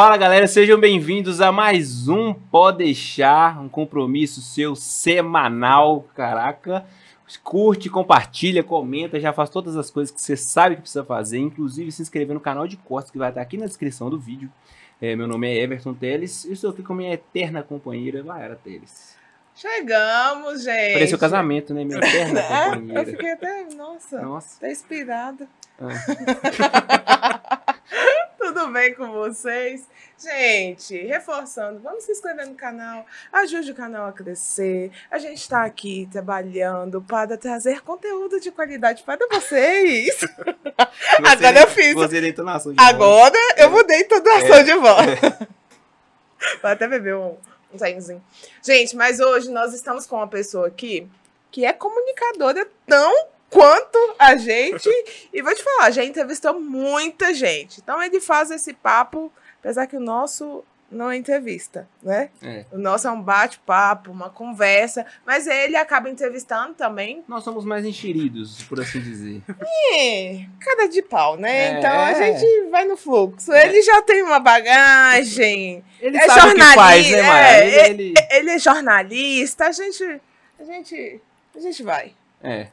Fala galera, sejam bem-vindos a mais um Pode Deixar, um compromisso seu semanal. Caraca, curte, compartilha, comenta, já faz todas as coisas que você sabe que precisa fazer, inclusive se inscrever no canal de Cortes que vai estar aqui na descrição do vídeo. É, meu nome é Everton Teles e estou aqui com minha eterna companheira, Laera Teles. Chegamos, gente. Pareceu casamento, né? Minha eterna É, eu companheira. fiquei até, nossa, Nossa. tá inspirada. Ah. Tudo bem com vocês? Gente, reforçando, vamos se inscrever no canal, ajude o canal a crescer. A gente está aqui trabalhando para trazer conteúdo de qualidade para vocês. Agora eu fiz. Você da entonação de voz. Agora eu mudei toda a ação É. de voz. Vou até beber um, um zainzinho. Gente, mas hoje nós estamos com uma pessoa aqui que é comunicadora tão quanto a gente. E vou te falar, já entrevistou muita gente. Então ele faz esse papo, apesar que o nosso não é entrevista, né? É. O nosso é um bate-papo, uma conversa. Mas ele acaba entrevistando também. Nós somos mais enxeridos, por assim dizer. É, cara de pau, né? É. Então a gente vai no fluxo. Ele já tem uma bagagem. Ele É sabe que faz, né, jornalista, Maia? é, Ele, ele- Ele é jornalista. A gente. A gente. A gente vai. é.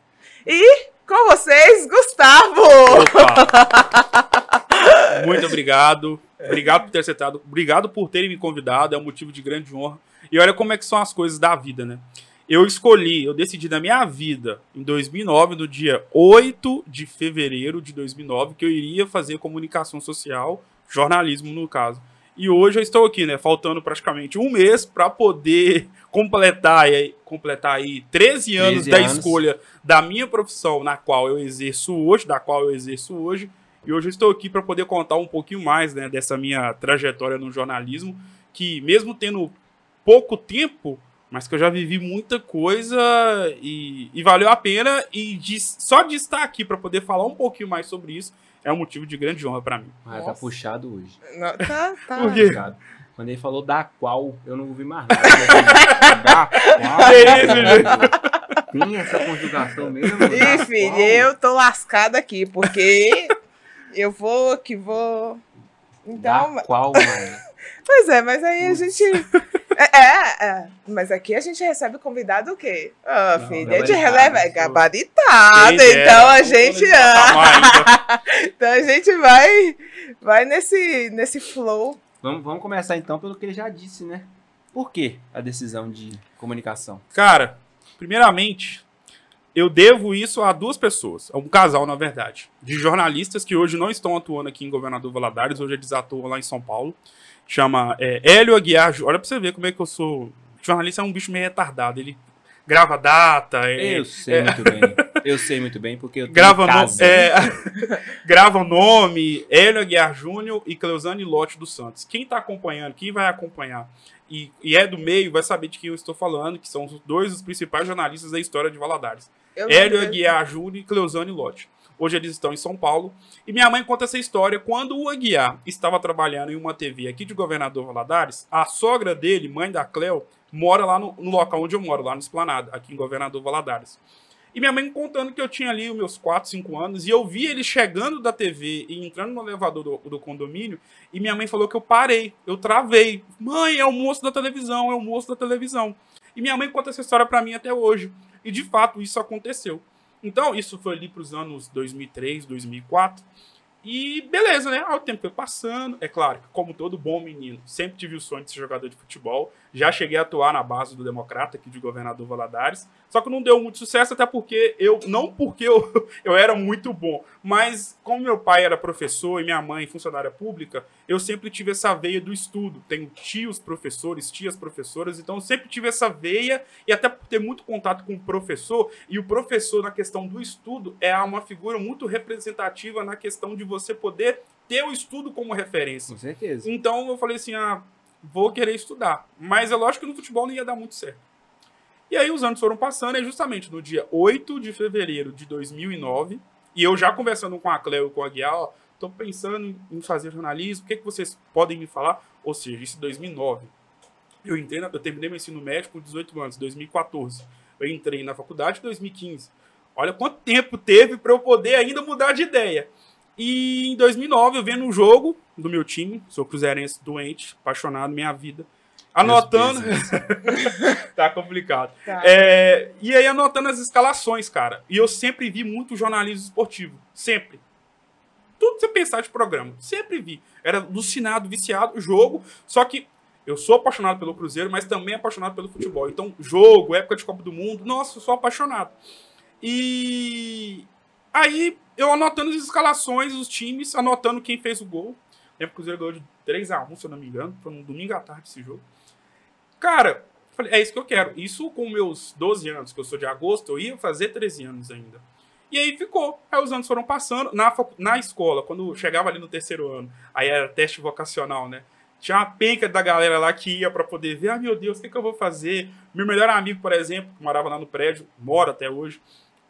E com vocês, Gustavo! Opa! Muito obrigado. Obrigado por ter aceitado. Obrigado por terem me convidado. É um motivo de grande honra. E olha como é que são as coisas da vida, né? Eu escolhi, eu decidi na minha vida, em 2009, no dia 8 de fevereiro de 2009, que eu iria fazer comunicação social, jornalismo no caso. E hoje eu estou aqui, né? Faltando praticamente um mês para poder completar, completar aí 13 anos 13 da anos. escolha da minha profissão, na qual eu exerço hoje, da qual eu exerço hoje. E hoje eu estou aqui para poder contar um pouquinho mais né, dessa minha trajetória no jornalismo, que mesmo tendo pouco tempo, mas que eu já vivi muita coisa e, e valeu a pena. E de- só de estar aqui para poder falar um pouquinho mais sobre isso é um motivo de grande honra para mim. Ah, tá puxado hoje. Não, tá, tá. Por quê? Puxado. Quando ele falou da qual, eu não ouvi mais nada. da qual. Que isso, Tem essa conjugação mesmo? Ih, Da filho, qual? eu tô lascada aqui, porque eu vou que vou. Então, Da qual, Maia? Pois é, mas aí a gente. É, é, é. Mas aqui a gente recebe convidado o quê? Ah, Não, filho, é de gabaritado, releva, é gabaritado. Dera, Então a gente. ainda. então a gente vai, vai nesse, nesse flow. Vamos, vamos começar então pelo que ele já disse, né? Por que a decisão de comunicação? Cara, primeiramente, eu devo isso a duas pessoas, a um casal, na verdade, de jornalistas que hoje não estão atuando aqui em Governador Valadares, hoje eles atuam lá em São Paulo. Chama é, Hélio Aguiar. Olha pra você ver como é que eu sou. Jornalista é um bicho meio retardado. Ele grava data, é, Eu sei muito bem. Eu sei muito bem, porque eu tenho grava, no, casa. é, grava o nome, Hélio Aguiar Júnior e Cleusane Lote dos Santos. Quem tá acompanhando, quem vai acompanhar e, e é do meio, vai saber de quem eu estou falando, que são os dois dos principais jornalistas da história de Valadares. Eu Hélio Aguiar Júnior e Cleusane Lote. Hoje eles estão em São Paulo. E minha mãe conta essa história. Quando o Aguiar estava trabalhando em uma TV aqui de Governador Valadares, a sogra dele, mãe da Cleo, mora lá no, no local onde eu moro, lá no Esplanada, aqui em Governador Valadares. E minha mãe contando que eu tinha ali os meus 4, 5 anos, e eu vi ele chegando da TV e entrando no elevador do, do condomínio, e minha mãe falou que eu parei, eu travei. Mãe, é o moço da televisão, é o moço da televisão. E minha mãe conta essa história pra mim até hoje. E de fato isso aconteceu. Então, isso foi ali pros anos 2003, 2004. E beleza, né? Aí o tempo foi passando. É claro que, como todo bom menino, sempre tive o sonho de ser jogador de futebol. Já cheguei a atuar na base do Democrata, aqui de Governador Valadares. Só que não deu muito sucesso, até porque eu. Não porque eu, eu era muito bom, mas como meu pai era professor e minha mãe funcionária pública, eu sempre tive essa veia do estudo. Tenho tios professores, tias professoras, então eu sempre tive essa veia, e até por ter muito contato com o professor, e o professor, na questão do estudo, é uma figura muito representativa na questão de você poder ter o estudo como referência. Com certeza. Então eu falei assim: ah, vou querer estudar. Mas é lógico que no futebol não ia dar muito certo. E aí os anos foram passando, e justamente no dia 8 de fevereiro de 2009, e eu já conversando com a Cleo e com a Guiar, ó, tô pensando em fazer jornalismo, o que, que vocês podem me falar? Ou seja, isso em 2009. Eu entrei, na- eu terminei meu ensino médio com 18 anos, 2014. Eu entrei na faculdade em 2015. Olha quanto tempo teve para eu poder ainda mudar de ideia. E em 2009 eu vendo um jogo do meu time, sou cruzeirense doente, apaixonado, minha vida. Anotando. tá complicado. Tá. É, e aí anotando as escalações, cara. E eu sempre vi muito jornalismo esportivo. Sempre. Tudo que você pensar de programa. Sempre vi. Era alucinado, viciado, jogo. Só que eu sou apaixonado pelo Cruzeiro, mas também apaixonado pelo futebol. Então, jogo, época de Copa do Mundo, nossa, eu sou apaixonado. E aí, eu anotando as escalações, os times, anotando quem fez o gol. Lembro que o Cruzeiro ganhou de 3x1, se eu não me engano. Foi um domingo à tarde esse jogo. Cara, falei, é isso que eu quero. Isso com meus 12 anos, que eu sou de agosto, eu ia fazer 13 anos ainda. E aí ficou. Aí os anos foram passando. Na, na escola, quando chegava ali no terceiro ano, aí era teste vocacional, né? Tinha uma penca da galera lá que ia pra poder ver. Ah, meu Deus, o que, que eu vou fazer? Meu melhor amigo, por exemplo, que morava lá no prédio, mora até hoje,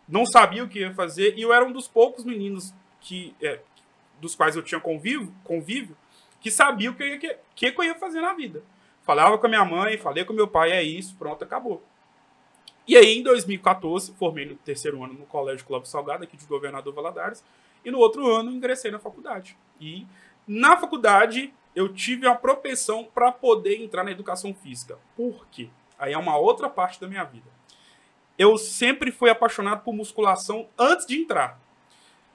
não sabia o que ia fazer. E eu era um dos poucos meninos que, é, dos quais eu tinha convívio, convívio que sabia o que eu, ia, que, que eu ia fazer na vida. Falava com a minha mãe, falei com meu pai, é isso, pronto, acabou. E aí, em 2014, formei no terceiro ano no Colégio Clóvis Salgado, aqui de Governador Valadares, e no outro ano ingressei na faculdade. E na faculdade eu tive a propensão para poder entrar na educação física. Por quê? Aí é uma outra parte da minha vida. Eu sempre fui apaixonado por musculação antes de entrar.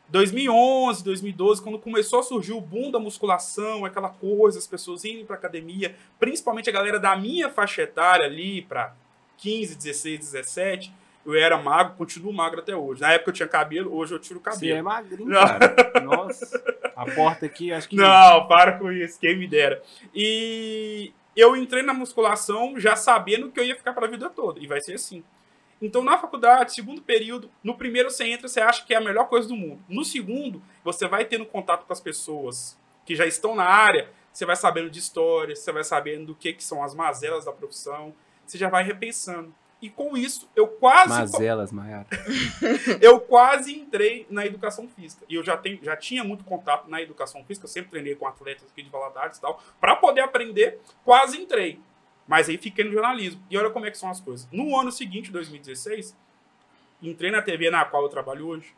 2011, 2012, quando começou a surgir o boom da musculação, aquela coisa, as pessoas indo para academia, principalmente a galera da minha faixa etária ali, para 15, 16, 17, eu era magro, continuo magro até hoje. Na época eu tinha cabelo, hoje eu tiro o Você cabelo. é magrinho, Não. cara. Nossa. A porta aqui, acho que. Não, para com isso, quem me dera. E eu entrei na musculação já sabendo que eu ia ficar para a vida toda, e vai ser assim. Então, na faculdade, segundo período, no primeiro você entra, você acha que é a melhor coisa do mundo. No segundo, você vai tendo contato com as pessoas que já estão na área, você vai sabendo de histórias, você vai sabendo do que, que são as mazelas da profissão, você já vai repensando. E com isso, eu quase Mazelas, Maiara. eu quase entrei na educação física. E eu já, tenho, já tinha muito contato na educação física, eu sempre treinei com atletas aqui de Valadares e tal, para poder aprender, quase entrei. Mas aí fiquei no jornalismo. E olha como é que são as coisas. No ano seguinte, 2016, entrei na TV na qual eu trabalho hoje.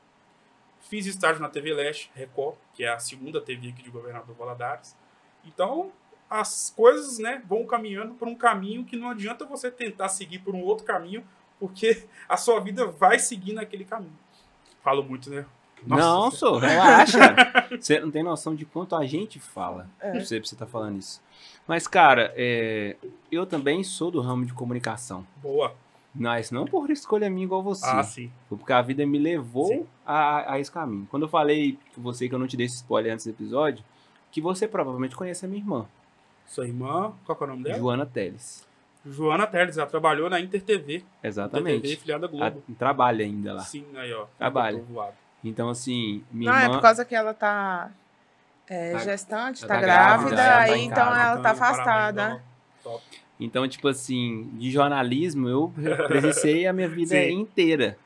Fiz estágio na TV Leste, Record, que é a segunda TV aqui de Governador Valadares. Então, as coisas né, vão caminhando por um caminho que não adianta você tentar seguir por um outro caminho, porque a sua vida vai seguir naquele caminho. Falo muito, né? Nossa, não, você- sou, relaxa. Você não tem noção de quanto a gente fala. É. Você, pra você tá falando isso. Mas, cara, é, eu também sou do ramo de comunicação. Boa. Mas não por escolha minha igual você. Ah, sim. Foi porque a vida me levou Sim. a, a esse caminho. Quando eu falei com você que eu não te dei esse spoiler antes do episódio, que você provavelmente conhece a minha irmã, Sua irmã, qual que é o nome dela? Joana Teles. Joana Teles, ela trabalhou na Inter TV. Inter TV, Exatamente. filiada A, Globo. trabalha ainda lá. Sim, aí, ó. Trabalha. Então, assim, minha Não, é irmã. por causa que ela tá é, Tá- gestante, ela tá, tá grávida, grávida, ela tá então casa, ela tá Então, parabéns, afastada. ó. Top. Então, tipo assim, de jornalismo eu presenciei a minha vida Sim. inteira.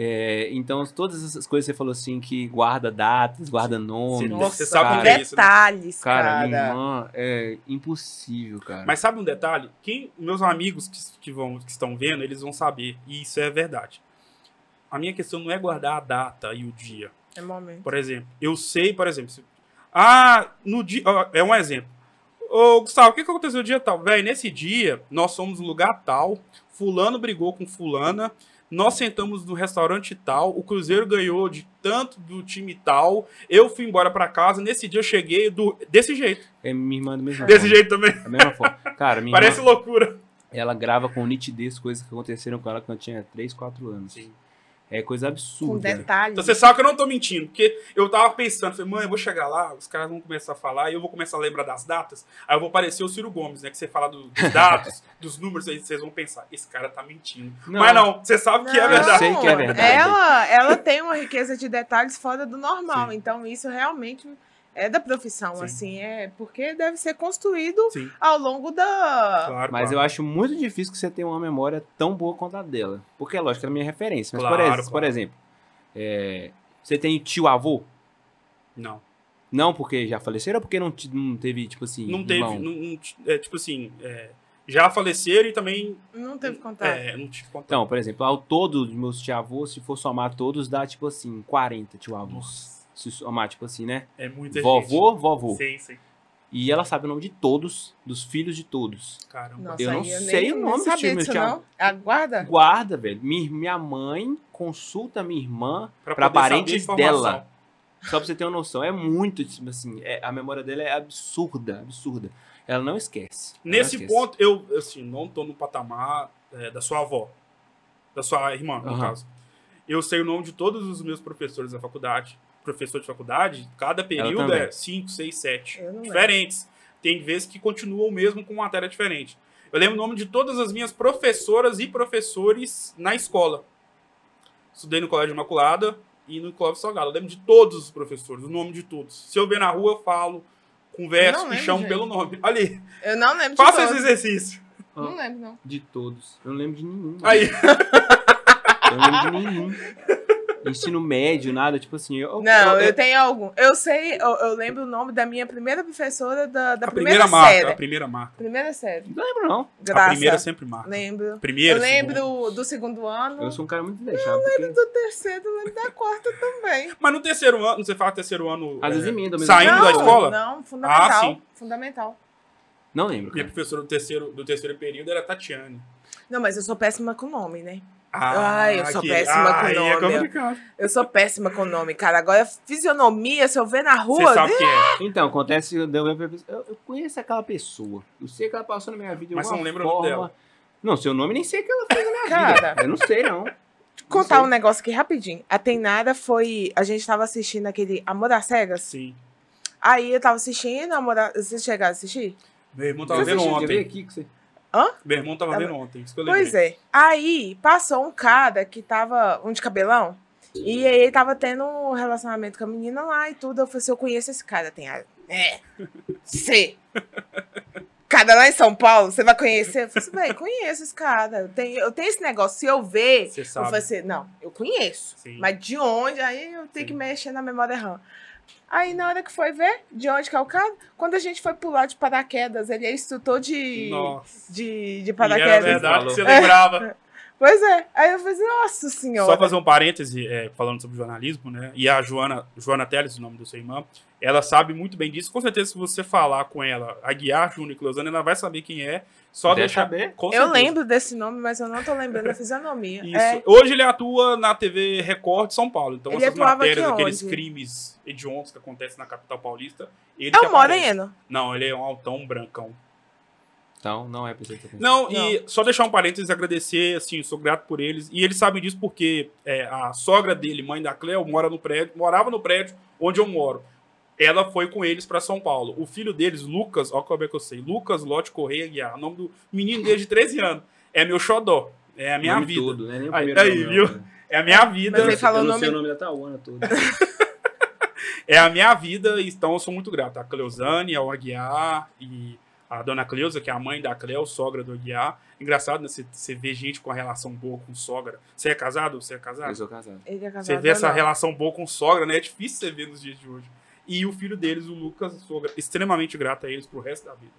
É, então, todas essas coisas que você falou assim, que guarda datas, guarda nomes. Nossa, Você sabe cara, é isso, né? detalhes, Cara, cara. minha irmã é impossível, cara. Mas sabe um detalhe? Quem, meus amigos que, que, vão, que estão vendo, eles vão saber. E isso é verdade. A minha questão não é guardar a data e o dia. É momento. Por exemplo, eu sei, por exemplo, se- ah, no dia, é um exemplo. Ô, Gustavo, o que que aconteceu no dia tal? Véi, nesse dia, nós fomos no lugar tal, fulano brigou com fulana, nós sentamos no restaurante tal, o Cruzeiro ganhou de tanto do time tal, eu fui embora pra casa, nesse dia eu cheguei do, desse jeito. É minha irmã do mesmo Desse jeito também. Da mesma forma. Cara, minha Parece irmã, loucura. ela grava com nitidez coisas que aconteceram com ela quando eu tinha 3, 4 anos. Sim. É coisa Com absurda. detalhes. Então você sabe que eu não tô mentindo, porque eu tava pensando, falei, mãe, eu vou chegar lá, os caras vão começar a falar, e eu vou começar a lembrar das datas, aí eu vou parecer o Ciro Gomes, né? Que você fala do- dos dados, dos números, aí vocês vão pensar, esse cara tá mentindo. Não. Mas não, você sabe que é Não, verdade. sei que é verdade. Ela, ela tem uma riqueza de detalhes fora do normal. Sim. Então, isso realmente é da profissão, Sim. assim. É porque deve ser construído Sim, ao longo da. claro. Mas eu claro. acho muito difícil que você tenha uma memória tão boa quanto a dela. Porque, é lógico, é a minha referência. Mas, por, Claro, por claro. exemplo, é, você tem tio-avô? Não, Não porque já faleceram ou porque não, não teve, tipo assim, não teve, não, não- é, tipo assim, é, já faleceram e também Não teve contato. é, não tive contato. Então, por exemplo, ao todo dos meus tio-avôs, se for somar todos, dá, tipo assim, 40 tio-avôs. Tipo assim, né? É muita Vovô, gente. vovô. Sei, sei. E ela sabe o nome de todos, dos filhos de todos. Caramba. Nossa, Eu não aí sei o nem, nome nem do time, disso, Thiago. não. Aguarda. Guarda, velho. Mi- Minha mãe consulta minha irmã Pra pra, poder saber a parentes dela. Só pra você ter uma noção. É muito, tipo assim, é- a memória dela é absurda, absurda. Ela não esquece. Ela não Nesse esquece. ponto, eu, assim, não tô no patamar é, da sua avó. Da sua irmã, no Aham. caso. Eu sei o nome de todos os meus professores da faculdade. Professor de faculdade, cada período é 5, 6, 7. Eu não lembro. Diferentes. Tem vezes que continuam mesmo com matéria diferente. Eu lembro o nome de todas as minhas professoras e professores na escola. Estudei no Colégio Imaculada e no Clóvis Salgado. Eu lembro de todos os professores, o nome de todos. Se eu ver na rua, eu falo, converso e chamo gente. pelo nome. Ali, Eu não lembro de faça esse todos. exercício. Não lembro, não. De todos. Eu não lembro de nenhum. Aí, Eu não lembro de nenhum. Ensino médio, nada, tipo assim. Eu, Não, eu- eu tenho algum. Eu sei, eu, eu lembro o nome da minha primeira professora da, da a primeira, primeira marca, série. a primeira marca. Primeira série. Não lembro, não. A Graça. primeira sempre marca. Lembro. Primeira, eu lembro segunda. do segundo ano. Eu sou um cara muito deixado. Porque... Do terceiro, eu lembro da quarta também. Mas no terceiro ano, você fala terceiro ano. Às é, vezes emenda mesmo. Saindo não, da escola? Não, fundamental. Ah, sim. Fundamental. Não lembro, Minha cara. professora do terceiro, do terceiro período era Tatiane. Não, mas eu sou péssima com nome, né? Ah, Ai, eu sou que- péssima com é nome. complicado. Eu sou péssima com nome, cara. Agora, fisionomia, se eu ver na Você rua. sabe quem é. Então, acontece. Eu, eu, conheço aquela pessoa. Eu sei que ela passou na minha vida de Mas você não lembra o nome forma. dela. Não, seu nome nem sei o que ela fez na minha Cara. vida. Eu não sei, não. contar sei. um negócio aqui rapidinho. A Tainara foi. A gente tava assistindo aquele Amor às Cegas. Sim. Aí eu tava assistindo, Amor a... Vocês chegaram a assistir? Meu irmão tava Você vendo ontem. aqui que você... Meu irmão tava Tava- vendo ontem. Isso que eu lembrei. Pois é. Aí passou um cara que tava. Um de cabelão. E aí ele tava tendo um relacionamento com a menina lá e tudo. Eu falei assim: eu conheço esse cara, tem a. É. Você. Cara lá em São Paulo, você vai conhecer? Eu falei assim, velho, conheço esse cara. Eu tenho, eu tenho esse negócio. Se eu ver, Você eu falei assim, não, eu conheço. Sim. Mas de onde? Aí eu tenho Sim. que mexer na memória RAM. Aí na hora que foi ver de onde que é o cara, quando a gente foi pular de paraquedas, ele é instrutor de, Nossa. de, de E era paraquedas. verdade que você Falou. lembrava. Pois é. Aí eu falei, assim, nossa senhora. Só fazer um parêntese, é, falando sobre jornalismo, né? E a Joana, Joana Teles, o nome da sua irmã, ela sabe muito bem disso. Com certeza, se você falar com ela, a Guiar, Júnior e Cleusana, ela vai saber quem é. Só Deve deixar. saber. Com Eu lembro desse nome, mas eu não tô lembrando a fisionomia. Isso. É, Hoje ele atua na TV Record de São Paulo. Então, Ele essas matérias, aqueles onde? crimes hediondos que acontecem na capital paulista. Ele é aparece. Moreno. Não, ele é um altão brancão. Então, não é pra você ter pensado. Não, e só deixar um parênteses, agradecer, assim, sou grato por eles. E eles sabem disso porque é, a sogra dele, mãe da Cleo, mora no prédio, morava no prédio onde eu moro. Ela foi com eles pra São Paulo. O filho deles, Lucas, ó como é que eu sei, Lucas Lote Correia Guiar, o nome do menino dele de 13 anos. É meu xodó. É a minha Nome vida. Todo, né? Nem o Aí- primeiro aí, viu? não, cara. É a minha vida. Mas ele falou eu o não nome- sei o nome da Tauana todo. É a minha vida, então eu sou muito grato. A Cleusane, ao Aguiar e a dona Cleusa, que é a mãe da Cleo, sogra do Aguiar. Engraçado, né? Você, vê gente com a relação boa com sogra. Você é casado? Você é casado? Eu sou casado. Ele é casado, Você vê essa não. relação boa com sogra, né? É difícil você ver nos dias de hoje. E o filho deles, o Lucas, sou gra- extremamente grato a eles pro resto da vida.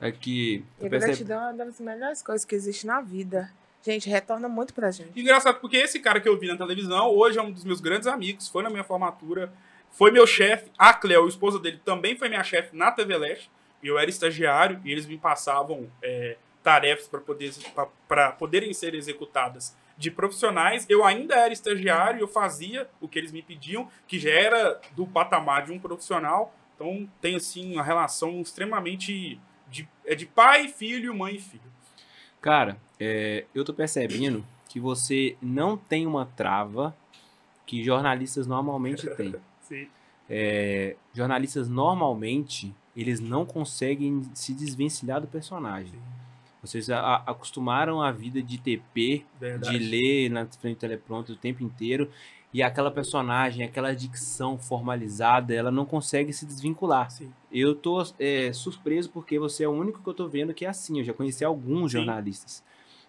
É que. E a gratidão é uma das melhores coisas que existe na vida. Gente, retorna muito pra gente. E engraçado, porque esse cara que eu vi na televisão, hoje é um dos meus grandes amigos, foi na minha formatura, foi meu chefe. A Cleo, a esposa dele, também foi minha chefe na TV Leste. Eu era estagiário e eles me passavam é, tarefas para poder, pra- pra poderem ser executadas de profissionais. Eu ainda era estagiário e eu fazia o que eles me pediam, que já era do patamar de um profissional. Então tem assim uma relação extremamente de, é de pai, filho, mãe e filho. Cara, é, eu tô percebendo que você não tem uma trava que jornalistas normalmente têm. É, jornalistas normalmente eles não conseguem se desvencilhar do personagem. Vocês a- acostumaram a vida de TP, Verdade. de ler na frente do teleprompter o tempo inteiro e aquela personagem, aquela dicção formalizada, ela não consegue se desvincular. Sim. Eu tô é, surpreso porque você é o único que eu tô vendo que é assim. Eu já conheci alguns Sim. jornalistas.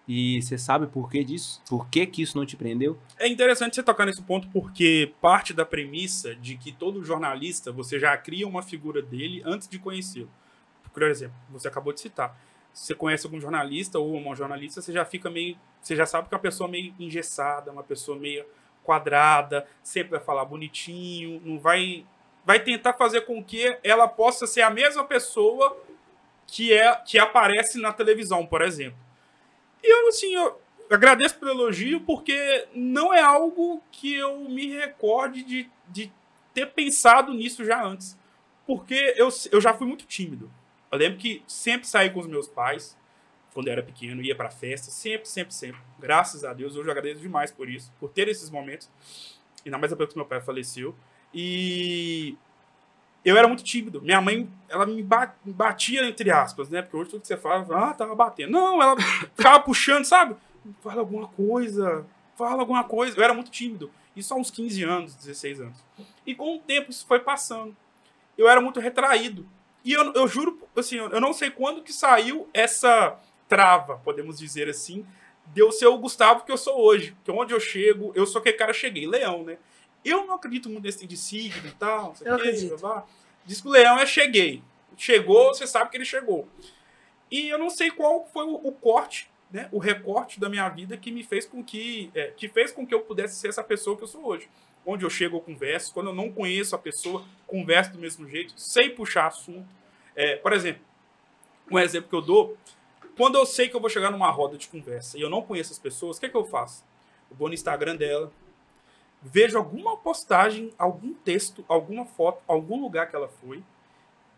E você sabe por que disso? Por que, que isso não te prendeu? É interessante você tocar nesse ponto porque parte da premissa de que todo jornalista você já cria uma figura dele antes de conhecê-lo. Por exemplo, você acabou de citar. Você conhece algum jornalista ou uma jornalista, você já fica meio. Você já sabe que é uma pessoa meio engessada, uma pessoa meio quadrada, sempre vai falar bonitinho, não vai vai tentar fazer com que ela possa ser a mesma pessoa que é que aparece na televisão, por exemplo. E eu assim, eu agradeço pelo elogio porque não é algo que eu me recorde de, de ter pensado nisso já antes. Porque eu, eu já fui muito tímido. Eu lembro que sempre saí com os meus pais, quando eu era pequeno, ia pra festa, sempre, sempre, sempre. Graças a Deus, hoje eu agradeço demais por isso, por ter esses momentos. Ainda mais depois que meu pai faleceu. E eu era muito tímido. Minha mãe, ela me batia, entre aspas, né? Porque hoje tudo que você fala, ah, tava batendo. Não, ela ficava puxando, sabe? Fala alguma coisa, fala alguma coisa. Eu era muito tímido. Isso há uns 15 anos, 16 anos. E com o tempo isso foi passando. Eu era muito retraído. E eu, eu juro, assim, eu não sei quando que saiu essa trava, podemos dizer assim, de eu ser o Gustavo que eu sou hoje. Que onde eu chego, eu sou aquele cara cheguei, leão, né? Eu não acredito muito nesse de signo e tal. Eu acredito. Blá, Diz que o leão é cheguei. Chegou, você sabe que ele chegou. E eu não sei qual foi o, o corte, né? O recorte da minha vida que me fez com que, é, que fez com que eu pudesse ser essa pessoa que eu sou hoje. Onde eu chego, eu converso. Quando eu não conheço a pessoa, converso do mesmo jeito, sei puxar assunto. É, por exemplo, um exemplo que eu dou, quando eu sei que eu vou chegar numa roda de conversa e eu não conheço as pessoas, o que, é que eu faço? Eu vou no Instagram dela, vejo alguma postagem, algum texto, alguma foto, algum lugar que ela foi,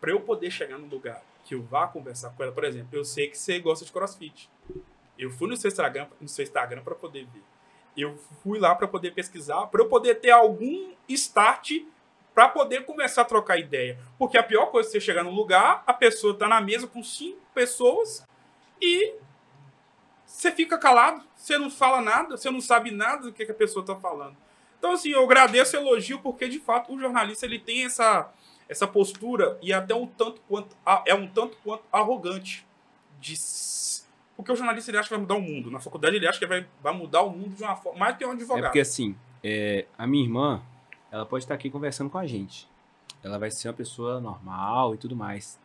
para eu poder chegar no lugar que eu vá conversar com ela. Por exemplo, eu sei que você gosta de CrossFit. Eu fui no seu Instagram, no seu Instagram para poder ver. Eu fui lá para poder pesquisar, para eu poder ter algum start para poder começar a trocar ideia. Porque a pior coisa é você chegar num lugar, a pessoa tá na mesa com cinco pessoas e você fica calado, você não fala nada, você não sabe nada do que, que a pessoa tá falando. Então, assim, eu agradeço o elogio porque, de fato, o jornalista ele tem essa, essa postura e até um tanto quanto é um tanto quanto arrogante de porque o jornalista ele acha que vai mudar o mundo. Na faculdade ele acha que vai, vai mudar o mundo de uma forma mais que um advogado. É porque assim, é, a minha irmã, ela pode estar aqui conversando com a gente. Ela vai ser uma pessoa normal e tudo mais.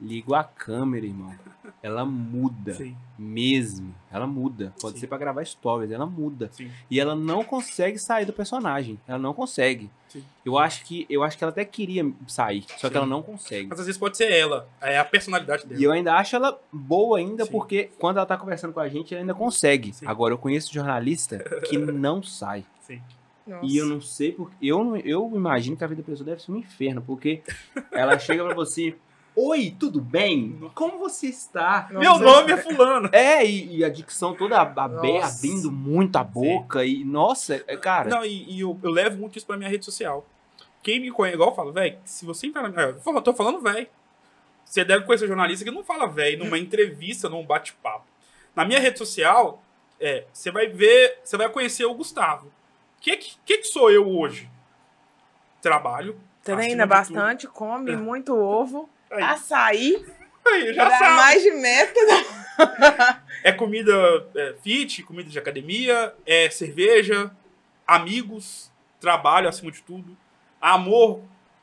Ligo a câmera, irmão. Ela muda. Sim. Mesmo. Ela muda. Pode Sim. ser para gravar stories. Ela muda. Sim. E ela não consegue sair do personagem. Ela não consegue. Eu acho que eu acho que ela até queria sair, só que ela não consegue. Mas às vezes pode ser ela. É a personalidade dela. E eu ainda acho ela boa ainda, porque quando ela tá conversando com a gente, ela ainda consegue. Agora, eu conheço jornalista que não sai. Sim. Nossa. E eu não sei porque. Eu, eu imagino que a vida da pessoa deve ser um inferno, porque ela chega para você. Oi, tudo bem? Como você está? Meu nome é fulano. É, e, e a dicção toda aberta, abrindo muito a boca. Sim. E, nossa, é, cara. Não, e, e eu, eu, levo muito isso pra minha rede social. Quem me conhece, igual eu falo, velho, se você entrar na minha. Eu tô falando velho. Você deve conhecer jornalista que não fala velho numa entrevista, num bate-papo. Na minha rede social, é, você vai ver, você vai conhecer o Gustavo. O que, que, que sou eu hoje? Trabalho. Treina bastante, come é. muito ovo Aí. Açaí. Aí, já sabe. mais de método. é comida é, fit, comida de academia, é cerveja, amigos, trabalho acima de tudo. Amor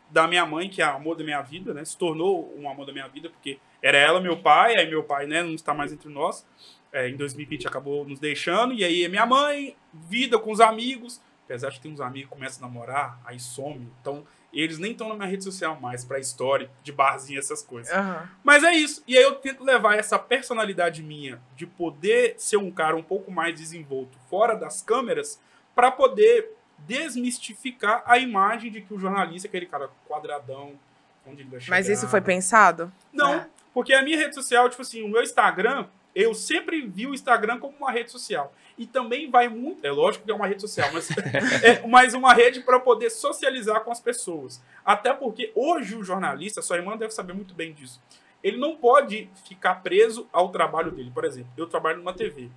da minha mãe, que é o amor da minha vida, né? Se tornou um amor da minha vida, porque era ela, meu pai, aí meu pai, né, não está mais entre nós. É, em 2020 acabou nos deixando, e aí é minha mãe, vida com os amigos. Apesar de ter uns amigos que começam a namorar, aí some. Então, eles nem estão na minha rede social mais pra história de barzinho, essas coisas. Uhum. Mas é isso. E aí eu tento levar essa personalidade minha de poder ser um cara um pouco mais desenvolto fora das câmeras para poder desmistificar a imagem de que o jornalista é aquele cara quadradão, onde ele vai chegar. Mas isso foi pensado? Não, é. porque a minha rede social, tipo assim, o meu Instagram, eu sempre vi o Instagram como uma rede social. E também vai muito. É lógico que é uma rede social, mas é mais uma rede para poder socializar com as pessoas. Até porque hoje o jornalista, sua irmã deve saber muito bem disso. Ele não pode ficar preso ao trabalho dele. Por exemplo, eu trabalho numa TV.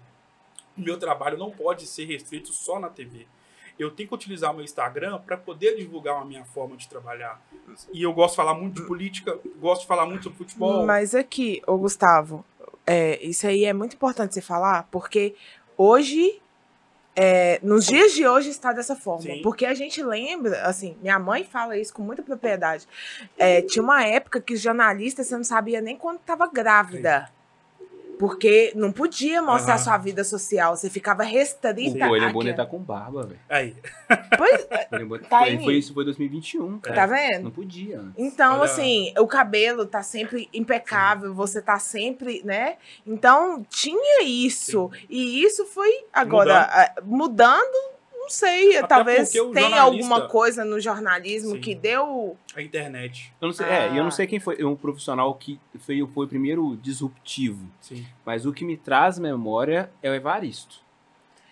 O meu trabalho não pode ser restrito só na TV. Eu tenho que utilizar o meu Instagram para poder divulgar a minha forma de trabalhar. E eu gosto de falar muito de política, gosto de falar muito sobre futebol. Mas aqui, ô Gustavo, é, isso aí é muito importante você falar, porque hoje, é, nos dias de hoje está dessa forma. Sim. Porque a gente lembra, assim, minha mãe fala isso com muita propriedade. É, tinha uma época que jornalista você não sabia nem quando estava grávida. Porque não podia mostrar Aham. sua vida social, você ficava O restrita. William àquela- Bonner tá com barba, velho. Aí. Pois, O William Bonner- Tá aí. foi, isso foi 2021, cara. tá vendo? Não podia. Então, Olha- assim, o cabelo tá sempre impecável, você tá sempre, né? Então, tinha isso. E isso foi agora ah, mudando, não sei, Até talvez tenha alguma coisa no jornalismo Sim. que deu. A internet. Eu não sei, é, e eu Ah. não sei quem foi um profissional que foi, foi o primeiro disruptivo. Sim. Mas o que me traz memória é o Evaristo.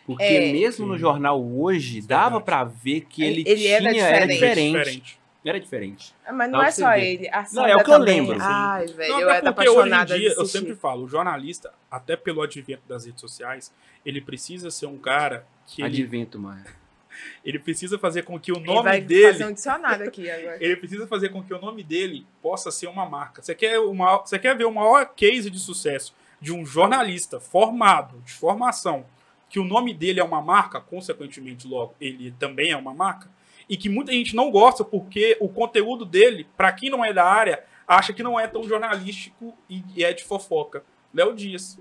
Porque É. mesmo no Sim. jornal hoje, é dava pra ver que Ele- ele, ele tinha, era era diferente. Era diferente. Ah, Mas não é só ver. ele. A Não, é o que eu também. lembro, sim. Ai, velho, Não, eu até era porque hoje em apaixonada dia, eu sempre falo, o jornalista, até pelo advento das redes sociais, ele precisa ser um cara que ele, Advento, mano. ele precisa fazer com que o Ele nome vai dele fazer um dicionário aqui agora. ele precisa fazer com que o nome dele possa ser uma marca. Você quer, maior- você quer ver o maior case de sucesso de um jornalista formado, de formação, que o nome dele é uma marca, consequentemente, logo, ele também é uma marca, e que muita gente não gosta porque o conteúdo dele, para quem não é da área, acha que não é tão jornalístico e é de fofoca. Léo Dias.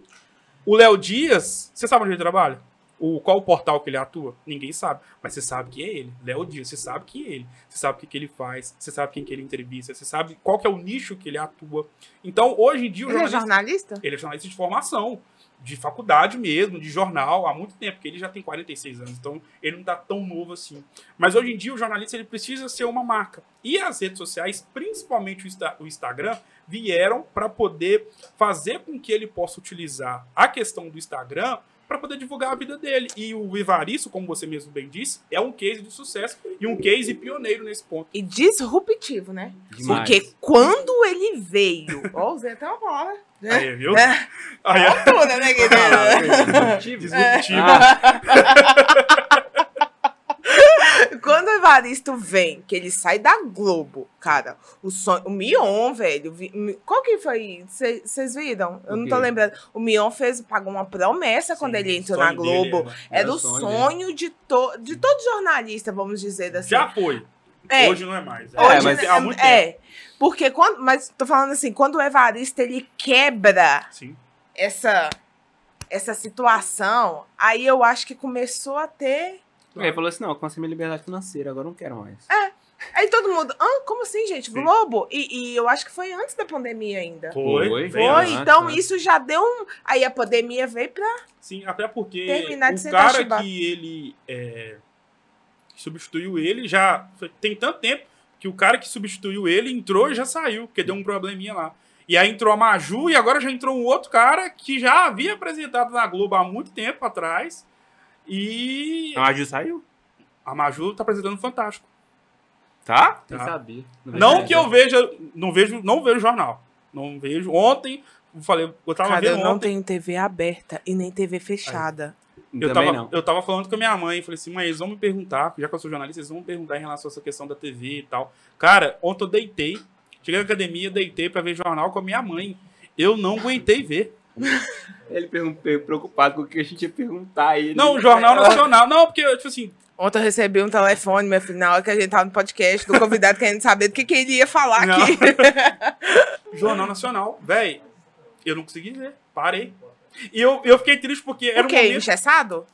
O Léo Dias, você sabe onde ele trabalha? O, qual o portal que ele atua? Ninguém sabe. Mas você sabe que é ele. Léo Dias, você sabe que é ele. Você sabe o que, que ele faz. Você sabe quem que ele entrevista. Você sabe qual que é o nicho que ele atua. Então, hoje em dia, o Ele é jornalista, jornalista? ele é jornalista de formação. De faculdade mesmo, de jornal, há muito tempo, porque ele já tem 46 anos, então ele não tá tão novo assim. Mas hoje em dia o jornalista ele precisa ser uma marca. E as redes sociais, principalmente o, Insta- o Instagram, vieram para poder fazer com que ele possa utilizar a questão do Instagram para poder divulgar a vida dele. E o Evaristo, como você mesmo bem disse, é um case de sucesso e um case pioneiro nesse ponto. E disruptivo, né? Demais. Porque quando ele veio. Ó, usei até uma palavra. né? Aí, viu? É. Aí, é Altura, né, querida? disruptivo. Ah, Quando o Evaristo vem, que ele sai da Globo, cara, o sonho. O Mion, velho. Qual que foi? Vocês viram? Eu não tô lembrando. O Mion fez, pagou uma promessa quando Sim, ele o entrou na Globo. dele, né? Era Era o sonho sonho de, to, de todo jornalista, vamos dizer assim. Já foi. É. Hoje não é mais. É, Hoje, mas né, há muito tempo. é, porque quando, mas tô falando assim, quando o Evaristo ele quebra Sim. essa essa situação, aí eu acho que começou a ter, Ele falou assim: não, eu consegui minha liberdade financeira, agora eu não quero mais. aí todo mundo, ah, como assim, gente, Sim. Globo? E, e eu acho que foi antes da pandemia ainda. Foi. Foi, antes, então né? isso já deu um, aí a pandemia veio pra Sim, até porque Terminar de o cara chibata. que ele é, substituiu ele já tem tanto tempo que o cara que substituiu ele entrou e já saiu, porque deu um probleminha lá. E aí entrou a Maju e agora já entrou um outro cara que já havia apresentado na Globo há muito tempo atrás. E A Maju saiu? a Maju tá apresentando Fantástico. Tá? Tá. Sem saber. Não que eu veja, não vejo, não vejo jornal. Não vejo. Ontem, eu falei, eu tava Cara, eu vendo não ontem. tenho TV aberta e nem TV fechada. Eu Também tava, não. eu tava falando com a minha mãe, falei assim, mãe, eles vão me perguntar, já que eu sou jornalista, eles vão me perguntar em relação a essa questão da TV e tal. Cara, ontem eu deitei, cheguei na academia, deitei pra ver jornal com a minha mãe. Eu não aguentei ver. Ele perguntou, preocupado com o que a gente ia perguntar a ele. Não, Jornal Nacional. Não, porque, tipo assim, Ontem eu recebi um telefone, meu filho, na hora que a gente tava no podcast, do convidado querendo saber do que, que ele ia falar Não. aqui. Jornal Nacional, véi, eu não consegui ver. Parei. E eu, eu fiquei triste porque era Por um quê? momento... Engessado?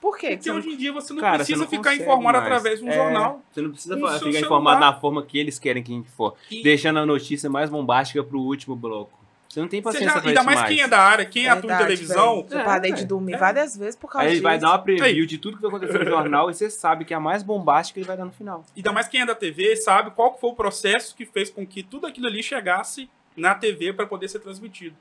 Por quê? que Porque hoje em dia você não Cara, precisa você não ficar informado mais. através de um É, jornal. Você não precisa ficar informado da forma que eles querem que a gente for. E- Deixando a notícia mais bombástica pro último bloco. Você não tem paciência já- pra ainda isso mais, mais. quem é da área, quem atua em televisão, velho. Eu É, parei de dormir É. várias vezes por causa Aí ele disso. vai dar uma preview de tudo que vai acontecer no jornal e você sabe que a mais bombástica ele vai dar no final. ainda mais quem é da TV, sabe qual que foi o processo que fez com que tudo aquilo ali chegasse na TV para poder ser transmitido.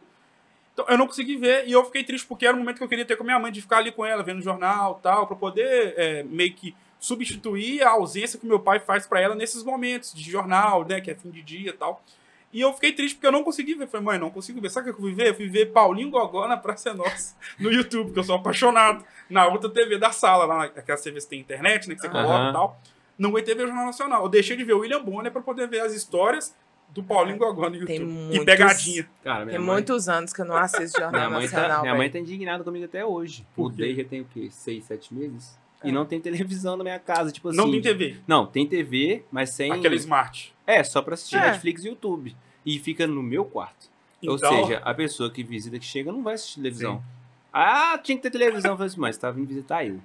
Então, eu não consegui ver e eu fiquei triste porque era o momento que eu queria ter com a minha mãe, de ficar ali com ela, vendo jornal tal, para poder é, meio que substituir a ausência que meu pai faz para ela nesses momentos de jornal, né, que é fim de dia e tal. E eu fiquei triste porque eu não consegui ver. Falei, mãe, não consigo ver. Sabe o que eu fui ver? Eu fui ver Paulinho Gogó na Praça é Nossa, no YouTube, porque eu sou apaixonado. Na outra TV da sala, lá, aquelas TVs que tem internet, né, que você coloca e tal. Não aguentei ver o Jornal Nacional. Eu deixei de ver o William Bonner para poder ver as histórias do Paulinho Gogó no Tem YouTube. muitos- E pegadinha. Cara, Tem mãe, muitos anos que eu não assisto Jornal minha mãe, Nacional. tá, minha mãe tá indignada comigo até hoje. Por O quê? Day já tem o quê? Seis, sete meses? É. E não tem televisão na minha casa, tipo assim. Não tem TV. Não, tem TV, mas sem. Aquela Smart. É, só pra assistir É. Netflix e YouTube. E fica no meu quarto. Ou Então, seja, a pessoa que visita, que chega, não vai assistir televisão. Ah, tinha que ter televisão. Eu assim, mas você tá vindo visitar eu.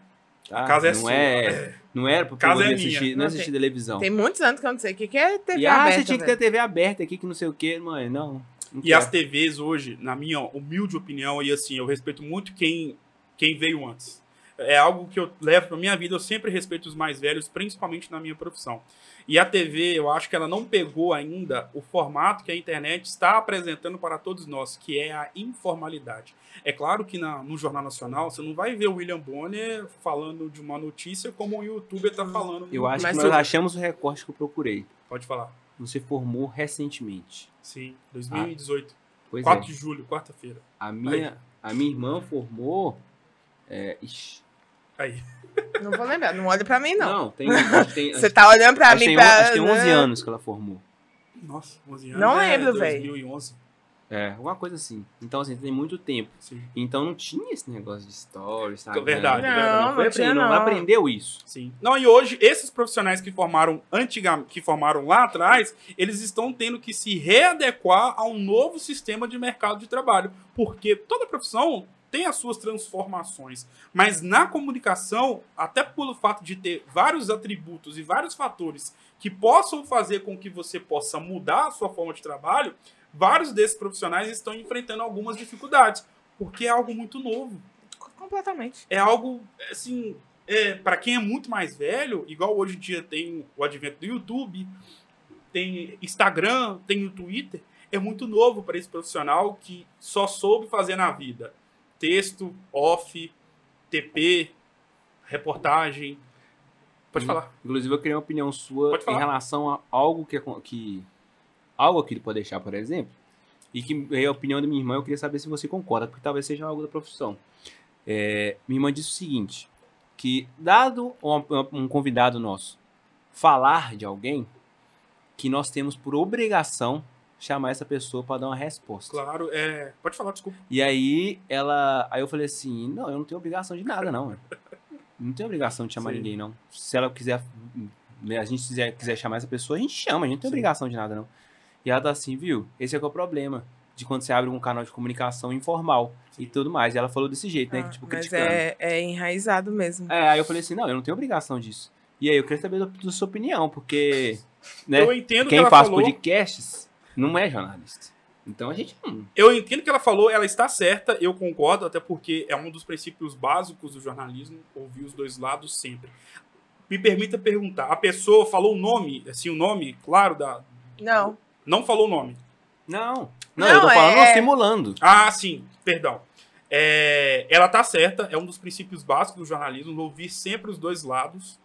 Tá? a casa é não sua. É, não era pra Casa poder é assistir, minha. não Não assistir televisão. Tem muitos anos que eu não sei o que, que é TV E ah, aberta. você tinha que ter. TV aberta aqui, que não sei o quê, mãe. Não. não E as. TVs hoje, na minha humilde opinião, e assim, eu respeito muito quem, quem veio antes. É algo que eu levo pra minha vida, eu sempre respeito os mais velhos, principalmente na minha profissão. E a TV, eu acho que ela não pegou ainda o formato que a internet está apresentando para todos nós, que é a informalidade. É claro que na- no Jornal Nacional você não vai ver o William Bonner falando de uma notícia como o youtuber está falando. Eu acho que nós achamos o recorte que eu procurei. Pode falar. Você formou recentemente. Sim, 2018. Pois 4 é. de julho, quarta-feira. A minha, a minha irmã formou. É, ixi, Aí. Não vou lembrar, não olha pra mim, não. não, tem. Tem, Você tá olhando pra mim tem, pra. acho que tem 11 né? anos que ela formou. Nossa, 11 anos. Não é lembro, véi. 2011. É, alguma coisa assim. Então, assim, tem muito tempo. Sim. Então não tinha esse negócio de stories, sabe? Verdade, Não, verdade. não foi tinha, aprendendo, não. aprendeu isso. Sim. Não, e hoje, esses profissionais que formaram antigamente, que formaram lá atrás, eles estão tendo que se readequar a um novo sistema de mercado de trabalho. Porque toda profissão tem as suas transformações. Mas na comunicação, até pelo fato de ter vários atributos e vários fatores que possam fazer com que você possa mudar a sua forma de trabalho, vários desses profissionais estão enfrentando algumas dificuldades. Porque é algo muito novo Completamente. é algo, assim, é, para quem é muito mais velho, igual hoje em dia tem o advento do YouTube, tem Instagram, tem o Twitter, é muito novo para esse profissional que só soube fazer na vida texto, off, TP, reportagem. Pode Hum. falar. Inclusive, eu queria uma opinião sua em relação a algo que, que. Algo que ele pode deixar, por exemplo. E que é a opinião da minha irmã, eu queria saber se você concorda, porque talvez seja algo da profissão. É, minha irmã disse o seguinte: que dado um, um convidado nosso falar de alguém, que nós temos por obrigação chamar essa pessoa para dar uma resposta. Claro, é. Pode falar, desculpa. E aí ela. Aí eu falei assim, não, eu não tenho obrigação de nada, não. Não tenho obrigação de chamar Sim. ninguém, não. Se ela quiser. né, A gente quiser, quiser chamar essa pessoa, a gente chama, a gente não tem Sim. obrigação de nada, não. E ela tá assim, viu? Esse é que é o problema. De quando você abre um canal de comunicação informal e tudo mais. E ela falou desse jeito, né? Ah, tipo, mas criticando. é, é enraizado mesmo. É, aí eu falei assim, não, eu não tenho obrigação disso. E aí eu queria saber da, da sua opinião, porque. Né, Eu entendo que quem ela faz falou. podcasts não é jornalista. Então a gente não. Eu entendo que ela falou, ela está certa, eu concordo, até porque é um dos princípios básicos do jornalismo, ouvir os dois lados sempre. Me permita perguntar, a pessoa falou o nome, assim, o nome, claro, da. Não. Não falou o nome. Não. Não, Não, eu tô falando é- simulando. Ah, sim, perdão. É, ela tá certa, é um dos princípios básicos do jornalismo, ouvir sempre os dois lados.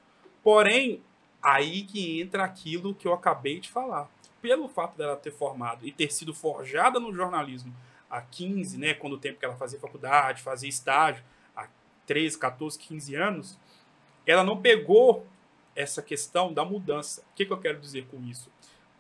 Porém, aí que entra aquilo que eu acabei de falar. Pelo fato dela ter formado e ter sido forjada no jornalismo há 15, né, quando o tempo que ela fazia faculdade, fazia estágio, há 13, 14, 15 anos, ela não pegou essa questão da mudança. O que, que eu quero dizer com isso?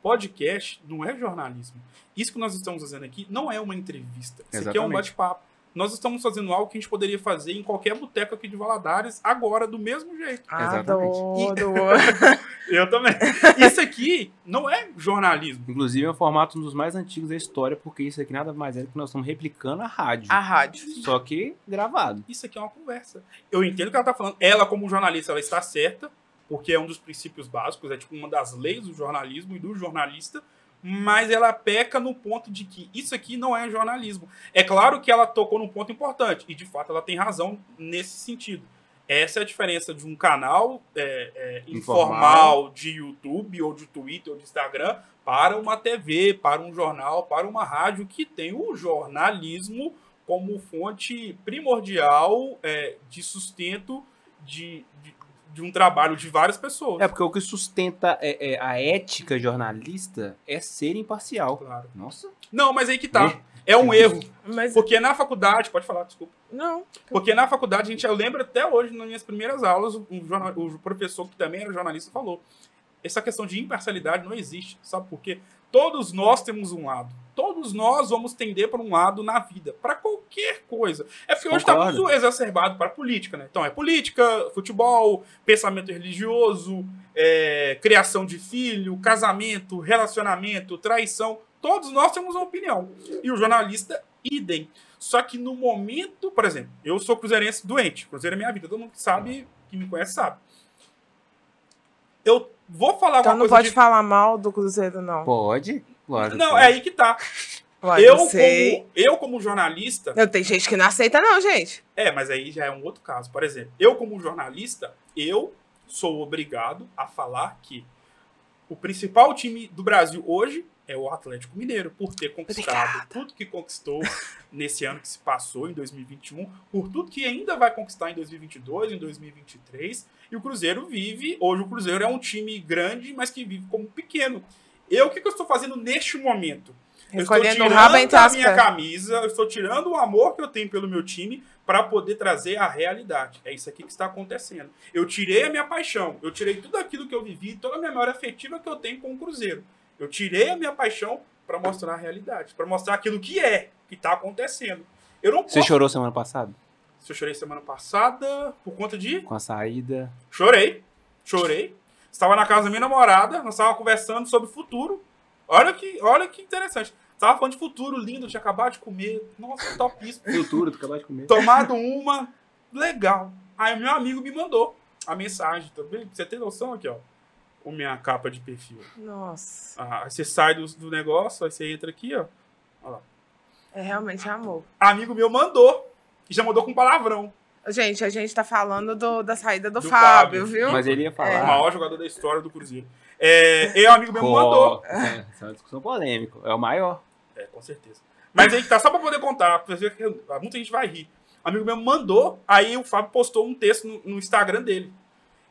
Podcast não é jornalismo. Isso que nós estamos fazendo aqui não é uma entrevista. Isso aqui é um Exatamente. bate-papo. Nós estamos fazendo algo que a gente poderia fazer em qualquer boteco aqui de Valadares, agora, do mesmo jeito. Exatamente. Adoro. Eu também. Isso aqui não é jornalismo. Inclusive é um formato um dos mais antigos da história, porque isso aqui nada mais é do que nós estamos replicando a rádio. A rádio. Só que gravado. Isso aqui é uma conversa. Eu entendo o que ela está falando. Ela, como jornalista, ela está certa, porque é um dos princípios básicos, é tipo uma das leis do jornalismo e do jornalista, mas ela peca no ponto de que isso aqui não é jornalismo. É claro que ela tocou num ponto importante, e de fato ela tem razão nesse sentido. Essa é a diferença de um canal é, é, informal. Informal. de YouTube, ou de Twitter, ou de Instagram, para uma TV, para um jornal, para uma rádio que tem o jornalismo como fonte primordial é, de sustento de, de, de um trabalho de várias pessoas. É porque o que sustenta é, é a ética jornalista é ser imparcial. Claro. Nossa. Não, mas aí que tá. Né? É um erro. Mas Porque na faculdade, pode falar, desculpa. não. Porque na faculdade, a gente, eu lembro até hoje, nas minhas primeiras aulas, um jornal- o professor que também era jornalista falou: essa questão de imparcialidade não existe. Sabe por quê? Todos nós temos um lado. Todos nós vamos tender para um lado na vida, para qualquer coisa. É porque hoje está Concordo. muito exacerbado para a política, né? Então é política, futebol, pensamento religioso, é, criação de filho, casamento, relacionamento, traição. Todos nós temos uma opinião. E o jornalista, idem. Só que no momento, por exemplo, eu sou cruzeirense doente. Cruzeiro é minha vida. Todo mundo que sabe, que me conhece, sabe. Eu vou falar Então alguma não coisa pode de... falar mal do Cruzeiro, não. Pode? Claro. Não, é aí que tá. Eu, como, eu, como jornalista, Não, tem gente que não aceita, não, gente. É, mas aí já é um outro caso. Por exemplo, eu como jornalista, eu sou obrigado a falar que o principal time do Brasil hoje é o Atlético Mineiro, por ter conquistado Obrigada. tudo que conquistou nesse ano que se passou, em 2021, por tudo que ainda vai conquistar em 2022, em 2023. E o Cruzeiro vive, hoje o Cruzeiro é um time grande, mas que vive como pequeno. Eu, o que, que eu estou fazendo neste momento? Eu estou tirando a minha camisa, eu estou tirando o amor que eu tenho pelo meu time para poder trazer a realidade. É isso aqui que está acontecendo. Eu tirei a minha paixão, eu tirei tudo aquilo que eu vivi, toda a memória afetiva que eu tenho com o Cruzeiro. Eu tirei a minha paixão para mostrar a realidade, para mostrar aquilo que é, que está acontecendo. Eu não posso. Você chorou semana passada? Se eu chorei semana passada por conta de Com a saída. Chorei, chorei. Estava na casa da minha namorada, nós estávamos conversando sobre o futuro. Olha que, olha que interessante. Estava falando de futuro lindo, tinha acabado de comer. Nossa, topíssimo. Futuro, tu acabou de comer. Tomado uma, legal. Aí meu amigo me mandou a mensagem também. Você tem noção aqui, ó. O minha capa de perfil. Nossa. Ah, aí você sai do, do negócio, aí você entra aqui, ó. É realmente amor. Amigo meu mandou. E já mandou com palavrão. Gente, a gente tá falando do- da saída do, Do Fábio, Fábio. viu? Mas ele ia O falar. maior jogador da história do Cruzeiro. É, e o amigo meu me mandou. É, Essa é uma discussão polêmica. É o maior. É, com certeza. Mas aí que tá, só pra poder contar, pra ver que muita gente vai rir. Um amigo meu mandou, aí o Fábio postou um texto no, no Instagram dele.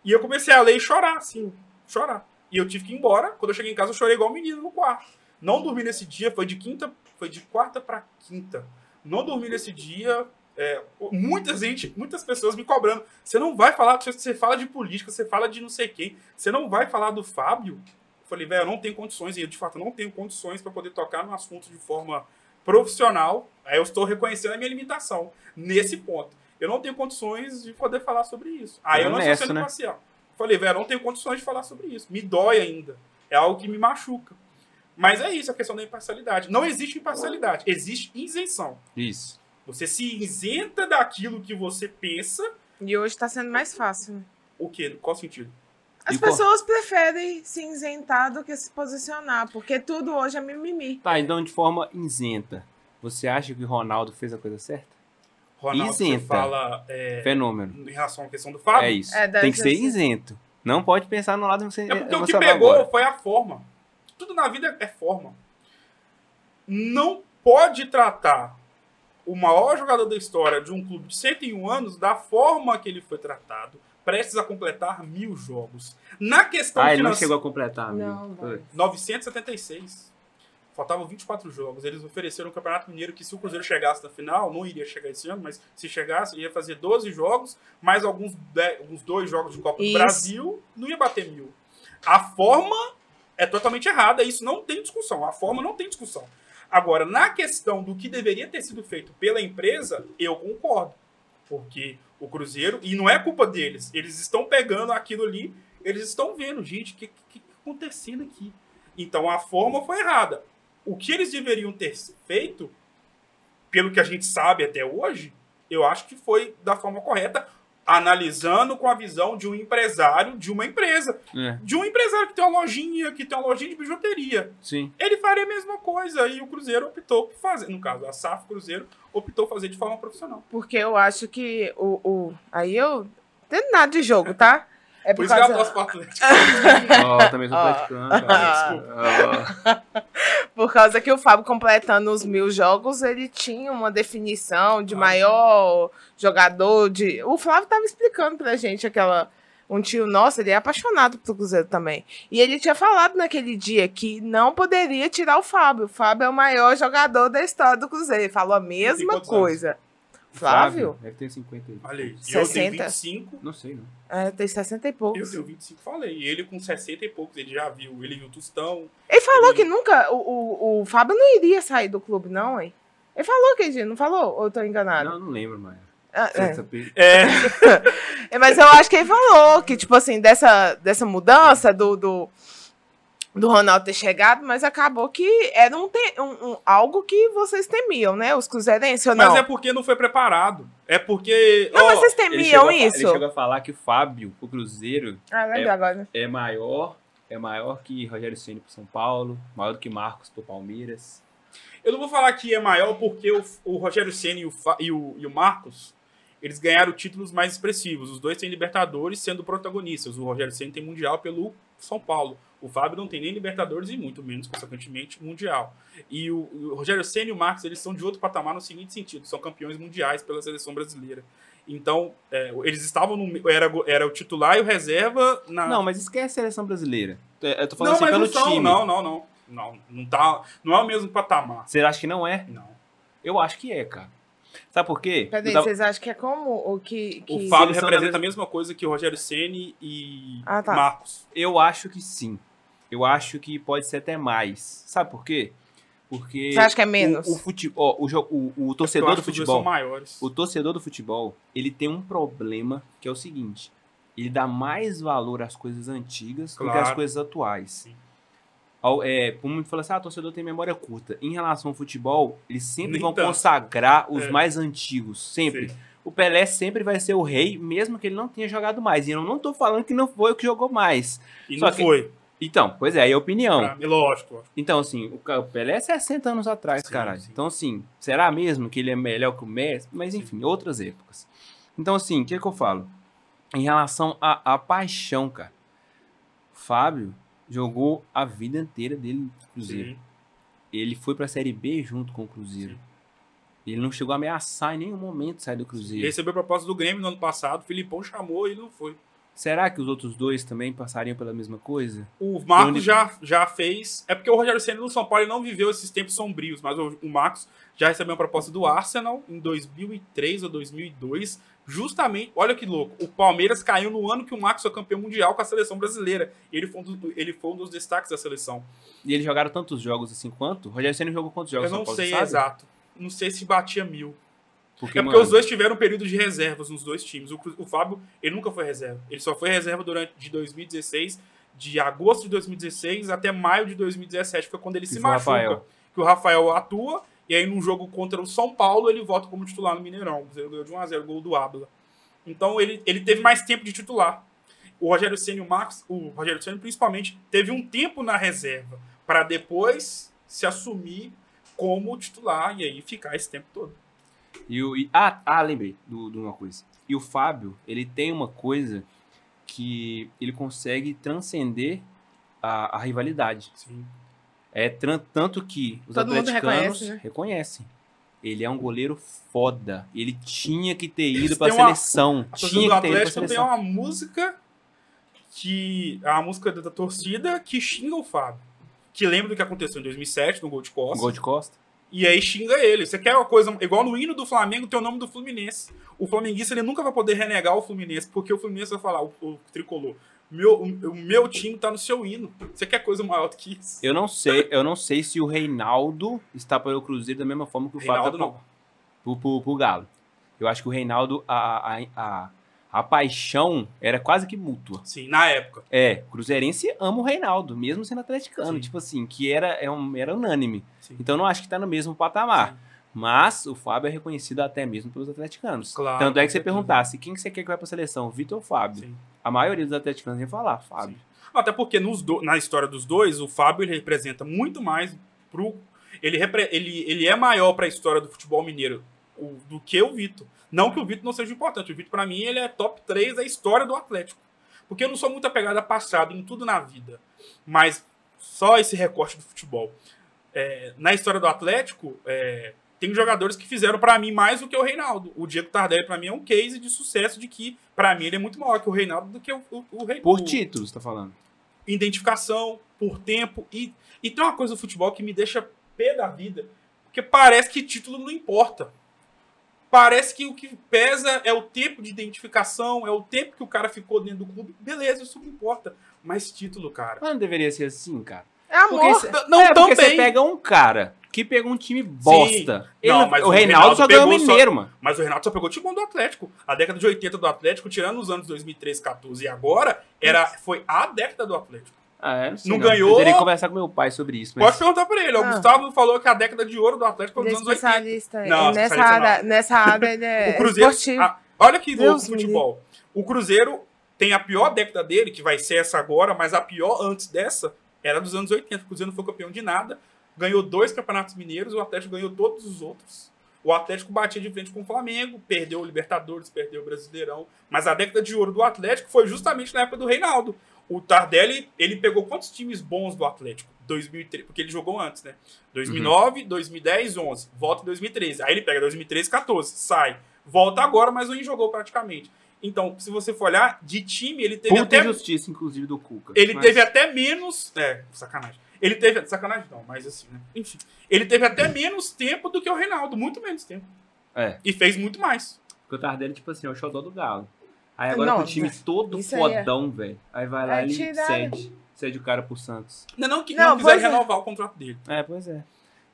E eu comecei a ler e chorar, assim, chorar. E eu tive que ir embora. Quando eu cheguei em casa, eu chorei igual um menino no quarto. Não dormi nesse dia, foi de quinta, foi de quarta pra quinta. Não dormi nesse dia. É, muita gente, muitas pessoas me cobrando. Você não vai falar, você fala de política, você fala de não sei quem. Você não vai falar do Fábio? Eu falei, velho, eu não tenho condições, e eu de fato não tenho condições para poder tocar no assunto de forma profissional. Aí eu estou reconhecendo a minha limitação nesse ponto. Eu não tenho condições de poder falar sobre isso. Aí eu não estou sendo né? parcial. Falei, velho, eu não tenho condições de falar sobre isso. Me dói ainda. É algo que me machuca. Mas é isso, a questão da imparcialidade. Não existe imparcialidade, existe isenção. Isso. Você se isenta daquilo que você pensa. E hoje tá sendo mais fácil. né? O quê? Qual sentido? As E qual- pessoas preferem se isentar do que se posicionar, porque tudo hoje é mimimi. Tá, então de forma isenta. Você acha que o Ronaldo fez a coisa certa? Ronaldo, você Isenta. fala é, Fenômeno. em relação à questão do Fábio? É isso. É, Tem que ser ser. isento. Não pode pensar no lado que você É porque o você que pegou agora. foi a forma. Tudo na vida é forma. Não pode tratar o maior jogador da história de um clube de 101 anos da forma que ele foi tratado, prestes a completar mil jogos. Na questão Ah, ele não financeira, chegou a completar. Não, vai. 976. Faltavam 24 jogos. Eles ofereceram o Campeonato Mineiro que se o Cruzeiro chegasse na final, não iria chegar esse ano, mas se chegasse, ia fazer 12 jogos, mais alguns, dez- uns dois jogos de Copa Isso. do Brasil, não ia bater mil. A forma é totalmente errada, isso não tem discussão. A forma não tem discussão. Agora, na questão do que deveria ter sido feito pela empresa, eu concordo. Porque o Cruzeiro, e não é culpa deles, eles estão pegando aquilo ali, eles estão vendo, gente, o que, que, que acontecendo aqui? Então a forma foi errada. O que eles deveriam ter feito, pelo que a gente sabe até hoje, eu acho que foi da forma correta, analisando com a visão de um empresário de uma empresa. É, De um empresário que tem uma lojinha, que tem uma lojinha de bijuteria sim. ele faria a mesma coisa. E o Cruzeiro optou por fazer. No caso, a SAF Cruzeiro optou por fazer de forma profissional. Porque eu acho que o. o aí eu. Não tem nada de jogo, tá? É Por por isso que eu causa, aposto pro Atlético. Ó, também sou Ó. atleticano, cara. Ó. por causa que o Fábio, completando os mil jogos, ele tinha uma definição de Ah. maior jogador de. O Flávio tava explicando pra gente aquela. Um tio nosso, ele é apaixonado pelo Cruzeiro também. E ele tinha falado naquele dia que não poderia tirar o Fábio. O Fábio é o maior jogador da história do Cruzeiro. Ele falou a mesma coisa. Flávio? Deve ter 50 aí. Olha aí. Eu 60. tenho 25. Não sei, não. É, tem 60 e Eu poucos. tenho 25, falei. E ele com 60 e poucos, ele já viu. Ele viu o Tostão. Ele falou Ele- que nunca. O, o, o Fábio não iria sair do clube, não, hein? Ele falou que ele não falou? Ou eu tô enganado? Não, não lembro, Maia. Ah, é. É. É, Mas eu acho que ele falou que, tipo assim, dessa, dessa mudança do, do, do Ronaldo ter chegado, mas acabou que era um, te- um- um- algo que vocês temiam, né? Os cruzeirenses ou não? Mas é porque não foi preparado. É porque. Não, ó, mas vocês Ele temiam a, fa- isso? ele chegou a falar que o Fábio, o Cruzeiro, Ah, lembrei agora. é maior, é maior que Rogério Ceni pro São Paulo, maior do que Marcos pro Palmeiras. Eu não vou falar que é maior porque o, o Rogério Ceni e e, o, e o Marcos, eles ganharam títulos mais expressivos. Os dois têm Libertadores sendo protagonistas. O Rogério Ceni tem Mundial pelo São Paulo. O Fábio não tem nem Libertadores e muito menos, consequentemente, Mundial. E o, o Rogério Ceni e o Marcos, eles são de outro patamar no seguinte sentido. São campeões mundiais pela seleção brasileira. Então, é, eles estavam no... Era, era o titular e o reserva na... Não, mas esquece a seleção brasileira. Eu tô não falando assim mas pelo não são. time. Não, não, não. Não, não, tá, não é o mesmo patamar. Você acha que não é? Não. Eu acho que é, cara. Sabe por quê? Peraí, tava- vocês acham que é como o que. que... O Fábio representa da a mesma coisa que o Rogério Ceni e Ah, tá. Marcos. Eu acho que sim. Eu acho que pode ser até mais. Sabe por quê? Porque Você acha que é menos? o, o futebol, o, jo- o, o Eu torcedor acho do que os dois são futebol, maiores. o torcedor do futebol, ele tem um problema que é o seguinte: ele dá mais valor às coisas antigas do que Claro. às coisas atuais. Sim. Ao, é, como muito fala assim, ah, o torcedor tem memória curta. Em relação ao futebol, eles sempre Nem vão tanto. consagrar os É. mais antigos, sempre. Sim. O Pelé sempre vai ser o rei, mesmo que ele não tenha jogado mais. E eu não tô falando que não foi o que jogou mais. E Só não que- foi. Então, pois é, aí é a opinião. Lógico. Então, assim, o Pelé é 60 anos atrás, Sim, caralho. sim. Então, assim, será mesmo que ele é melhor que o Messi? Mas, enfim, outras épocas. Então, assim, o que, que eu falo? Em relação à, paixão, cara. O Fábio jogou a vida inteira dele no Cruzeiro. Sim. Ele foi pra Série B junto com o Cruzeiro. Sim. Ele não chegou a ameaçar em nenhum momento sair do Ele Cruzeiro. recebeu a proposta do Grêmio no ano passado, o Filipão chamou e ele não foi. Será que os outros dois também passariam pela mesma coisa? O Marcos Onde- já, já fez. É porque o Rogério Ceni no São Paulo não viveu esses tempos sombrios, mas o, o Marcos já recebeu uma proposta do Arsenal em 2003 ou 2002. Justamente, olha que louco. O Palmeiras caiu no ano que o Marcos foi campeão mundial com a seleção brasileira. Ele foi um, dos- ele foi um dos destaques da seleção. E eles jogaram tantos jogos assim quanto? O Rogério Senna jogou quantos jogos Eu não São Paulo, sei exato. Não sei se batia mil. Porque, é porque mano, os dois tiveram um período de reservas nos dois times. O, o Fábio, ele nunca foi reserva. Ele só foi reserva durante de 2016, de agosto de 2016 até maio de 2017, foi quando ele Que se machuca. Rafael. Que o Rafael atua, e aí num jogo contra o São Paulo, ele volta como titular no Mineirão. Ele ganhou de 1x0, gol do Ábila. Então ele, ele teve mais tempo de titular. O Rogério Ceni e o Marcos, o Rogério Ceni principalmente, teve um tempo na reserva para depois se assumir como titular e aí ficar esse tempo todo. E o, e- ah, ah, lembrei do- de uma coisa. E o Fábio, ele tem uma coisa que ele consegue transcender a, a rivalidade. Sim. É tran- tanto que os Todo atleticanos reconhece, né? reconhecem. Ele é um goleiro foda. Ele tinha que ter ido seleção. A torcida Tinha que ter ido pra Atlético tem seleção. uma música que. A música da torcida que xinga o Fábio. Que lembra do que aconteceu em 2007, no gol de Costa. gol de costa. E aí xinga ele. Você quer uma coisa igual no hino do Flamengo, tem o nome do Fluminense. O flamenguista ele nunca vai poder renegar o Fluminense, porque o Fluminense vai falar, o, o tricolor. Meu, o, meu time tá no seu hino. Você quer coisa maior do que isso? Eu não sei, eu não sei se o Reinaldo está para o Cruzeiro da mesma forma que o Reinaldo Fábio tá pro, pro, pro Galo. Eu acho que o Reinaldo, a, a, a, a paixão era quase que mútua. Sim, na época. É, Cruzeirense ama o Reinaldo, mesmo sendo atleticano. Sim. Tipo assim, que era, é um, era unânime. Sim. Então não acho que tá no mesmo patamar. Sim. Mas o Fábio é reconhecido até mesmo pelos atleticanos. Claro, Tanto é que você perguntasse quem que você quer que vai pra seleção, Vitor ou Fábio? Sim. A maioria dos atleticanos ia falar, Fábio. Até porque nos do- na história dos dois, o Fábio ele representa muito mais pro. Ele, repre- ele, ele é maior para a história do futebol mineiro o- do que o Vitor. Não que o Vitor não seja importante. O Vitor, para mim, ele é top 3 da história do Atlético. Porque eu não sou muito apegado a passado em tudo na vida. Mas só esse recorte do futebol. É, na história do Atlético, é, tem jogadores que fizeram para mim mais do que o Reinaldo. O Diego Tardelli, para mim, é um case de sucesso de que, para mim, ele é muito maior que o Reinaldo do que o, o, o Rei- Por títulos, tá falando. identificação, por tempo. E, e tem uma coisa do futebol que me deixa pé da vida, porque parece que título não importa. Parece que o que pesa é o tempo de identificação, é o tempo que o cara ficou dentro do clube. Beleza, isso não importa. Mas título, cara. Mas não deveria ser assim, cara. É amor. Porque cê- Não, é, porque você pega um cara que pegou um time bosta. Ele- Não, mas o o Reinaldo Reinaldo só ganhou o Mineiro, mano. Mas o Renato só pegou o timão do Atlético. A década de 80 do Atlético, tirando os anos 2013, 14 e agora, era, foi a década do Atlético. Ah, é, não, sei Não não. ganhou? Eu teria que conversar com meu pai sobre isso. Mas... Pode perguntar pra ele. O Ah. Gustavo falou que a década de ouro do Atlético foi é nos anos 80. especialista. Não, nessa, área, nessa área ele é O Cruzeiro. esportivo. ah, olha que louco o futebol. O Cruzeiro tem a pior década dele, que vai ser essa agora, mas a pior antes dessa era dos anos 80. O Cruzeiro não foi campeão de nada. Ganhou dois campeonatos mineiros, o Atlético ganhou todos os outros. O Atlético batia de frente com o Flamengo, perdeu o Libertadores, perdeu o Brasileirão. Mas a década de ouro do Atlético foi justamente na época do Reinaldo. O Tardelli, ele pegou quantos times bons do Atlético? 2003, porque ele jogou antes, né? 2009, 2010, 11. Volta em 2013. Aí ele pega 2013, 14, sai. Volta agora, mas não jogou praticamente. Então, se você for olhar, de time, ele teve Puta até injustiça, inclusive, do Cuca. ele Mas- teve até menos. É, sacanagem. Ele teve. Sacanagem não, mas assim, né? Enfim. Ele teve até menos tempo do que o Reinaldo. Muito menos tempo. É, E fez muito mais. porque o Tardelli, tipo assim, é o xodó do Galo. Aí agora Não, com o time todo isso aí é- fodão, velho. Aí vai lá Aí e cede. Cede o cara pro Santos. Não, não, que Não, não quiser pois é. renovar o contrato dele. É, pois é.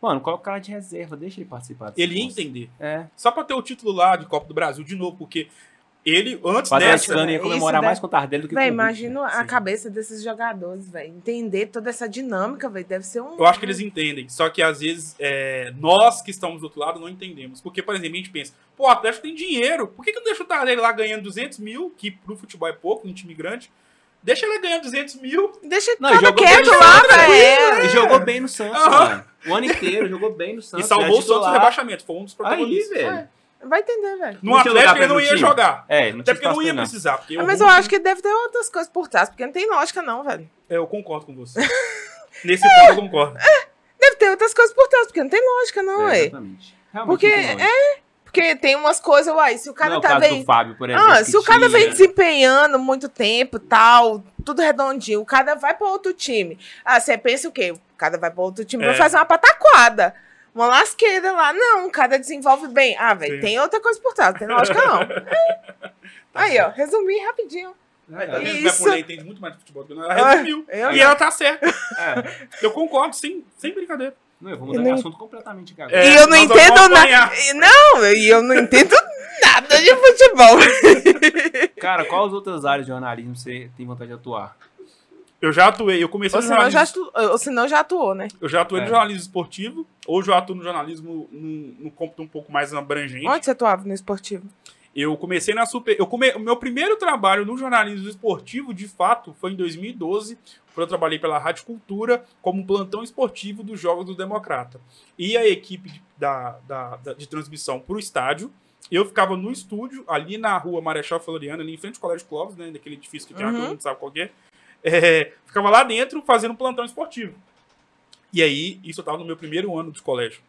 Mano, coloca o cara de reserva, deixa ele participar. Ele ia entender. É. Só pra ter o título lá de Copa do Brasil de novo, porque ele, antes atleticano dessa. ia isso comemorar deve- mais com o Tardelli do que Véi, com o imagina velho. a Sim. cabeça desses jogadores, velho. Entender toda essa dinâmica, velho. Deve ser um. Eu acho que eles entendem. Só que às vezes é, nós que estamos do outro lado não entendemos. Porque, por exemplo, a gente pensa, pô, o Atlético tem dinheiro. Por que, que não deixa o Tardelli lá ganhando 200 mil, que pro futebol é pouco, um time grande? Deixa ele ganhar 200 mil. Deixa Não, todo jogou quieto bem, lá, velho. Ele jogou bem no Santos, mano. O ano inteiro, jogou bem no Santos. e salvou era o Santos do rebaixamento. Foi um dos Aí, protagonistas. velho. Vai entender, velho. No Não Atlético ele não ia time? jogar. É, não Até porque não ia precisar. Porque o Mas eu acho que deve ter outras coisas por trás, porque não tem lógica, não, velho. É, eu concordo com você. Nesse ponto eu concordo. Deve ter outras coisas por trás, porque não tem lógica, não, É, é. exatamente. Realmente Porque, não tem lógica. Porque tem umas coisas, uai, se o cara não é o tá caso bem. do Fábio, por exemplo. Ah, se o cara tinha- vem desempenhando muito tempo, tal, tudo redondinho, o cara vai pra outro time. Ah, você pensa o quê? O cara vai pra outro time É. pra fazer uma pataquada. Uma lasqueira lá. Não, o cara desenvolve bem. Ah, velho, tem outra coisa por trás, não tem lógica não. Tá Aí, ó, certo. resumi rapidinho. É, Isso. mulher entende muito mais de futebol do que nós. Ah, Ela resumiu. eu E não. ela tá certa. é. Eu concordo, sem, sem brincadeira. Não, eu vou mudar Eu de não- assunto completamente aqui É, e eu não nós vamos entendo nada. Não, e eu não entendo nada de futebol. Cara, qual as outras áreas de jornalismo você tem vontade de atuar? Eu já atuei, eu comecei Ou no senão, jornalismo. já atu... Ou senão já atuou, né? Eu já atuei É. no jornalismo esportivo, hoje eu atuo no jornalismo no, no cômputo um pouco mais abrangente. Onde você atuava no esportivo? Eu comecei na super. Eu come... O meu primeiro trabalho no jornalismo esportivo, de fato, foi em 2012, quando eu trabalhei pela Rádio Cultura como plantão esportivo dos Jogos do Democrata. E a equipe de, da, da, da- de transmissão para o estádio. Eu ficava no estúdio, ali na rua Marechal Floriano, ali em frente ao Colégio Clóvis, né? Naquele edifício que tem, Uhum. todo mundo sabe qual que é. É, Ficava lá dentro fazendo um plantão esportivo. E aí, isso eu estava no meu primeiro ano de colégio.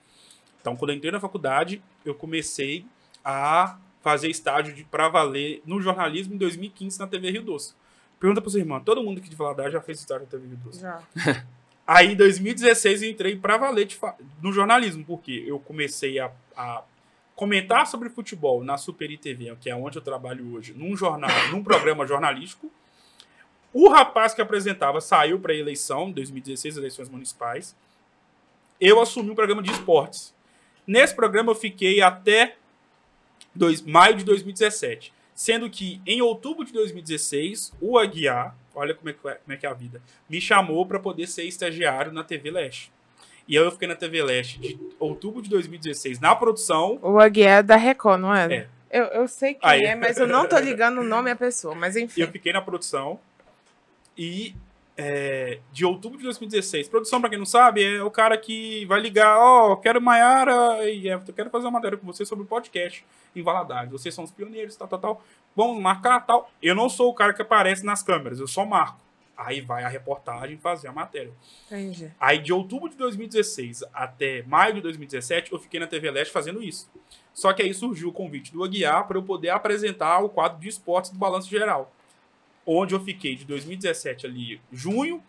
Então, quando eu entrei na faculdade, eu comecei a fazer estágio de pra valer no jornalismo em 2015 na TV Rio Doce. Pergunta para sua irmã, todo mundo aqui de Valadares já fez estágio na TV Rio Doce. Já. Aí, em 2016, eu entrei pra valer fa- no jornalismo, porque eu comecei a, a comentar sobre futebol na Super TV, que é onde eu trabalho hoje, num jornal, num programa jornalístico. O rapaz que apresentava saiu para eleição, 2016, eleições municipais. Eu assumi um programa de esportes. Nesse programa eu fiquei até dois, maio de 2017. Sendo que em outubro de 2016, o Aguiar, olha como é é, como é, que é a vida, me chamou para poder ser estagiário na TV Leste. E aí eu fiquei na TV Leste de outubro de 2016 na produção. O Aguiar é da Record, não é? É. Eu, eu sei quem Aí. é, mas eu não tô ligando o nome à pessoa. Mas enfim. Eu fiquei na produção. E é, de outubro de 2016. Produção, para quem não sabe, é o cara que vai ligar, ó, quero Maiara e Everton, quero fazer uma matéria com você sobre o podcast em Valadares. Vocês são os pioneiros, tal, tal, tal. Vamos marcar, tal. Eu não sou o cara que aparece nas câmeras, eu só marco. Aí vai a reportagem fazer a matéria. Entendi. Aí de outubro de 2016 até maio de 2017, eu fiquei na TV Leste fazendo isso. Só que aí surgiu o convite do Aguiar para eu poder apresentar o quadro de esportes do Balanço Geral. Onde eu fiquei de 2017 ali, junho,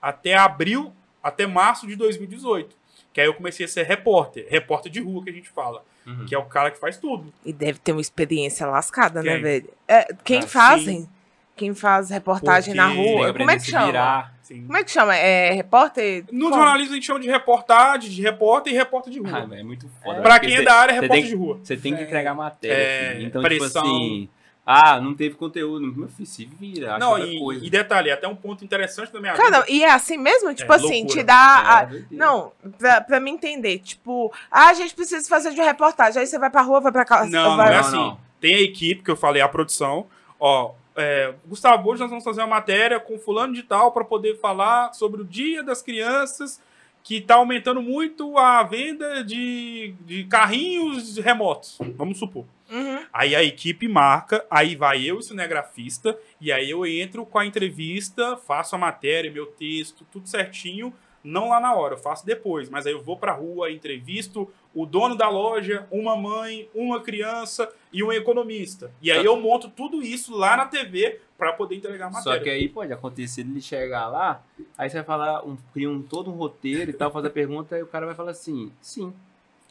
até abril, até março de 2018. Que aí eu comecei a ser repórter, repórter de rua que a gente fala, Uhum. que é o cara que faz tudo. E deve ter uma experiência lascada, né, Quem? velho? É, quem Ah, fazem? Quem faz reportagem na Porque rua? Como é que chama? virar. Assim. Como é que chama? É repórter? No Como? jornalismo a gente chama de reportagem, de repórter e repórter de rua. Ah, velho, é muito foda. pra porque quem é da área, é repórter tem- de rua. Você tem que entregar matéria. É, filho. então, pressão. tipo assim. Ah, não teve conteúdo. Meu filho, se vira. acha Não, e, coisa. e detalhe, até um ponto interessante da minha Cara, vida. e é assim mesmo? Tipo assim, loucura. te dá. a- É, doideira. Não, pra, pra me entender, tipo, ah, a gente precisa fazer de uma reportagem. Aí você vai pra rua, vai pra casa. Não, não vai... é Não, assim. não. Tem a equipe que eu falei, a produção. Ó, é, Gustavo, hoje nós vamos fazer uma matéria com fulano de tal para poder falar sobre o Dia das Crianças, que está aumentando muito a venda de, de carrinhos remotos, vamos supor. Uhum. Aí a equipe marca, aí vai eu, o cinegrafista, e aí eu entro com a entrevista, faço a matéria, meu texto, tudo certinho, não lá na hora, eu faço depois, mas aí eu vou pra rua, entrevisto o dono da loja, uma mãe, uma criança e um economista. E aí eu monto tudo isso lá na TV pra poder entregar a matéria. Só que aí pode acontecer ele chegar lá, aí você vai falar, um, cria um, todo um roteiro e tal, fazer a pergunta, e o cara vai falar assim, sim.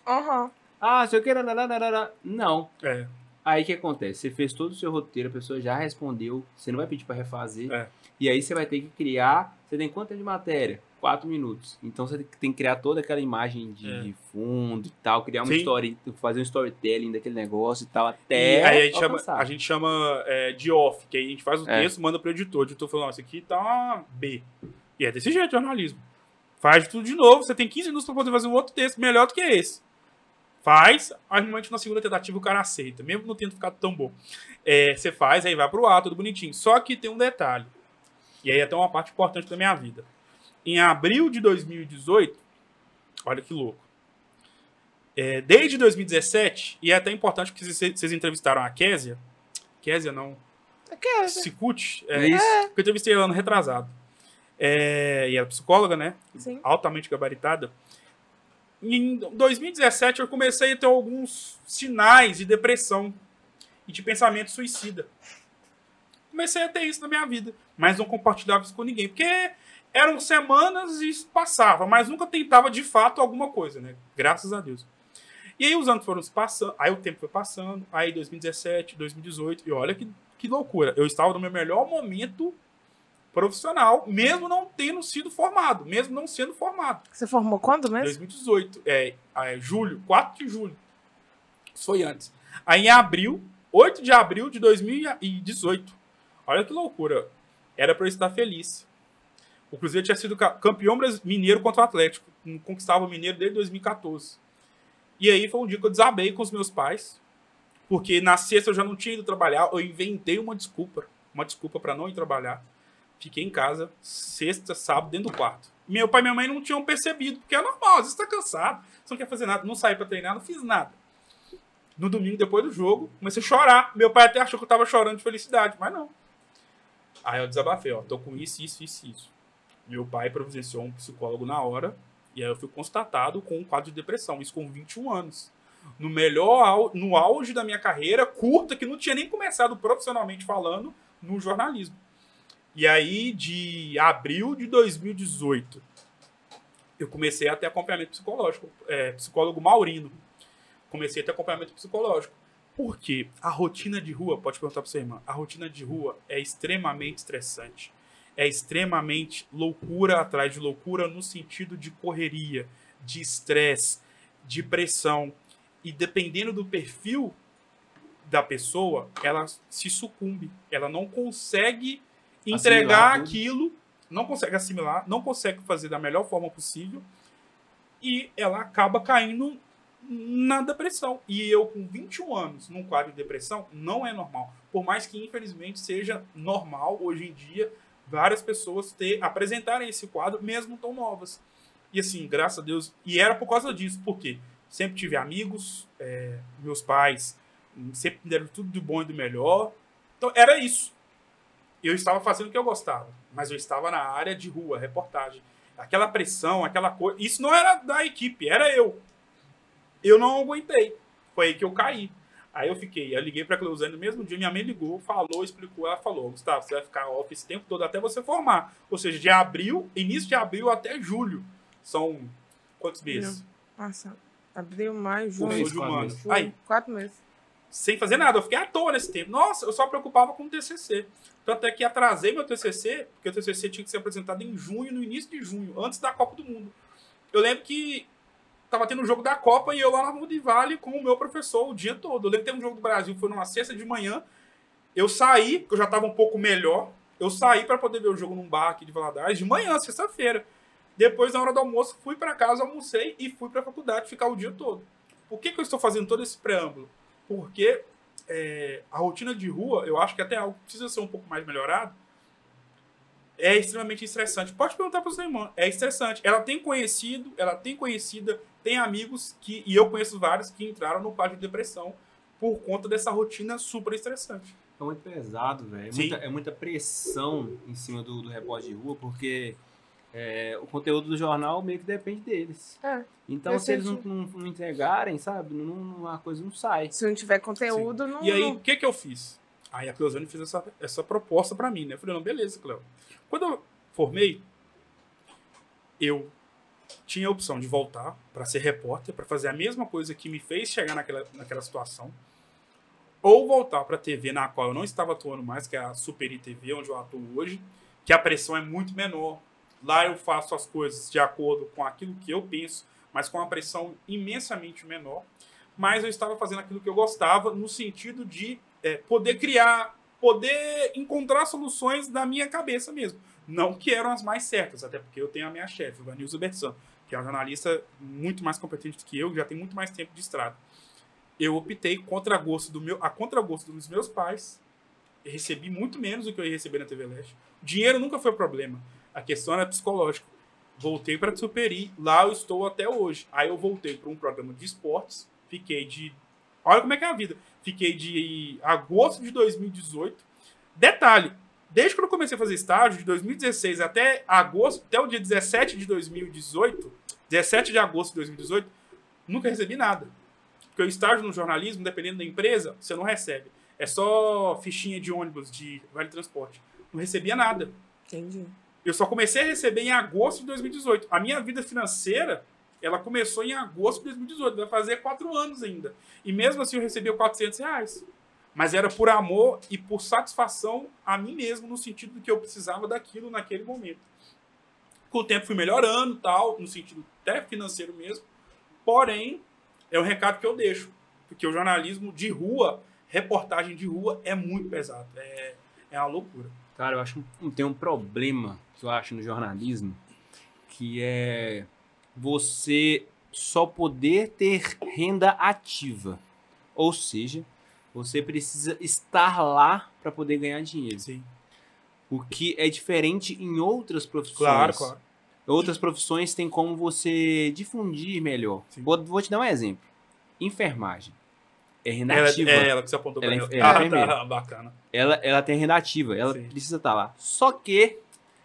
Aham. Ah, se eu quero. Não. É. Aí o que acontece? Você fez todo o seu roteiro, a pessoa já respondeu, você não vai pedir pra refazer. É. E aí você vai ter que criar. Você tem quanto tempo de matéria? Quatro minutos. Então você tem que criar toda aquela imagem de, É. de fundo e tal, criar uma Sim. story, fazer um storytelling daquele negócio e tal, E até. aí a gente chama, a gente chama é, de off, que aí a gente faz o É. texto, manda pro editor. O editor fala, nossa, aqui tá uma B. E é desse jeito, jornalismo. Faz tudo de novo, você tem 15 minutos pra poder fazer um outro texto melhor do que esse. Faz, aí normalmente na segunda tentativa o cara aceita, mesmo não tendo ficado tão bom. É, você faz, aí vai pro ar, tudo bonitinho. Só que tem um detalhe. E aí até uma parte importante da minha vida. Em abril de 2018, olha que louco. É, desde 2017, e é até importante porque vocês entrevistaram a Késia. Késia não. Que- Cicuti. É, É isso. porque eu entrevistei ela ano retrasado. É, e ela é psicóloga, né? Sim. Altamente gabaritada. E em 2017 eu comecei a ter alguns sinais de depressão e de pensamento suicida. Comecei a ter isso na minha vida, mas não compartilhava isso com ninguém, porque eram semanas e isso passava, mas nunca tentava de fato alguma coisa, né? Graças a Deus. E aí os anos foram se passando, aí o tempo foi passando, aí 2017, 2018, e olha que, que loucura. Eu estava no meu melhor momento profissional, mesmo não tendo sido formado, mesmo não sendo formado. Você formou quando mesmo? 2018, é, é, julho, 4 de julho. Isso foi antes. Aí em abril, 8 de abril de 2018. Olha que loucura. Era pra eu estar feliz. O Cruzeiro tinha sido ca- campeão mineiro contra o Atlético. Não Conquistava o mineiro desde 2014. E aí foi um dia que eu desabei com os meus pais. Porque na sexta eu já não tinha ido trabalhar. Eu inventei uma desculpa. Uma desculpa pra não ir trabalhar. Fiquei em casa, sexta, sábado, dentro do quarto. Meu pai e minha mãe não tinham percebido, porque é normal, às vezes tá cansado, você não quer fazer nada, não saí pra treinar, não fiz nada. No domingo, depois do jogo, comecei a chorar. Meu pai até achou que eu tava chorando de felicidade, mas não. Aí eu desabafei, ó, tô com isso, isso, isso, isso. Meu pai providenciou um psicólogo na hora, e aí eu fui constatado com um quadro de depressão, isso com 21 anos. No melhor, no auge da minha carreira, curta, que não tinha nem começado profissionalmente falando, no jornalismo. E aí, de abril de 2018, eu comecei a ter acompanhamento psicológico. É, psicólogo Maurino. Comecei a ter acompanhamento psicológico. Porque a rotina de rua, pode perguntar pra sua irmã, a rotina de rua é extremamente estressante. É extremamente loucura atrás de loucura no sentido de correria, de estresse, de pressão. E dependendo do perfil da pessoa, ela se sucumbe. Ela não consegue entregar Assimilar tudo. aquilo, não consegue assimilar, não consegue fazer da melhor forma possível e ela acaba caindo na depressão. E eu, com 21 anos, num quadro de depressão, não é normal. Por mais que, infelizmente, seja normal hoje em dia várias pessoas ter, apresentarem esse quadro, mesmo tão novas. E assim, graças a Deus. E era por causa disso, porque sempre tive amigos, é, meus pais hum, sempre deram tudo do bom e do melhor. Então era isso. Eu estava fazendo o que eu gostava, mas eu estava na área de rua, reportagem. Aquela pressão, aquela coisa. Isso não era da equipe, era eu. Eu não aguentei. Foi aí que eu caí. Aí eu fiquei, eu liguei pra Cleuzane no mesmo dia, minha mãe ligou, falou, explicou, ela falou, Gustavo, você vai ficar off esse tempo todo até você formar. Ou seja, de abril, início de abril até julho. São quantos meses? Nossa, abril, maio, junho, mês, de quatro humanos. meses. julho, Aí, quatro meses. sem fazer nada, eu fiquei à toa nesse tempo. Nossa, eu só preocupava com o TCC. Tanto é que atrasei meu TCC, porque o TCC tinha que ser apresentado em junho, no início de junho, antes da Copa do Mundo. Eu lembro que tava tendo o jogo da Copa e eu lá na Rua de Vale com o meu professor o dia todo. Eu lembro que teve um jogo do Brasil, foi numa sexta de manhã, Eu saí, porque eu já tava um pouco melhor. Eu saí para poder ver o jogo num bar aqui de Valadares de manhã, sexta-feira. Depois, na hora do almoço, fui para casa, almocei e fui para a faculdade ficar o dia todo. Por que, que eu estou fazendo todo esse preâmbulo? Porque é, a rotina de rua, eu acho que até algo precisa ser um pouco mais melhorado, é extremamente estressante. Pode perguntar para sua irmã, é estressante. Ela tem conhecido, ela tem conhecida, tem amigos que, e eu conheço vários que entraram no quadro de depressão por conta dessa rotina super estressante. É muito pesado, velho. É Sim. muita, é muita pressão em cima do, do repórter de rua, porque é, o conteúdo do jornal meio que depende deles. É. Então, se eles não, não, não entregarem, sabe, não, não- a coisa não sai. Se não tiver conteúdo, não. E aí, o que que eu fiz? Aí a Cleozane fez essa, essa proposta pra mim, né? Eu falei, não, beleza, Cleo. Quando eu formei, eu tinha a opção de voltar pra ser repórter, pra fazer a mesma coisa que me fez chegar naquela, naquela situação, ou voltar pra TV na qual eu não estava atuando mais, que é a Superi TV, onde eu atuo hoje, que a pressão é muito menor. Lá eu faço as coisas de acordo com aquilo que eu penso, mas com uma pressão imensamente menor. Mas eu estava fazendo aquilo que eu gostava, no sentido de é, poder criar, poder encontrar soluções da minha cabeça mesmo. Não que eram as mais certas, até porque eu tenho a minha chefe, Vanilza Bersan, que é uma jornalista muito mais competente do que eu, já tem muito mais tempo de estrada. Eu optei contra gosto do meu, a contragosto dos meus pais. Recebi muito menos do que eu ia receber na TV Leste. Dinheiro nunca foi problema. A questão era psicológica. Voltei para Superi, lá eu estou até hoje. Aí eu voltei para um programa de esportes, fiquei de. Olha como é que é a vida. Fiquei de agosto de 2018. Detalhe, desde que eu comecei a fazer estágio, de 2016 até agosto, até o dia 17 de 2018, 17 de agosto de 2018, nunca recebi nada. Porque o estágio no jornalismo, dependendo da empresa, você não recebe. É só fichinha de ônibus, de vale transporte. Não recebia nada. Entendi. Eu só comecei a receber em agosto de 2018. A minha vida financeira, ela começou em agosto de 2018. Vai fazer quatro anos ainda. E mesmo assim eu recebia 400 reais. Mas era por amor e por satisfação a mim mesmo, no sentido de que eu precisava daquilo naquele momento. Com o tempo fui melhorando, tal, no sentido até financeiro mesmo. Porém, é um recado que eu deixo. Porque o jornalismo de rua, reportagem de rua, é muito pesado. É, é uma loucura. Cara, eu acho que tem um problema que eu acho no jornalismo, que é você só poder ter renda ativa. Ou seja, você precisa estar lá para poder ganhar dinheiro. Sim. O que é diferente em outras profissões. Claro, claro. Outras profissões têm como você difundir melhor. Vou, vou te dar um exemplo. Enfermagem. É renda Ela, é ela que você apontou pra Ela é mim. enfer- Ah, enfermeira. tá, bacana. ela, ela tem renda ativa, ela Sim. precisa estar lá. Só que,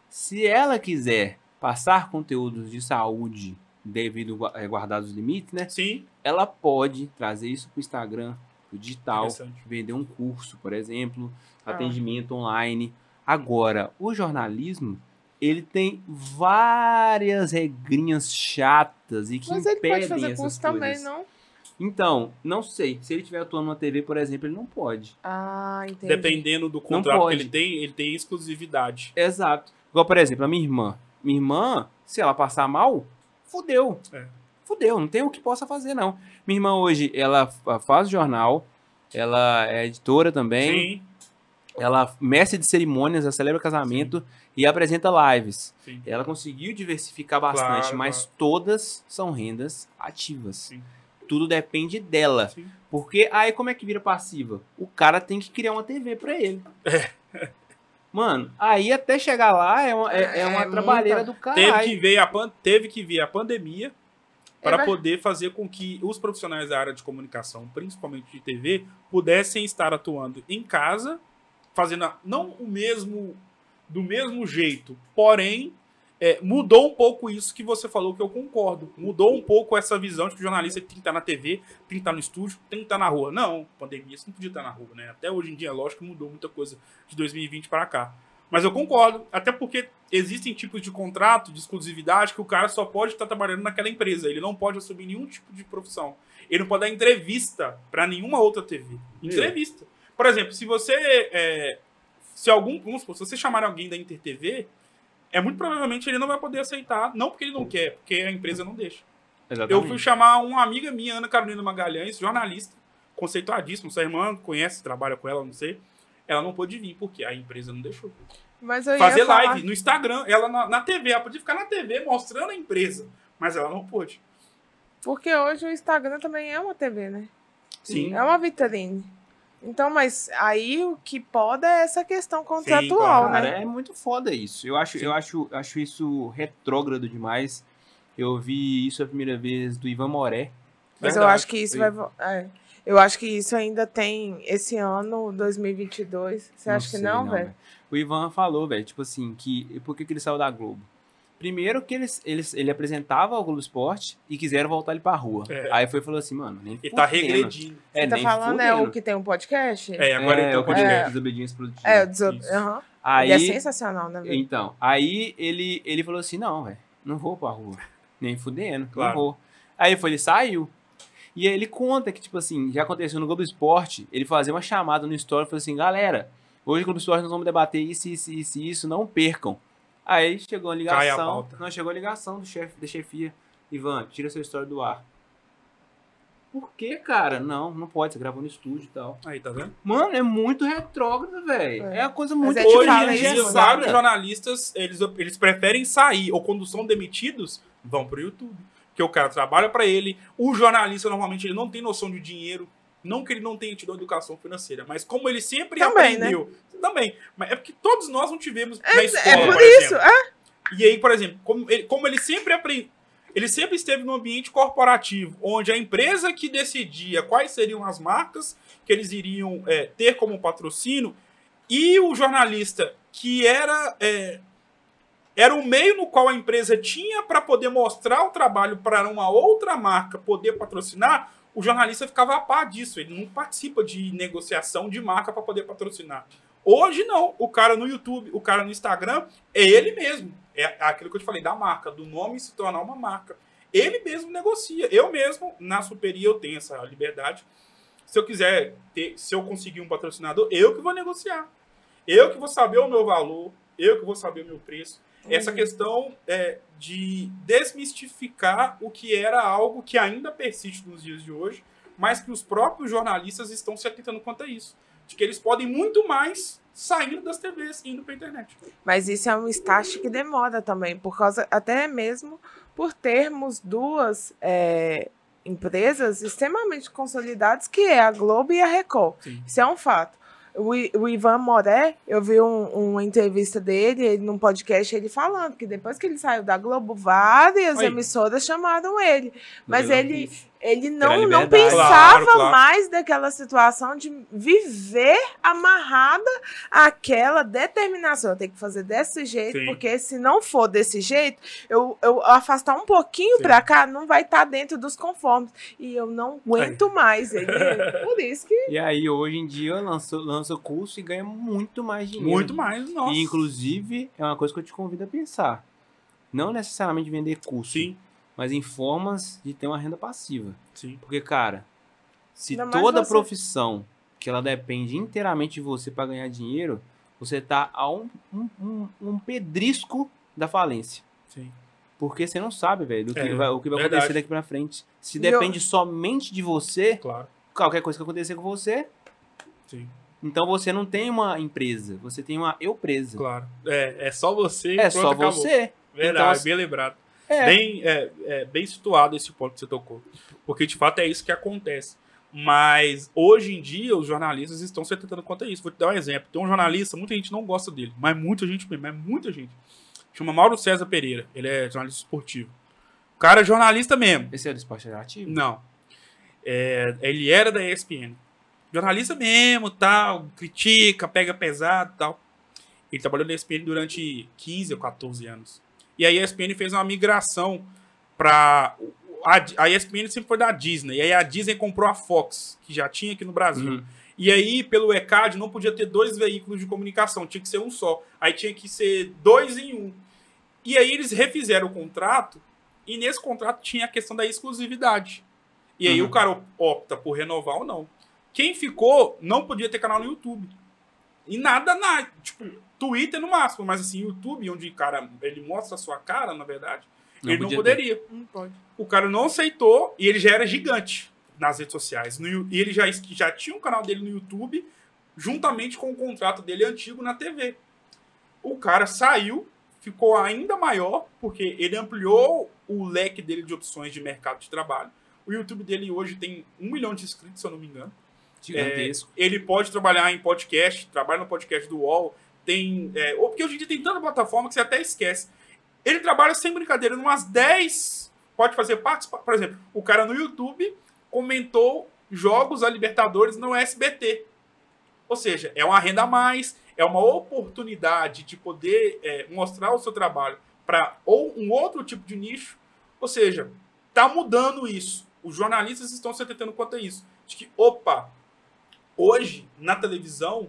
se ela quiser passar conteúdos de saúde devido a eh, guardados os limites, né? Sim, Ela pode trazer isso para o Instagram, pro digital, vender um curso, por exemplo, Ah. atendimento online. Agora, o jornalismo, ele tem várias regrinhas chatas e que Mas ele impedem pode fazer essas curso coisas. também, não? Então, não sei. Se ele estiver atuando na TV, por exemplo, ele não pode. Ah, entendi. dependendo do contrato que ele tem, ele tem exclusividade. Exato. Igual, por exemplo, a minha irmã. Minha irmã, se ela passar mal, fudeu. É. Fudeu, não tem o que possa fazer, não. Minha irmã hoje, ela fa- faz jornal, ela é editora também, Sim, ela mestre de cerimônias, ela celebra casamento e apresenta lives. sim. Ela conseguiu diversificar bastante, Claro, mas claro. todas são rendas ativas. Sim. Tudo depende dela. Sim. Porque aí como é que vira passiva? O cara tem que criar uma TV pra ele. Mano, aí até chegar lá é uma, é, é uma É trabalheira muita- do Teve caralho. que, ver a pan- teve que vir a pandemia para vai- poder fazer com que os profissionais da área de comunicação, principalmente de TV, pudessem estar atuando em casa, fazendo a- não o mesmo do mesmo jeito, porém é, mudou um pouco isso que você falou que eu concordo. Mudou um pouco essa visão de que o jornalista tem que estar na TV, tem que estar no estúdio, tem que estar na rua. Não, pandemia você não podia estar na rua, né? Até hoje em dia, lógico mudou muita coisa de 2020 para cá. Mas eu concordo, até porque existem tipos de contrato, de exclusividade, que o cara só pode estar trabalhando naquela empresa. Ele não pode assumir nenhum tipo de profissão. Ele não pode dar entrevista para nenhuma outra TV. Entrevista. Por exemplo, se você. é, se algum. Vamos supor, se você chamar alguém da Inter TV, é muito provavelmente ele não vai poder aceitar. Não porque ele não quer, porque a empresa não deixa. Eu Exatamente. fui chamar uma amiga minha, Ana Carolina Magalhães, jornalista, conceituadíssima. Sua irmã conhece, trabalha com ela, não sei. Ela não pôde vir, porque a empresa não deixou. Mas eu ia Fazer falar- live no Instagram, ela na, na TV, ela podia ficar na TV mostrando a empresa, mas ela não pôde. Porque hoje o Instagram também é uma TV, né? Sim. É uma vitrine. Então, mas aí o que pode é essa questão contratual, claro. né? Cara, é muito foda isso. Eu acho, eu acho, acho isso retrógrado demais. Eu vi isso a primeira vez do Ivan Moré. Mas eu Verdade. acho que isso vai. é. Eu acho que isso ainda tem esse ano, 2022. Você acha que sei, não, velho? O Ivan falou, velho, tipo assim, que por que, que ele saiu da Globo? Primeiro que eles, eles, ele apresentava o Globo Esporte e quiseram voltar ele pra rua. É. Aí foi e falou assim, mano, nem E tá regredindo. É, Você tá falando é o que tem um podcast? É, agora ele tem é, um o podcast. podcast Desobediência Produtiva. É, o deso... Isso. Aham. Aí, Ele é sensacional, né, velho? Então, aí ele, ele falou assim, não, velho, não vou pra rua. Nem fudendo, Claro. não vou. Aí foi, ele saiu. E aí ele conta que, tipo assim, já aconteceu no Globo Esporte, ele fazia uma chamada no Story e falou assim, galera, hoje no Globo Esporte nós vamos debater isso, isso, isso, e isso, não percam. Aí chegou a a ligação, pauta. não, chegou a ligação do chefe, da chefia, Ivan, tira sua história do ar. Por que, cara? Não, não pode, você gravou no estúdio e tal. Aí, tá vendo? Mano, é muito retrógrado, velho. É. É. uma coisa Mas muito é tipo Hoje em dia, vários jornalistas, eles, eles preferem sair, ou quando são demitidos, vão pro YouTube. Porque o cara trabalha pra ele. O jornalista, normalmente, ele não tem noção de dinheiro. Não que ele não tenha tido educação financeira, mas como ele sempre Também, né? aprendeu. Também. Mas é porque todos nós não tivemos na É, escola, é por por isso, exemplo. é. E aí, por exemplo, como ele, como ele sempre aprende, ele sempre esteve no ambiente corporativo, onde a empresa que decidia quais seriam as marcas que eles iriam é, ter como patrocínio, e o jornalista que era é, era o meio no qual a empresa tinha para poder mostrar o trabalho para uma outra marca poder patrocinar, o jornalista ficava a par disso. Ele não participa de negociação de marca para poder patrocinar. Hoje não. O cara no YouTube, o cara no Instagram, é ele mesmo. É aquilo que eu te falei, da marca, do nome se tornar uma marca. Ele mesmo negocia. Eu mesmo, na Superi, eu tenho essa liberdade. Se eu quiser ter, se eu conseguir um patrocinador, eu que vou negociar. Eu que vou saber o meu valor, eu que vou saber o meu preço. Essa Uhum. questão é, de desmistificar o que era algo que ainda persiste nos dias de hoje, mas que os próprios jornalistas estão se atentando quanto a isso. De que eles podem muito mais saindo das TVs e indo para internet. Mas isso é um estágio que demora também, por causa, até mesmo por termos duas é, empresas extremamente consolidadas, que é a Globo e a Record. Sim. Isso é um fato. O, Ivan Moré, eu vi um- uma entrevista dele, ele, num podcast, ele falando que depois que ele saiu da Globo, várias Aí. emissoras chamaram ele. Mas ele. Ele não, não pensava Claro, claro. mais daquela situação de viver amarrada àquela determinação. Eu tenho que fazer desse jeito, Sim. porque se não for desse jeito, eu, eu afastar um pouquinho pra cá, não vai estar dentro dos conformes. E eu não aguento mais. Ele, por isso que. E aí, hoje em dia, lança, lança curso e ganha muito mais dinheiro. Muito mais, nossa. E, inclusive, é uma coisa que eu te convido a pensar. Não necessariamente vender curso, Sim, mas em formas de ter uma renda passiva. sim. Porque, cara, se Ainda toda você- profissão que ela depende inteiramente de você para ganhar dinheiro, você tá a um, um, um, um pedrisco da falência. Sim. Porque você não sabe, velho, do que É, vai, o que vai verdade. acontecer daqui pra frente. Se E eu- depende somente de você, Claro. qualquer coisa que acontecer com você, Sim, então você não tem uma empresa, você tem uma eu presa. claro. É, é só você. É pronto, só acabou. você. Verdade, Então, assim- bem lembrado. É. Bem, é, é, bem situado esse ponto que você tocou. Porque de fato é isso que acontece. Mas hoje em dia os jornalistas estão se atentando quanto a isso. Vou te dar um exemplo. Tem um jornalista, muita gente não gosta dele, mas muita gente mesmo, é muita gente. Chama Mauro César Pereira. Ele é jornalista esportivo. O cara é jornalista mesmo. Esse é do esporte ativo? Não. É, ele era da ESPN. Jornalista mesmo, tal, critica, pega pesado tal. Ele trabalhou na ESPN durante 15 ou 14 anos. E a ESPN fez uma migração para a, a ESPN sempre foi da Disney. E aí a Disney comprou a Fox, que já tinha aqui no Brasil. Uhum. E aí, pelo ECAD, não podia ter dois veículos de comunicação, tinha que ser um só. Aí tinha que ser dois em um. E aí eles refizeram o contrato, e nesse contrato tinha a questão da exclusividade. E aí Uhum. o cara opta por renovar ou não. Quem ficou não podia ter canal no YouTube. E nada na. Tipo, Twitter no máximo, mas assim, YouTube, onde o cara ele mostra a sua cara, na verdade, Não ele não poderia. Não pode. O cara não aceitou e ele já era gigante nas redes sociais. No e ele já, já tinha um canal dele no YouTube juntamente com o contrato dele antigo na TV. O cara saiu, ficou ainda maior, porque ele ampliou o leque dele de opções de mercado de trabalho. O YouTube dele hoje tem um milhão de inscritos, se eu não me engano. Gigantesco. Ele pode trabalhar em podcast, trabalha no podcast do UOL, tem. É, ou porque hoje em dia tem tanta plataforma que você até esquece. Ele trabalha sem brincadeira, em umas 10. Pode fazer parte. Por exemplo, o cara no YouTube comentou jogos a Libertadores no SBT. Ou seja, é uma renda a mais, é uma oportunidade de poder é, mostrar o seu trabalho para ou um outro tipo de nicho. Ou seja, tá mudando isso. Os jornalistas estão se atentando quanto a isso. De que, opa, hoje, na televisão,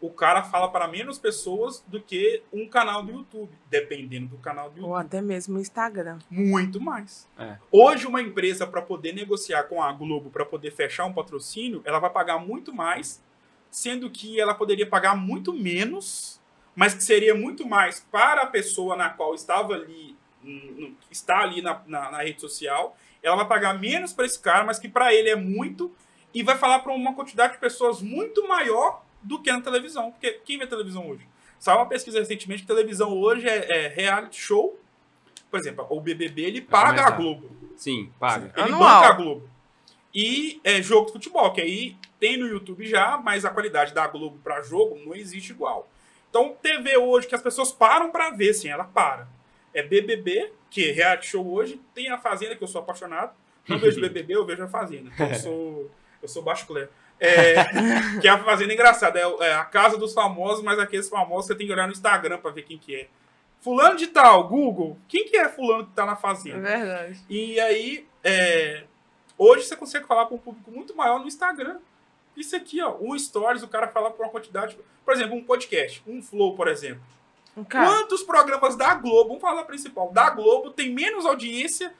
o cara fala para menos pessoas do que um canal do YouTube, dependendo do canal do YouTube. Ou até mesmo o Instagram. Muito mais. É. Hoje, uma empresa, para poder negociar com a Globo, para poder fechar um patrocínio, ela vai pagar muito mais, sendo que ela poderia pagar muito menos, mas que seria muito mais para a pessoa na qual estava ali, está ali na, na, na rede social. Ela vai pagar menos para esse cara, mas que para ele é muito, e vai falar para uma quantidade de pessoas muito maior do que na televisão. Porque quem vê televisão hoje? Saiu uma pesquisa recentemente que televisão hoje é, é reality show. Por exemplo, o BBB ele paga a. Globo. Sim, paga. Ele Anual. banca a Globo. E é jogo de futebol, que aí tem no YouTube já, mas a qualidade da Globo para jogo não existe igual. Então, TV hoje que as pessoas param para ver, sim, ela para. É BBB, que é reality show hoje, tem a Fazenda, que eu sou apaixonado. Não vejo BBB, eu vejo a Fazenda. Então, eu sou, eu sou baixo clero. É, que a Fazenda é engraçada, é, é a casa dos famosos, mas aqueles famosos você tem que olhar no Instagram para ver quem que é. Fulano de tal, Google, quem que é fulano que tá na É Fazenda? verdade. E aí, é, hoje você consegue falar com um público muito maior no Instagram. Isso aqui, ó, um stories, o cara fala por uma quantidade. Por exemplo, um podcast, um flow, por exemplo. Um Quantos programas da Globo, vamos falar principal, da Globo tem menos audiência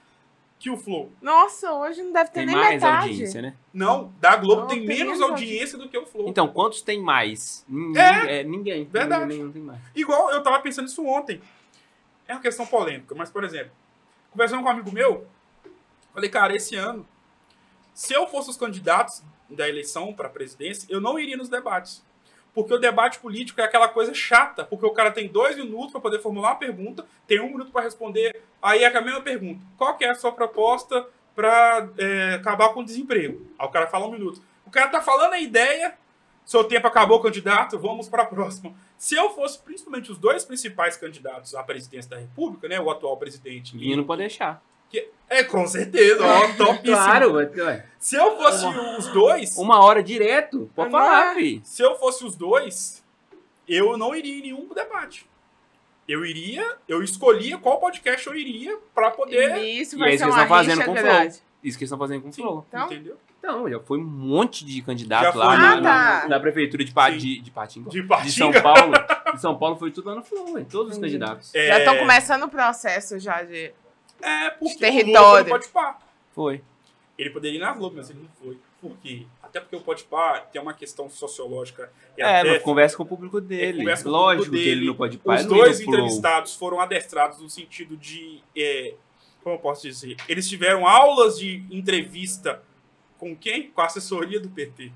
que o Flow? nossa, hoje não deve ter Tem nem mais metade. audiência, né? Não, da Globo Não, tem, tem menos audiência do que o Flow. Então, quantos tem mais? Ninguém. É, É, ninguém. verdade. Nenhum tem mais. Igual eu tava pensando isso ontem. É uma questão polêmica, mas, por exemplo, conversando com um amigo meu, falei, cara, esse ano, se eu fosse os candidatos da eleição para presidência, eu não iria nos debates. Porque o debate político é aquela coisa chata, porque o cara tem dois minutos para poder formular uma pergunta, tem um minuto para responder, aí é a mesma pergunta. Qual que é a sua proposta para acabar com o desemprego? Aí o cara fala um minuto. O cara tá falando a ideia, seu tempo acabou, candidato, vamos para a próxima. Se eu fosse principalmente os dois principais candidatos à presidência da República, né, o atual presidente E não pode deixar. Que- é com certeza, ó, topíssimo. Claro. Se eu fosse os dois, Uma hora direto. Pode falar, é? fi. se eu fosse os dois, eu não iria em nenhum debate. Eu iria, eu escolhia qual podcast eu iria para poder, Isso E vai aí ser vocês uma estão fazendo com o grande. Isso que eles estão fazendo com o Flow. Então? entendeu? Então, já foi um monte de candidato lá na, Ah, tá. na- na prefeitura de, pa, de, de Patinga. De De Patinga. São Paulo. De São Paulo foi tudo lá no Flow, hein? Todos os Entendi. candidatos. É, Já estão começando o processo já de... É, porque território. o Lula foi no Podpah. Foi. Ele poderia ir na Globo, mas ele não foi. Por quê? Até porque o Podpah tem uma questão sociológica e É, até mas conversa com o público dele. com o Lógico público que ele dele. não pode parar. Os dois entrevistados foram adestrados no sentido de. é, como eu posso dizer? Eles tiveram aulas de entrevista com quem? Com a assessoria do PT.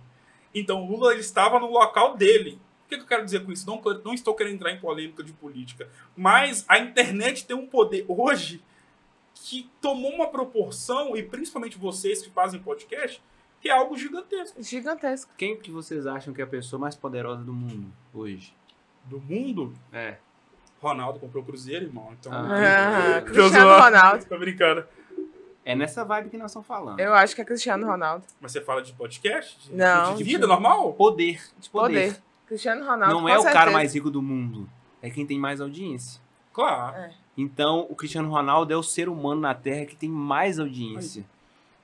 Então o Lula ele estava no local dele. O que, que eu quero dizer com isso? Não, não estou querendo entrar em polêmica de política. Mas a internet tem um poder hoje que tomou uma proporção, e principalmente vocês que fazem podcast, que é algo gigantesco. Gigantesco. Quem que vocês acham que é a pessoa mais poderosa do mundo hoje? Do mundo, É. Ronaldo comprou o Cruzeiro, irmão. Então. Ah, Tô Cristiano zoando. Ronaldo. Tô brincando. É nessa vibe que nós estamos falando. Eu acho que é Cristiano Ronaldo. Mas você fala de podcast? De, Não. De vida normal? Poder. De Poder. poder. Cristiano Ronaldo, Não com é o certeza. cara mais rico do mundo. É quem tem mais audiência. Claro. É. Então, o Cristiano Ronaldo é o ser humano na Terra que tem mais audiência.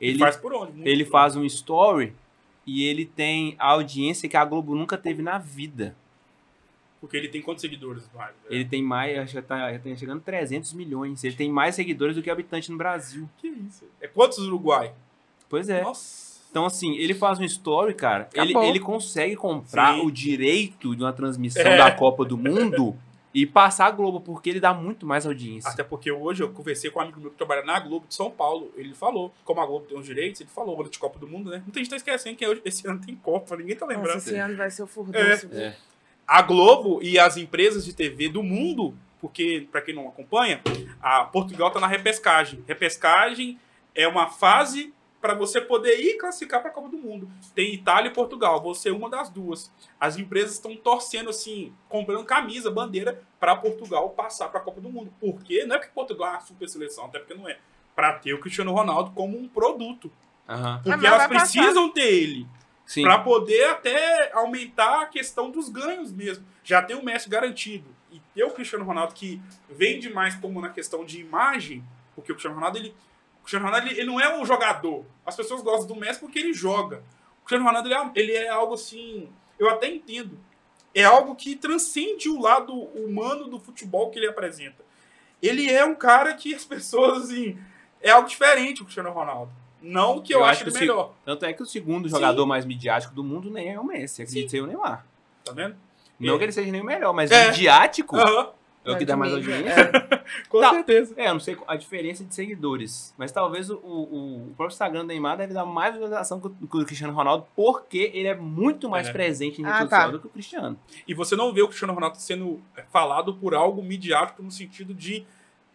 Ele, faz por onde? Muito ele por faz um story e ele tem a audiência que a Globo nunca teve na vida. onde. Porque ele tem quantos seguidores? Vai? Ele tem mais, acho que já tá, já tá chegando a 300 milhões. Ele tem mais seguidores do que habitante no Brasil. Que isso? É quantos Uruguai? Pois é. Nossa. Então, assim, ele faz um story, cara. Ele, ele consegue comprar Sim. o direito de uma transmissão É. da Copa do Mundo e passar a Globo, porque ele dá muito mais audiência. Até porque hoje eu conversei com um amigo meu que trabalha na Globo de São Paulo. Ele falou, como a Globo tem os direitos, ele falou, ano de Copa do Mundo, né? Muita gente tá esquecendo que hoje, esse ano tem Copa, ninguém tá lembrando. Nossa, esse ano vai ser o furdunço. viu? É. a Globo e as empresas de TV do mundo, porque, para quem não acompanha, a Portugal está na repescagem. Repescagem é uma fase para você poder ir classificar para a Copa do Mundo. Tem Itália e Portugal, você é uma das duas. As empresas estão torcendo assim, comprando camisa, bandeira para Portugal passar para a Copa do Mundo. Por quê? Não é porque Portugal é uma super seleção, até porque não é. Para ter o Cristiano Ronaldo como um produto. Aham. Porque mas elas passar. precisam ter ele. Pra poder até aumentar a questão dos ganhos mesmo. Já tem o Messi garantido. E ter o Cristiano Ronaldo que vende mais como na questão de imagem, porque o Cristiano Ronaldo, ele, Cristiano Ronaldo ele, ele não é um jogador. As pessoas gostam do Messi porque ele joga. O Cristiano Ronaldo ele é, ele é algo assim, eu até entendo. É algo que transcende o lado humano do futebol que ele apresenta. Ele é um cara que as pessoas assim, é algo diferente o Cristiano Ronaldo. Não que eu, Eu acho acho ele que melhor, Tanto é que o segundo Sim. jogador mais midiático do mundo nem é o Messi, acredito Sim. ser o Neymar. tá vendo? Não É. que ele seja nem o melhor, mas É. midiático Aham, é o que dá mais audiência. com Tá. certeza. É, eu não sei a diferença de seguidores. Mas talvez o, o, o próprio Instagram do Neymar deve dar mais visualização que o, que o Cristiano Ronaldo, porque ele é muito mais É. presente em rede Ah, social tá. do que o Cristiano. E você não vê o Cristiano Ronaldo sendo falado por algo midiático no sentido de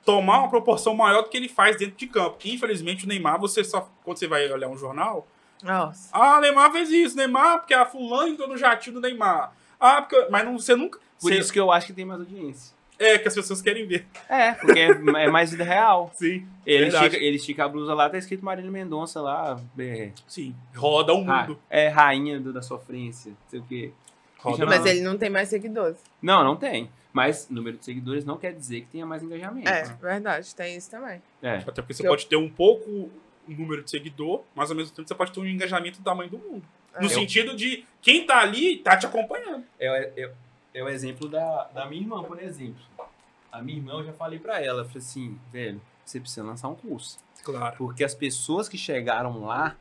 tomar uma proporção maior do que ele faz dentro de campo. Infelizmente, o Neymar, você só. Quando você vai olhar um jornal, Nossa. ah, Neymar fez isso, Neymar, porque a fulano entrou no jatinho do Neymar. Ah, porque. Mas não, você nunca. Por você- isso que eu acho que tem mais audiência. É, que as pessoas querem ver. É, porque é, é mais vida real. Sim. Ele estica, ele estica a blusa lá, tá escrito Marília Mendonça lá. É, Sim. Roda o ra- mundo. é rainha do- da sofrência, não sei o quê. Roda. Mas ele não tem mais seguidores. Não, não tem. Mas número de seguidores não quer dizer que tenha mais engajamento. É, verdade, tem isso também. É. Até porque você Eu- pode ter um pouco o número de seguidor, mas ao mesmo tempo você pode ter um engajamento do tamanho do mundo. No É. sentido de quem tá ali tá te acompanhando. É, é, é o exemplo da, da minha irmã, por exemplo. A minha irmã, eu já falei pra ela, eu falei assim, velho, você precisa lançar um curso. Claro. Porque as pessoas que chegaram lá,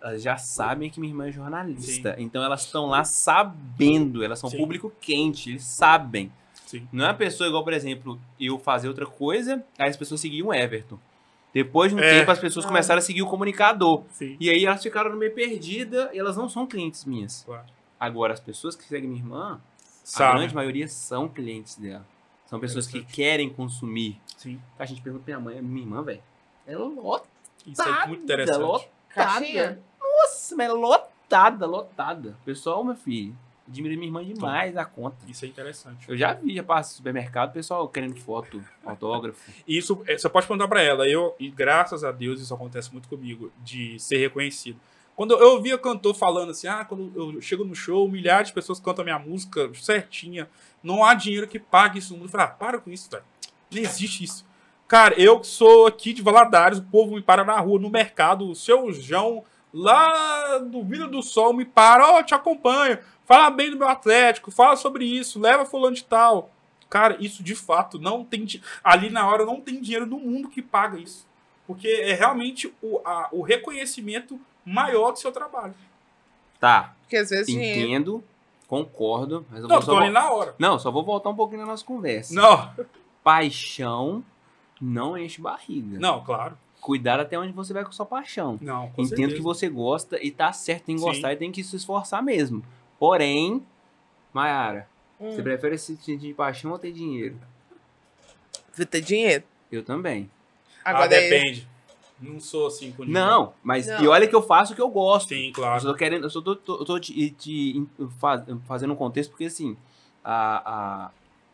elas já sabem que minha irmã é jornalista. Então elas estão lá sabendo, elas são Sim. público quente, eles sabem. Sim. Não é uma pessoa igual, por exemplo, eu fazer outra coisa, aí as pessoas seguiam o Everton. Depois de um É. tempo, as pessoas Ah. começaram a seguir o comunicador. Sim. E aí elas ficaram meio perdida e elas não são clientes minhas. Claro. Agora, as pessoas que seguem minha irmã, a Sabe? grande maioria são clientes dela. São pessoas que querem consumir. Sim. A gente pergunta pra minha mãe, minha irmã, velho. Ela lotada. Isso é muito interessante. Lotada. Caixinha? Nossa, mas é lotada, lotada. Pessoal, meu filho, admira minha irmã demais a conta. Isso é interessante. Eu já vi, já passo no supermercado, pessoal querendo foto, autógrafo. Isso, é, você pode perguntar pra ela. Eu, e graças a Deus, isso acontece muito comigo, de ser reconhecido. Quando eu ouvia cantor falando assim, ah, quando eu chego no show, milhares de pessoas cantam minha música certinha, não há dinheiro que pague isso. Eu falei, ah, para com isso, velho. Não existe isso. Cara, eu que sou aqui de Valadares, o povo me para na rua, no mercado, o seu João, lá do Vila do Sol, me para, ó, te acompanho, fala bem do meu Atlético, fala sobre isso, leva fulano de tal. Cara, isso de fato não tem. Ali na hora não tem dinheiro no mundo que paga isso. Porque é realmente o, a- o reconhecimento maior do seu trabalho. Tá, Porque às vezes dinheiro. entendo, concordo, mas eu Não, vou só tô na hora. Não, só vou voltar um pouquinho na nossa conversa. Não, Paixão não enche barriga. não, claro. Cuidado até onde você vai com sua paixão. Não, com Entendo certeza. que você gosta e tá certo em Sim. gostar e tem que se esforçar mesmo. Porém, Mayara, Hum. você prefere se sentir de paixão ou ter dinheiro? Você ter dinheiro. Eu também. Ah, Agora é- depende. Não sou assim com dinheiro. Não, mas Não. e olha que eu faço o que eu gosto. Sim, Eu claro. só tô querendo, eu só tô, tô- eu tô te, te- faz- fazendo um contexto porque assim, a, a,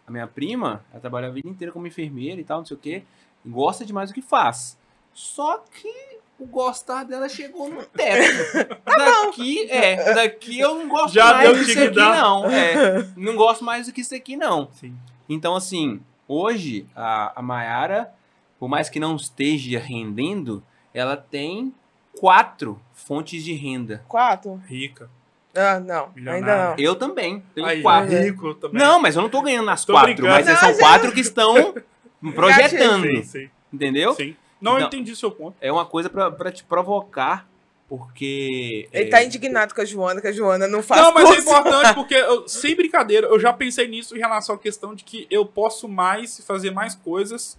a minha prima, ela trabalha a vida inteira como enfermeira e tal, não sei o quê, e gosta demais do que faz. Só que o gostar dela chegou no teto. Daqui, é, daqui eu não gosto Já mais deu disso que aqui dar. não. É, não gosto mais do que isso aqui não. Sim. Então, assim, hoje a, a Mayara, por mais que não esteja rendendo, ela tem quatro fontes de renda. Quatro? Rica. Ah, não. Milionário. Ainda não. Eu também tenho Aí, quatro. rico também. Não, mas eu não tô ganhando nas Tô quatro, brincando. mas Não, são quatro que estão projetando, Sim, sim. entendeu? sim. Não, eu Não. entendi o seu ponto. É uma coisa pra, pra te provocar porque. Ele é, tá indignado com a Joana, que a Joana não faz Não, mas é curso. importante porque, eu- sem brincadeira, eu já pensei nisso em relação à questão de que eu posso mais fazer mais coisas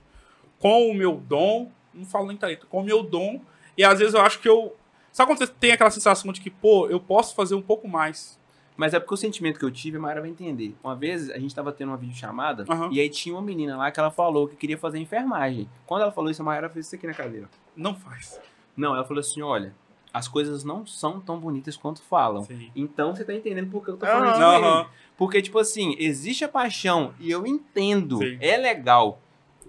com o meu dom, não falo nem talento, com o meu dom, e às vezes eu acho que eu. Sabe quando você tem aquela sensação de que, pô, eu posso fazer um pouco mais? Mas é porque o sentimento que eu tive, a Mayra vai entender. Uma vez a gente tava tendo uma videochamada Aham. e aí tinha uma menina lá que ela falou que queria fazer enfermagem. Quando ela falou isso, a Mayra fez isso aqui na cadeira. Não faz. Não, ela falou assim: olha, as coisas não são tão bonitas quanto falam. Sim. Então você tá entendendo por que eu tô falando Aham. isso. Aham. Porque, tipo assim, existe a paixão e eu entendo. Sim. É legal.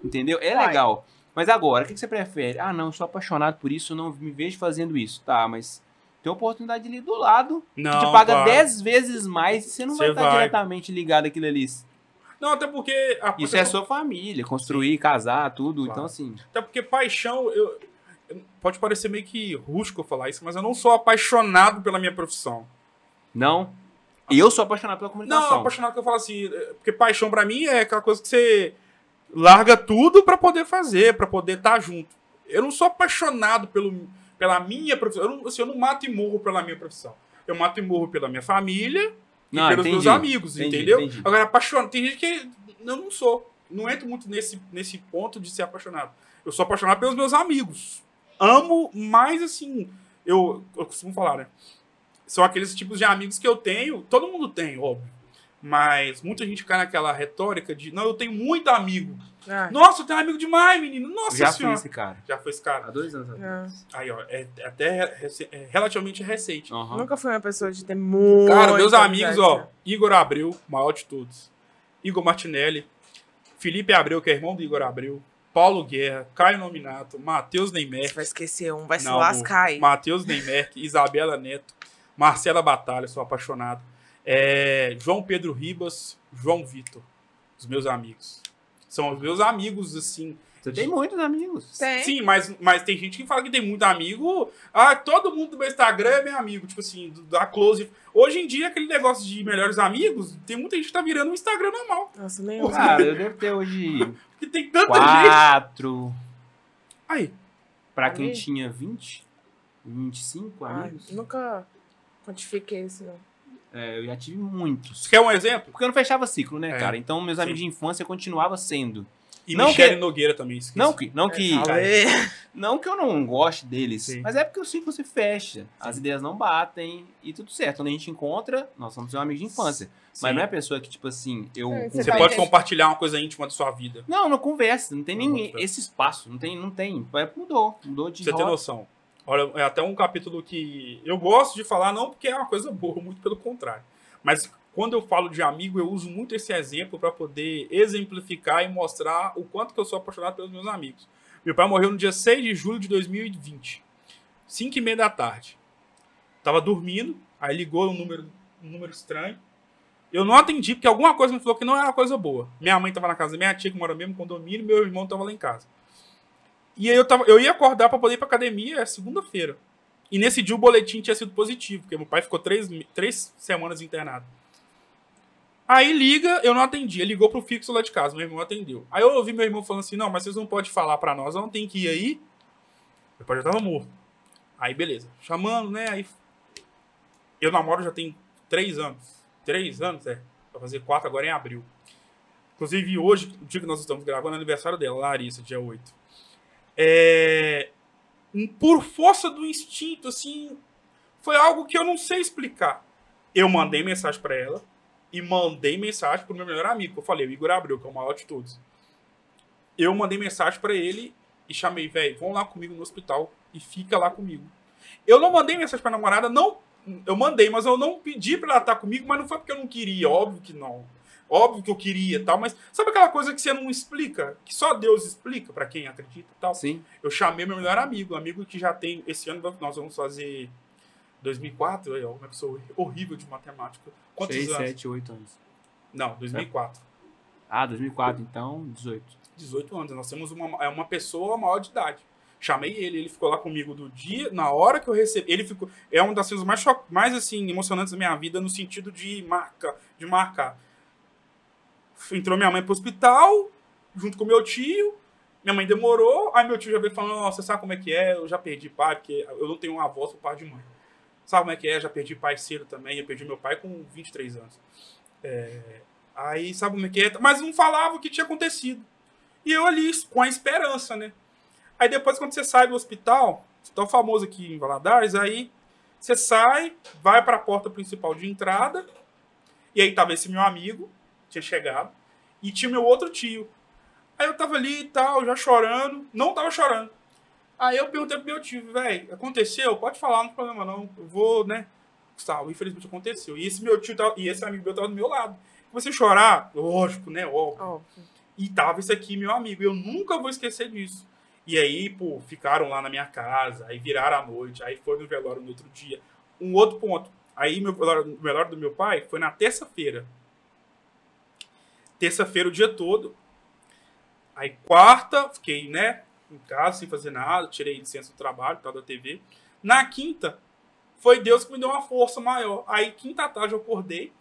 Entendeu? É Vai. legal. Mas agora, o que que você prefere? Ah, não, eu sou apaixonado por isso, eu não me vejo fazendo isso. Tá, mas tem uma oportunidade ali do lado Não, que te paga claro. 10 vezes mais e você não vai Você estar vai. diretamente ligado àquilo ali. Não, até porque. A Isso é sua família, construir, casar, tudo. Claro. Então, assim. Até porque paixão, eu, pode parecer meio que rústico eu falar isso, mas eu não sou apaixonado pela minha profissão. Não. E eu sou apaixonado pela Não, comunicação. apaixonado que eu falo assim, é, porque paixão pra mim é aquela coisa que você larga tudo pra poder fazer, pra poder estar junto. Eu não sou apaixonado pelo, pela minha profissão. Eu não, assim, eu não mato e morro pela minha profissão. Eu mato e morro pela minha família Não, e pelos entendi. meus amigos, Entendi, entendeu? entendi. Agora, apaixonado. Tem gente que eu não sou. Não entro muito nesse, nesse ponto de ser apaixonado. Eu sou apaixonado pelos meus amigos. Amo mais assim. Eu, eu costumo falar, né? São aqueles tipos de amigos que eu tenho. Todo mundo tem, óbvio. Mas muita gente cai naquela retórica de. Não, eu tenho muito amigo. Ah, Nossa, eu tenho amigo demais, menino. Nossa Já fui senhora. esse cara. Já foi esse cara. Há dois anos atrás. não. Aí, ó. É, é até rece- é relativamente recente. Aham. Nunca fui uma pessoa de ter muito. Cara, meus amigos, ó. Igor Abreu, maior de todos. Igor Martinelli. Felipe Abreu, que é irmão do Igor Abreu. Paulo Guerra, Caio Nominato, Matheus Você Neymer, vai esquecer um, vai se Não, lascar aí. Matheus Neymer, Isabela Neto, Marcela Batalha, sou apaixonado. É, João Pedro Ribas, João Vitor, os meus amigos. São os meus amigos, assim. Você tem muitos amigos. Tem. Sim, mas, mas tem gente que fala que tem muito amigo. Ah, todo mundo do meu Instagram é meu amigo. Tipo assim, do- da close. Hoje em dia, aquele negócio de melhores amigos, tem muita gente que tá virando um Instagram normal. Nossa, nem eu. Cara, eu devo ter hoje Porque tem tanta gente. quatro. Aí, Pra quem Amigo? tinha 20, 25 Ai, amigos. nunca quantifiquei isso, não. É, eu já tive muitos. você quer um exemplo? Porque eu não fechava ciclo, né, É. cara? Então, meus amigos de infância continuava sendo. E Não Michele que- Nogueira também. esqueci. Não que, não que, Falei. não que eu não goste deles, Sim. mas é porque o ciclo se fecha. As ideias não batem e tudo certo. Quando a gente encontra, nós somos seus amigos de infância. Mas Sim. não é pessoa que, tipo assim, eu. É, Você vai pode ter- compartilhar uma coisa íntima da sua vida. Não, não conversa, não tem Não ninguém. conversa. Esse espaço, não tem, não tem. É, Mudou, mudou de você ter rota. noção. Olha, é até um capítulo que eu gosto de falar, não porque é uma coisa boa, muito pelo contrário. Mas quando eu falo de amigo, eu uso muito esse exemplo para poder exemplificar e mostrar o quanto que eu sou apaixonado pelos meus amigos. Meu pai morreu no dia 6 de julho de 2020. 5 e meia da tarde. Tava dormindo, aí ligou um número, um número estranho. Eu não atendi, porque alguma coisa me falou que não era coisa boa. Minha mãe tava na casa da minha tia, que mora no mesmo condomínio, meu irmão tava lá em casa. E aí eu, tava, eu ia acordar pra poder ir pra academia é segunda-feira. E nesse dia o boletim tinha sido positivo, porque meu pai ficou três, três semanas internado. Aí liga, eu não atendi. Ele ligou pro fixo lá de casa, meu irmão atendeu. Aí eu ouvi meu irmão falando assim: não, mas vocês não podem falar pra nós, não tenho que ir aí. Meu pai já tava morto. Aí beleza, chamando, né? Aí. Eu namoro já tem três anos. Três anos, é. Vai fazer quatro agora em abril. Inclusive, hoje, o dia que nós estamos gravando, é aniversário dela, Larissa, dia 8 é, por força do instinto, assim, foi algo que eu não sei explicar. Eu mandei mensagem pra ela e mandei mensagem pro meu melhor amigo, que eu falei, o Igor Abreu, que é o maior de todos. Eu mandei mensagem pra ele e chamei, velho, vão lá comigo no hospital e fica lá comigo. Eu não mandei mensagem pra namorada, não. Eu mandei, mas eu não pedi pra ela estar comigo, mas não foi porque eu não queria, óbvio que não. Óbvio que eu queria e tal, mas sabe aquela coisa que você não explica? Que só Deus explica pra quem acredita e tal? Sim. Eu chamei meu melhor amigo, um amigo que já tem. Esse ano nós vamos fazer 2004. Aí, ó, uma pessoa horrível de matemática. Quantos 6, anos? 7, 8 anos. Não, 2004. Ah, 2004, então, 18. 18 anos. Nós temos uma, é uma pessoa maior de idade. Chamei ele, ele ficou lá comigo do dia, na hora que eu recebi. Ele ficou. É uma das coisas mais, mais assim, emocionantes da minha vida, no sentido de marca, de marcar. Entrou minha mãe pro hospital, junto com meu tio. Minha mãe demorou, aí meu tio já veio falando, "Ó, você sabe como é que é? Eu já perdi pai, porque eu não tenho uma avó, sou pai de mãe. Sabe como é que é? Já perdi pai cedo também, eu perdi meu pai com 23 anos. É, aí, sabe como é que é? Mas não falava o que tinha acontecido. E eu ali, com a esperança, né? Aí depois, quando você sai do hospital, hospital famoso aqui em Valadares, aí você sai, vai para a porta principal de entrada, e aí tava esse meu amigo, tinha chegado, e tinha meu outro tio. Aí eu tava ali e tal, já chorando, não tava chorando. Aí eu perguntei pro meu tio, velho, aconteceu? Pode falar, não tem problema não, eu vou, né? Gustavo, infelizmente aconteceu. E esse meu tio tava, e esse amigo meu tava do meu lado. Você chorar, lógico, né? Óbvio. Óbvio. E tava esse aqui, meu amigo. Eu nunca vou esquecer disso. E aí, pô, ficaram lá na minha casa, aí viraram a noite, aí foi no velório no outro dia. Um outro ponto. Aí, meu o velório do meu pai foi na terça-feira. Terça-feira o dia todo. Aí, quarta, fiquei, né, em casa, sem fazer nada, tirei licença do trabalho, tal, da TV. Na quinta, foi Deus que me deu uma força maior. Aí, quinta tarde, eu acordei,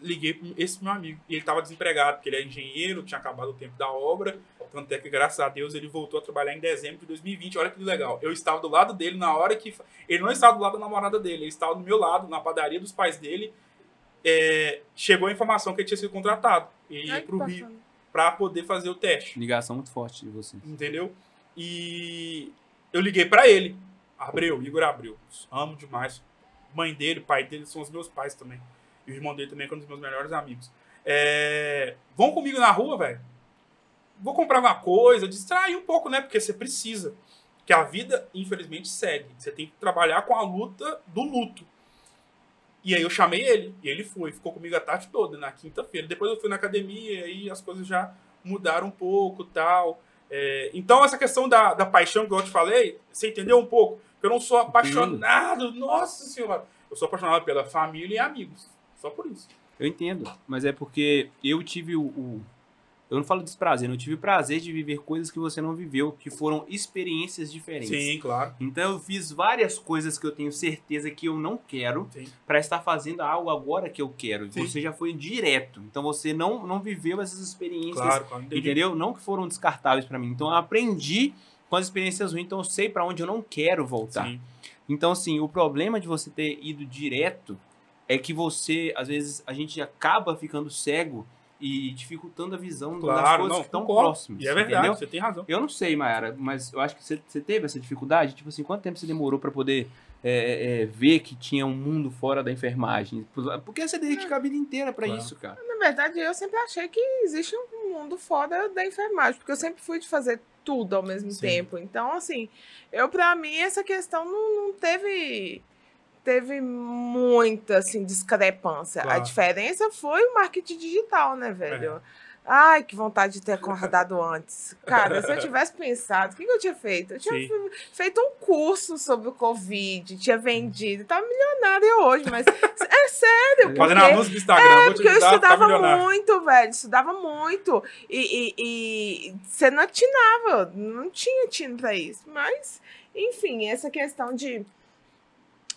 liguei para esse meu amigo. Ele estava desempregado, porque ele é engenheiro, tinha acabado o tempo da obra. Tanto é que, graças a Deus, ele voltou a trabalhar em dezembro de 2020. Olha que legal. Eu estava do lado dele na hora que. Ele não estava do lado da namorada dele, ele estava do meu lado, na padaria dos pais dele. É, chegou a informação que ele tinha sido contratado. Ai, ia pro Rio para poder fazer o teste. Ligação muito forte de vocês. Entendeu? E eu liguei para ele. Abreu, Igor Abreu. Amo demais. Mãe dele, pai dele são os meus pais também. E o irmão dele também é um dos meus melhores amigos. É... Vão comigo na rua, velho. Vou comprar uma coisa, distrair um pouco, né? Porque você precisa. Que a vida, infelizmente, segue. Você tem que trabalhar com a luta do luto. E aí eu chamei ele, e ele foi, ficou comigo a tarde toda, na quinta-feira. Depois eu fui na academia, e aí as coisas já mudaram um pouco tal. É, então, essa questão da, da paixão que eu te falei, você entendeu um pouco? Eu não sou apaixonado, nossa senhora. Eu sou apaixonado pela família e amigos. Só por isso. Eu entendo, mas é porque eu tive o, o- Eu não falo desprazer, eu tive o prazer de viver coisas que você não viveu, que foram experiências diferentes. Sim, claro. Então eu fiz várias coisas que eu tenho certeza que eu não quero para estar fazendo algo agora que eu quero. Sim. Você já foi direto. Então você não, não viveu essas experiências, Claro, claro. entendeu? Não que foram descartáveis para mim. Então eu aprendi com as experiências ruins, então eu sei para onde eu não quero voltar. Sim. Então, assim, o problema de você ter ido direto é que você, às vezes, a gente acaba ficando cego e dificultando a visão das Claro, coisas não, que estão próximas. E é verdade, entendeu? você tem razão. Eu não sei, Mayara, mas eu acho que você, você teve essa dificuldade. Tipo assim, quanto tempo você demorou pra poder é, é, ver que tinha um mundo fora da enfermagem? Porque você dedica a vida inteira pra Claro. isso, cara. Na verdade, eu sempre achei que existe um mundo fora da enfermagem, porque eu sempre fui de fazer tudo ao mesmo Sim. tempo. Então, assim, eu, pra mim, essa questão não, não teve. Teve muita, assim, discrepância. A Claro. diferença foi o marketing digital, né, velho? Ai, que vontade de ter acordado antes. Cara, se eu tivesse pensado, o que, que eu tinha feito? Eu tinha Sim. fe- feito um curso sobre o Covid, tinha vendido, tava milionária hoje, mas é sério. Fazendo anúncio do Instagram, vou te porque eu a estudava milionário. muito, velho. Estudava muito. E, e, e você não atinava. Não tinha tino pra isso. Mas, enfim, essa questão de,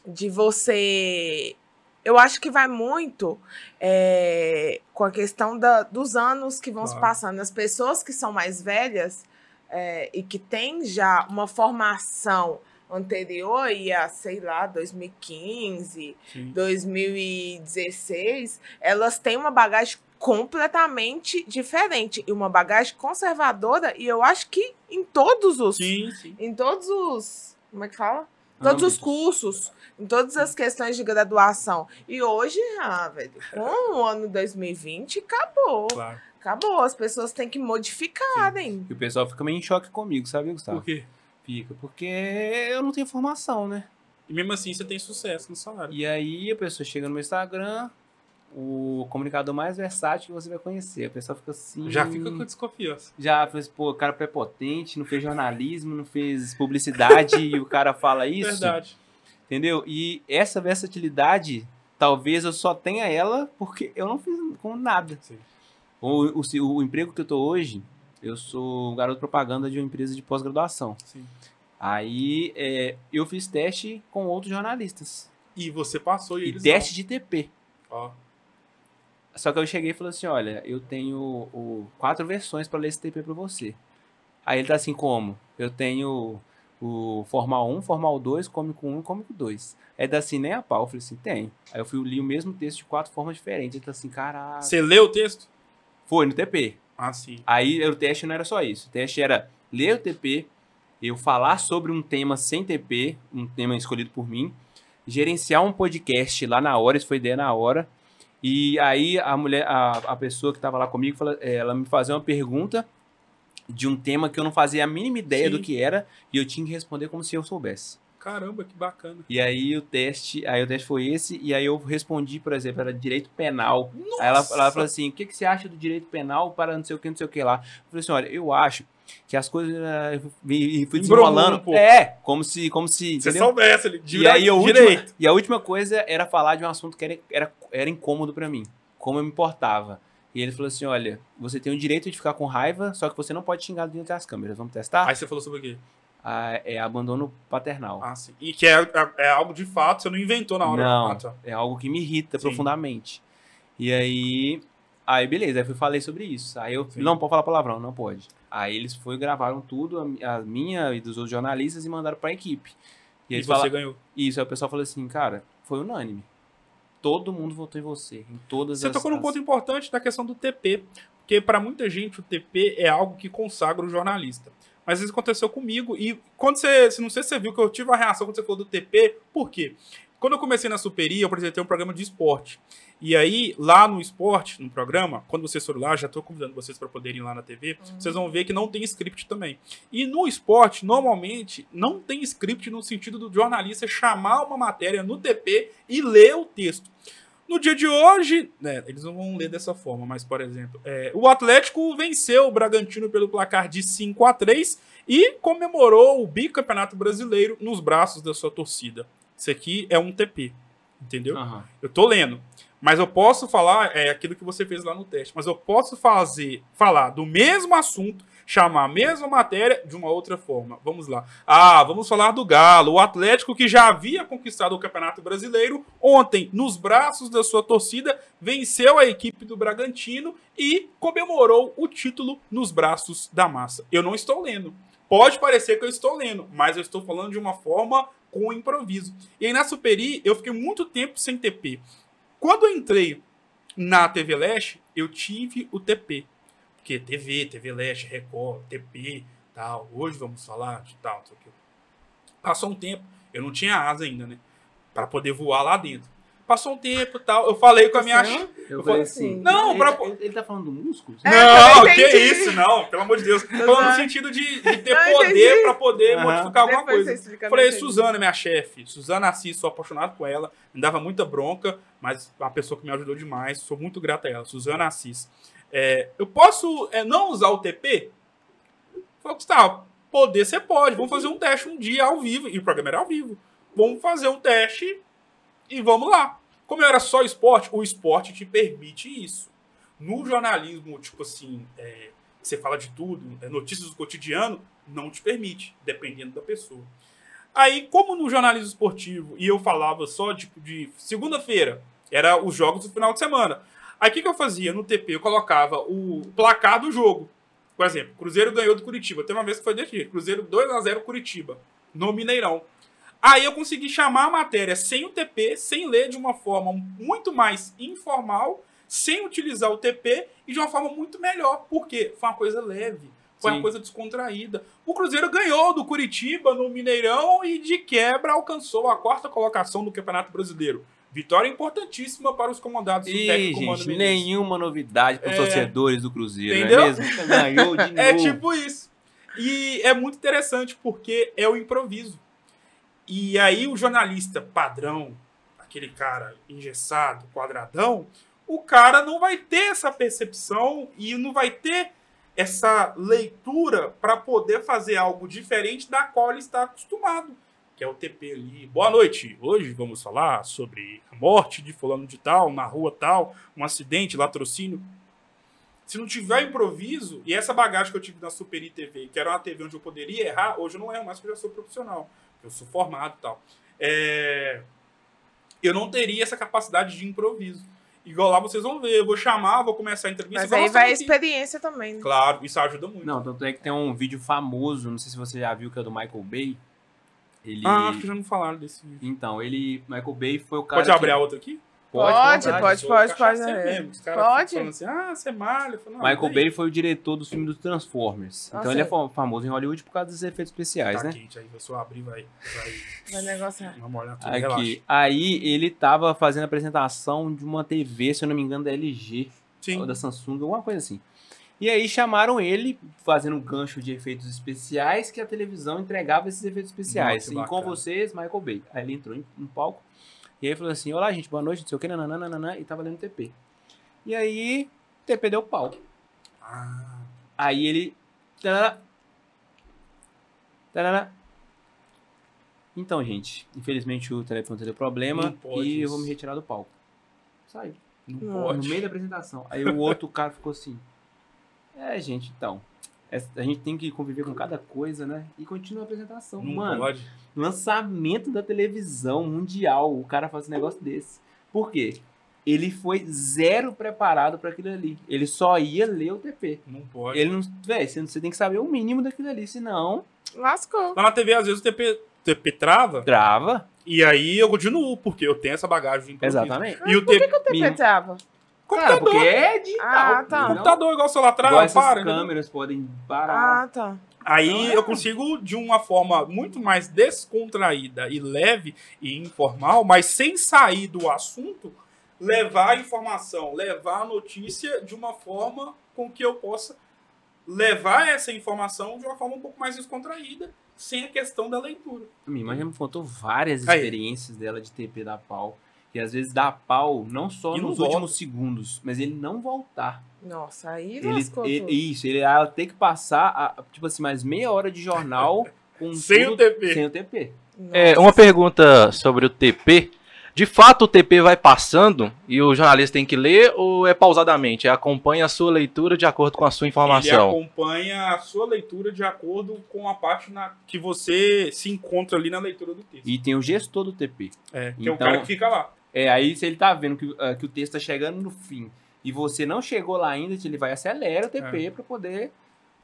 de você. Eu acho que vai muito é, com a questão da, dos anos que vão se Claro. passando. As pessoas que são mais velhas é, e que têm já uma formação anterior e a, sei lá, 2015, Sim. 2016, elas têm uma bagagem completamente diferente e uma bagagem conservadora e eu acho que em todos os Sim, sim. em todos os como é que fala todos os cursos em todas as questões de graduação e hoje ah velho com o ano 2020 acabou Claro. acabou as pessoas têm que modificarem E o pessoal fica meio em choque comigo, sabe, Gustavo? Por quê? Fica, porque eu não tenho formação, né? E mesmo assim você tem sucesso no salário. E aí a pessoa chega no meu Instagram, o comunicador mais versátil que você vai conhecer. A pessoa fica assim. Já fica com desconfiança. Já fez, pô, cara prepotente, não fez jornalismo, não fez publicidade e o cara fala isso. Verdade. Entendeu? E essa versatilidade, talvez eu só tenha ela porque eu não fiz com nada. Sim. O, o, o emprego que eu tô hoje, eu sou garoto propaganda de uma empresa de pós-graduação. Sim. Aí é, eu fiz teste com outros jornalistas. E você passou e E eles teste de TP. não. Ó, Só que eu cheguei e falei assim: olha, eu tenho o- quatro versões para ler esse TP para você. Aí ele tá assim, como? Eu tenho o Formal 1, Formal 2, Cômico 1 e Cômico 2. Aí tá assim, nem a pau. Eu falei assim, tem. Aí eu fui li o mesmo texto de quatro formas diferentes. Ele tá assim, caralho. Você leu o texto? Foi no TP. Ah, sim. Aí o teste não era só isso. O teste era ler o TP, eu falar sobre um tema sem TP, um tema escolhido por mim, gerenciar um podcast lá na hora, isso foi ideia na hora. E aí a mulher, a, a pessoa que estava lá comigo, fala- eh, ela me fazia uma pergunta de um tema que eu não fazia a mínima ideia Sim. do que era e eu tinha que responder como se eu soubesse. Caramba, que bacana. E aí o teste, aí o teste foi esse e aí eu respondi, por exemplo, era direito penal. Nossa! Aí ela, ela falou assim: o que, que você acha do direito penal para não sei o que, não sei o que lá? Eu falei assim: olha, eu acho que as coisas. eh, E fui desenrolando. um é, como se. Como se Você entendeu? soubesse ali. E aí a última, direito. e a última coisa era falar de um assunto que era, era, era incômodo pra mim. Como eu me importava. E ele falou assim: olha, você tem o direito de ficar com raiva, só que você não pode xingar dentro das câmeras. Vamos testar? Aí você falou sobre o quê? Ah, é abandono paternal. Ah, sim. E que é, é, é algo de fato, você não inventou na hora. Não, Ah, tá. é algo que me irrita Sim. profundamente. E aí, aí beleza, aí eu falei sobre isso. Aí eu, Sim. não pode falar palavrão, não pode. Aí eles foram gravaram tudo, a, a minha e dos outros jornalistas e mandaram pra equipe. E E, você falaram, ganhou. isso, aí o pessoal falou assim, cara, foi unânime. Todo mundo votou em você, em todas Você as... tocou num ponto importante da questão do TP. Porque para muita gente o TP é algo que consagra o jornalista. Mas isso aconteceu comigo. E quando você. se Não sei se você viu que eu tive uma reação quando você falou do TP. Por quê? Quando eu comecei na Superi, eu apresentei um programa de esporte. E aí, lá no esporte, no programa, quando vocês forem lá, já estou convidando vocês para poderem ir lá na TV, vocês vão ver que não tem script também. E no esporte, normalmente, não tem script no sentido do jornalista chamar uma matéria no TP e ler o texto. No dia de hoje, né, eles não vão ler dessa forma, mas, por exemplo, é, o Atlético venceu o Bragantino pelo placar de 5 a 3 e comemorou o bicampeonato brasileiro nos braços da sua torcida. Isso aqui é um TP, entendeu? Aham. Eu tô lendo. Mas eu posso falar, é aquilo que você fez lá no teste, mas eu posso fazer, falar do mesmo assunto, chamar a mesma matéria de uma outra forma. Vamos lá. Ah, vamos falar do Galo, o Atlético que já havia conquistado o Campeonato Brasileiro, ontem, nos braços da sua torcida, venceu a equipe do Bragantino e comemorou o título nos braços da massa. Eu não estou lendo. Pode parecer que eu estou lendo, mas eu estou falando de uma forma com improviso. E aí na Superi, eu fiquei muito tempo sem TP. Quando eu entrei na TV Leste, eu tive o TP. Porque TV, TV Leste, Record, TP, tal. Hoje vamos falar de tal, o quê. Passou um tempo, eu não tinha asa ainda, né? Pra poder voar lá dentro. Passou um tempo e tal. Eu falei com a minha. Eu Eu falei assim, assim, não, ele, pra- ele, ele tá falando do músculo? É, Não, que isso, não, pelo amor de Deus. Falando no sentido de, de ter Não, poder entendi. pra poder Aham. modificar alguma Depois coisa. Falei. Suzana, minha chefe. Suzana Assis, sou apaixonado por ela. Me dava muita bronca, mas é uma pessoa que me ajudou demais. Sou muito grata a ela. Suzana Assis. É, eu posso é, não usar o TP? Falei, Gustavo, poder você pode. Vamos fazer um teste um dia ao vivo. E o programa era ao vivo. Vamos fazer um teste e vamos lá. Como era só esporte, o esporte te permite isso. No jornalismo, tipo assim, é, você fala de tudo, é, notícias do cotidiano, não te permite, dependendo da pessoa. Aí, como no jornalismo esportivo, e eu falava só tipo, de segunda-feira, era os jogos do final de semana. Aí o que, que eu fazia no TP? Eu colocava o placar do jogo. Por exemplo, Cruzeiro ganhou do Curitiba. Tem uma vez que foi desse jeito. Cruzeiro 2x0 Curitiba, no Mineirão. Aí eu consegui chamar a matéria sem o TP, sem ler de uma forma muito mais informal, sem utilizar o TP e de uma forma muito melhor. Por quê? Foi uma coisa leve. Foi Sim. uma coisa descontraída. O Cruzeiro ganhou do Curitiba no Mineirão e de quebra alcançou a quarta colocação do Campeonato Brasileiro. Vitória importantíssima para os comandados do técnico Mano gente, Menezes. nenhuma novidade para os É. torcedores do Cruzeiro, Entendeu? não é mesmo? Ganhou de novo. É tipo isso. E é muito interessante porque é o improviso. E aí o jornalista padrão, aquele cara engessado, quadradão, o cara não vai ter essa percepção e não vai ter essa leitura para poder fazer algo diferente da qual ele está acostumado, que é o TP ali. Boa noite. Hoje vamos falar sobre a morte de fulano de tal, na rua tal, um acidente, latrocínio. Se não tiver improviso, e essa bagagem que eu tive na Superi TV, que era uma TV onde eu poderia errar, hoje eu não erro mais porque eu já sou profissional. Eu sou formado e tal. É, Eu não teria essa capacidade de improviso. Igual lá vocês vão ver. Eu vou chamar, vou começar a entrevista. Mas aí vai a experiência também, né? Claro, isso ajuda muito. Não, tanto é que tem um vídeo famoso, não sei se você já viu, que é do Michael Bay. Ele. Ah, acho que já não falaram desse vídeo. Então, ele. Michael Bay foi o cara. Pode abrir que... a outra aqui? Pode, vontade. pode, pode, cachaceiro pode, é. mesmo. Os caras Pode. falando assim, ah, você é malha. Eu falo, não, Michael daí. Bay foi o diretor dos filmes do Transformers. Ah, então ele é famoso em Hollywood por causa dos efeitos especiais, Tá né? quente aí, vai só abrir, vai. Vai, Vai negociar. vai molhar tudo, relaxa. Aqui. Aí ele tava fazendo a apresentação de uma TV, se eu não me engano, da LG. Sim. ou da Samsung, alguma coisa assim. E aí chamaram ele, fazendo um gancho de efeitos especiais, que a televisão entregava esses efeitos especiais. Nossa, e com vocês, Michael Bay. Aí ele entrou em- no palco, e aí falou assim, olá gente, boa noite, não sei o que, nananana, e tava lendo TP. E aí, o TP deu pau. Ah, Aí ele... Então, gente, infelizmente o telefone deu problema e eu vou me retirar do palco. Saiu. não Não, pode. No meio da apresentação. Aí o outro cara ficou assim. É, gente, então. É- A gente tem que conviver com cada coisa, né? E continua a apresentação. Não Mano, pode. lançamento da televisão mundial. O cara faz um negócio desse. Por quê? Ele foi zero preparado pra aquilo ali. Ele só ia ler o TP. Não pode. Ele não. Véi, você você tem que saber o mínimo daquilo ali, senão. Lascou. Lá na TV, às vezes, o TP, TP trava, Trava. e aí eu continuo, porque eu tenho essa bagagem de improviso. Exatamente. E o TP, O TP Mim- trava. Cara, computador, porque é digital. Ah, tá. computador igual o celular Igual trava, essas para. né? câmeras podem parar. Ah, tá. Aí Não é? eu consigo, de uma forma muito mais descontraída e leve e informal, mas sem sair do assunto, levar a informação, levar a notícia de uma forma com que eu possa levar essa informação de uma forma um pouco mais descontraída, sem a questão da leitura. Minha irmã já me contou várias Aí. experiências dela de TP da pau. E às vezes dá pau não só E nos volta. últimos segundos, mas ele não voltar. Nossa, aí Ele, ele- isso, ele ela tem que passar, a- tipo assim, mais meia hora de jornal com Sem tudo- o TP. Sem o TP. É, uma pergunta sobre o TP. De fato, o TP vai passando e o jornalista tem que ler ou é pausadamente? É acompanha a sua leitura de acordo com a sua Ele informação? acompanha a sua leitura de acordo com a parte na, que você se encontra ali na leitura do texto. E tem o gestor do TP. É, que é o Então- cara que fica lá. É, aí se ele tá vendo que, ah, que o texto tá chegando no fim e você não chegou lá ainda, ele vai acelera o TP pra poder,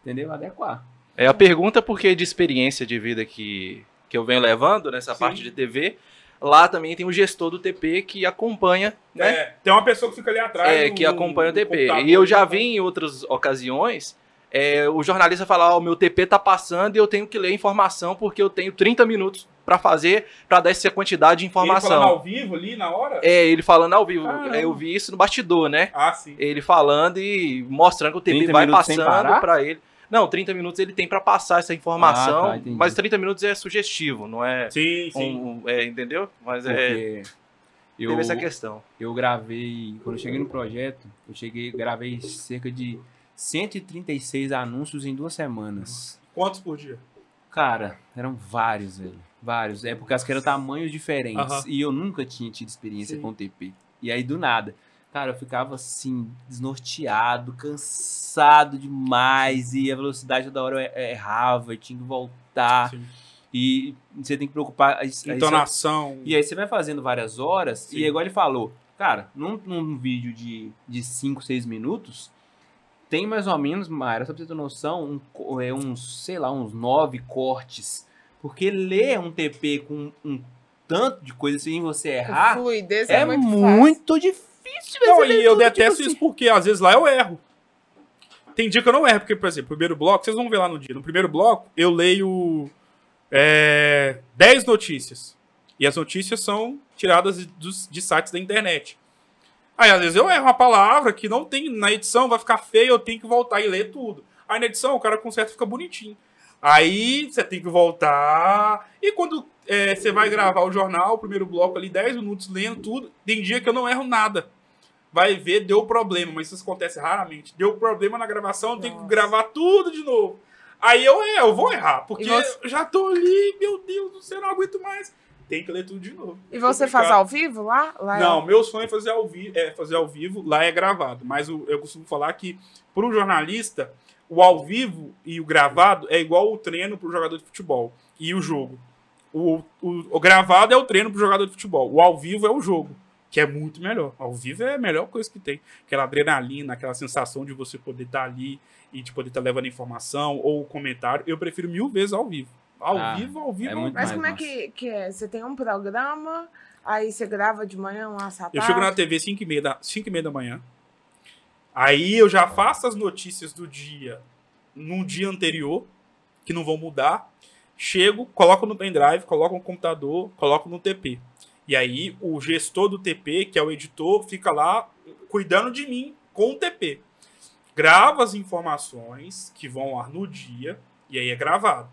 entendeu? Adequar. É a pergunta porque de experiência de vida que, que eu venho levando nessa Sim. parte de TV, lá também tem o gestor do TP que acompanha, né? É, tem uma pessoa que fica ali atrás. É, do- que acompanha o TP. E eu já vi em outras ocasiões é, o jornalista falar: Ó, o meu TP tá passando e eu tenho que ler a informação porque eu tenho 30 minutos pra fazer, pra dar essa quantidade de Ele falando informação. ao vivo ali na hora? É, ele falando ao vivo. É, Eu vi isso no bastidor, né? Ah, sim. Ele falando e mostrando que o TP 30 vai passando parar? pra ele. Não, 30 minutos ele tem pra passar essa informação, Ah, tá, mas 30 minutos é sugestivo, não é, Sim, sim. um- é entendeu? Mas é, Porque eu, teve essa questão. eu gravei, quando eu cheguei no projeto, eu cheguei, gravei cerca de 136 anúncios em duas semanas. Quantos por dia? Cara, eram vários, velho. Vários. É porque as que eram tamanhos diferentes. Aham. E eu nunca tinha tido experiência Sim. com TP. E aí, do nada. Cara, eu ficava assim, desnorteado, cansado demais. E a velocidade toda hora eu er- errava, eu tinha que voltar. Sim. E você tem que preocupar. aí- aí você- Entonação. e aí você vai fazendo várias horas, Sim. e igual ele falou, cara, num, num vídeo de 5, 6 minutos, tem mais ou menos, Mayra, só pra você ter noção, um é, uns, sei lá, uns 9 cortes. Porque ler um TP com um tanto de coisa sem você errar Fluidez é, é, muito, muito, difícil. Não, e eu tudo, tipo detesto assim. isso porque às vezes lá eu erro. Tem dia que eu não erro, porque, por exemplo, primeiro bloco, vocês vão ver lá no dia. No primeiro bloco, eu leio é, 10 notícias. E as notícias são tiradas de, de sites da internet. Aí, às vezes, eu erro uma palavra que não tem na edição, vai ficar feio, eu tenho que voltar e ler tudo. Aí na edição, o cara conserta e fica bonitinho. Aí você tem que voltar. E quando é, você vai gravar o jornal, o primeiro bloco ali, 10 minutos lendo tudo, tem dia que eu não erro nada vai ver, deu problema, mas isso acontece raramente. Deu problema na gravação, eu tenho que gravar tudo de novo. Aí eu, é, eu vou errar, porque você- eu já tô ali, meu Deus do céu, não aguento mais. Tem que ler tudo de novo. E você Complicado. faz ao vivo lá? lá é Não, ao- meu sonho é fazer ao vivo, é fazer ao vivo, lá é gravado. Mas o- eu costumo falar que, para o jornalista, o ao vivo e o gravado é igual o treino para o jogador de futebol e o jogo. O, o, o gravado é o treino para o jogador de futebol, o ao vivo é o jogo. Que é muito melhor. Ao vivo é a melhor coisa que tem. Aquela adrenalina, aquela sensação de você poder estar ali e de poder estar levando informação ou comentário. Eu prefiro mil vezes ao vivo. Ao Ah, vivo, ao vivo. é ao muito Mas mais como é que, que é? Você tem um programa, aí você grava de manhã, um assa à Eu chego na? TV 5 e meia da, 5 e meia da manhã. Aí eu já faço as notícias do dia num dia anterior, que não vão mudar. Chego, coloco no pendrive, coloco no computador, coloco no TP. E aí o gestor do TP, que é o editor, fica lá cuidando de mim com o TP. Grava as informações que vão ao ar no dia, e aí é gravado.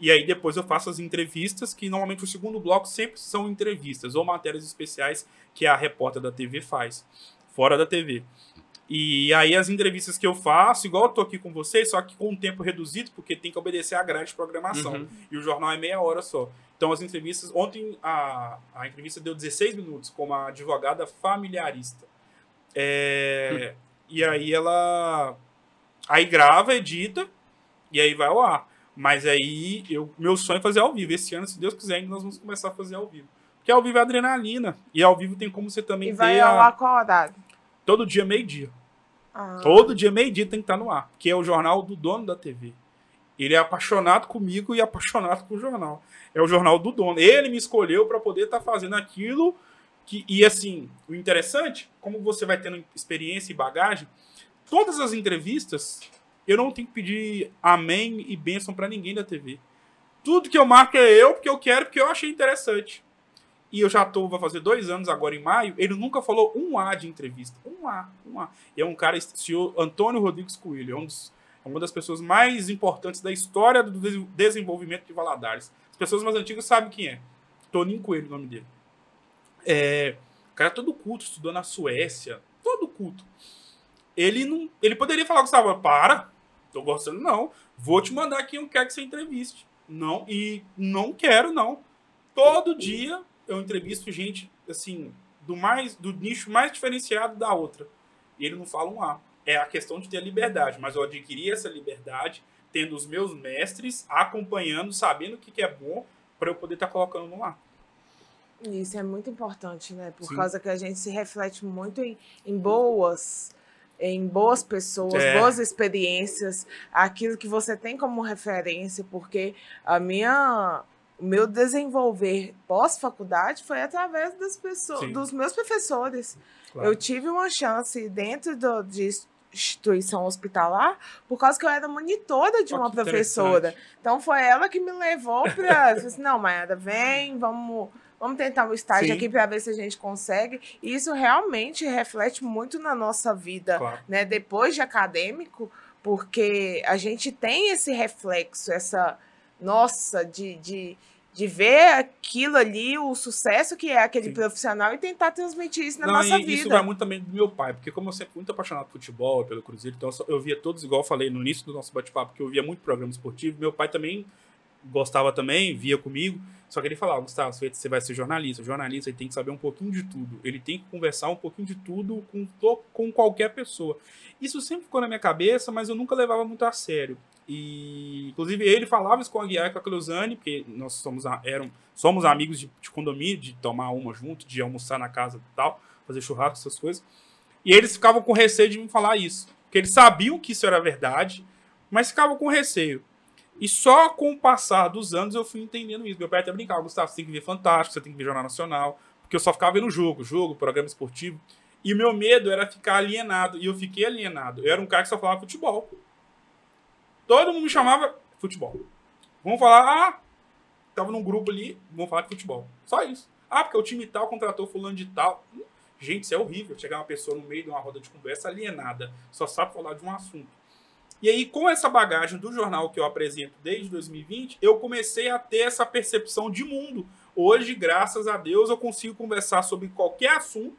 E aí depois eu faço as entrevistas, que normalmente o segundo bloco sempre são entrevistas ou matérias especiais que a repórter da TV faz, fora da TV. E aí as entrevistas que eu faço, igual eu tô aqui com vocês, só que com um tempo reduzido, porque tem que obedecer à grade de programação. Uhum. E o jornal é meia hora só. Então as entrevistas, ontem a, a entrevista deu 16 minutos com uma advogada familiarista. É, E aí ela aí grava, edita e aí vai ao ar. Mas aí eu, meu sonho é fazer ao vivo. Esse ano, se Deus quiser, nós vamos começar a fazer ao vivo. Porque ao vivo é adrenalina. E ao vivo tem como você também E vai ter ao a- qual horário? todo dia meio-dia. Ah, Todo dia, meio-dia, tem que estar no ar. Que é o jornal do dono da TV. Ele é apaixonado comigo e apaixonado com o jornal. É o jornal do dono. Ele me escolheu para poder estar fazendo aquilo. Que, e assim, o interessante, como você vai tendo experiência e bagagem, todas as entrevistas, eu não tenho que pedir amém e bênção para ninguém da TV. Tudo que eu marco é eu, porque eu quero, porque eu achei interessante. E eu já tô, vai fazer dois anos agora em maio, ele nunca falou um A de entrevista. Um A, um A. E é um cara, senhor Antônio Rodrigues Coelho, é, um dos- é uma das pessoas mais importantes da história do des- desenvolvimento de Valadares. As pessoas mais antigas sabem quem é. Toninho Coelho, o nome dele. É, o cara é todo culto, estudou na Suécia, todo culto. Ele não, ele poderia falar com o Gustavo, para, tô gostando não, vou te mandar quem eu quero que você entreviste. Não, e não quero não. Todo dia eu entrevisto gente, assim, do mais do nicho mais diferenciado da outra. E ele não fala um A. É a questão de ter a liberdade, mas eu adquiri essa liberdade tendo os meus mestres acompanhando, sabendo o que, que é bom para eu poder estar colocando no ar. Isso é muito importante, né? Por Sim. causa que a gente se reflete muito em, em boas, em boas pessoas, É. boas experiências, aquilo que você tem como referência, porque a minha, o meu desenvolver pós-faculdade foi através das pessoas, Sim. dos meus professores. Claro. Eu tive uma chance dentro do, de instituição hospitalar por causa que eu era monitora de Ó, uma professora. Então foi ela que me levou para. assim, não, Mayara, vem, vamos, vamos tentar um estágio Sim. aqui para ver se a gente consegue. E isso realmente reflete muito na nossa vida, Claro. né? Depois de acadêmico, porque a gente tem esse reflexo, essa nossa, de, de, de ver aquilo ali, o sucesso que é aquele Sim. profissional e tentar transmitir isso na Não, nossa e vida. Isso vai muito também do meu pai, porque como eu sempre fui muito apaixonado por futebol, pelo Cruzeiro, então eu só- eu via todos, igual eu falei no início do nosso bate-papo, que eu via muito programa esportivo. Meu pai também gostava também, via comigo. Só que ele falava, Gustavo, você você vai ser jornalista. O jornalista ele tem que saber um pouquinho de tudo. Ele tem que conversar um pouquinho de tudo com, com qualquer pessoa. Isso sempre ficou na minha cabeça, mas eu nunca levava muito a sério. E, inclusive, ele falava isso com a Guiar e com a Cleusane, porque nós somos, eram, somos amigos de, de condomínio, de tomar uma junto, de almoçar na casa e tal, fazer churrasco, essas coisas. E eles ficavam com receio de me falar isso. Porque eles sabiam que isso era verdade, mas ficavam com receio. E só com o passar dos anos eu fui entendendo isso. Meu pai até brincava, Gustavo, você tem que ver Fantástico, você tem que ver Jornal Nacional. Porque eu só ficava vendo jogo, jogo, programa esportivo. E o meu medo era ficar alienado. E eu fiquei alienado. Eu era um cara que só falava futebol. Todo mundo me chamava futebol. Vamos falar, ah, tava num grupo ali, vamos falar de futebol. Só isso. Ah, porque o time tal contratou fulano de tal. Gente, isso é horrível. Chegar uma pessoa no meio de uma roda de conversa alienada, só sabe falar de um assunto. E aí, com essa bagagem do jornal que eu apresento desde 2020, eu comecei a ter essa percepção de mundo. Hoje, graças a Deus, eu consigo conversar sobre qualquer assunto.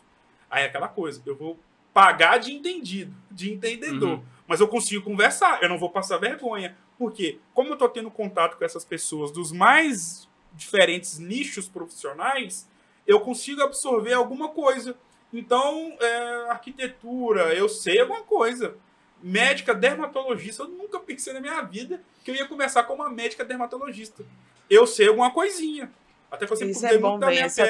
Aí é aquela coisa, eu vou pagar de entendido, de entendedor. Uhum. Mas eu consigo conversar, eu não vou passar vergonha. Porque, como eu tô tendo contato com essas pessoas dos mais diferentes nichos profissionais, eu consigo absorver alguma coisa. Então, é, arquitetura, eu sei alguma coisa. Médica dermatologista, eu nunca pensei na minha vida que eu ia conversar com uma médica dermatologista. Eu sei alguma coisinha. Até que eu sempre Isso é bom muito da ver. minha Essa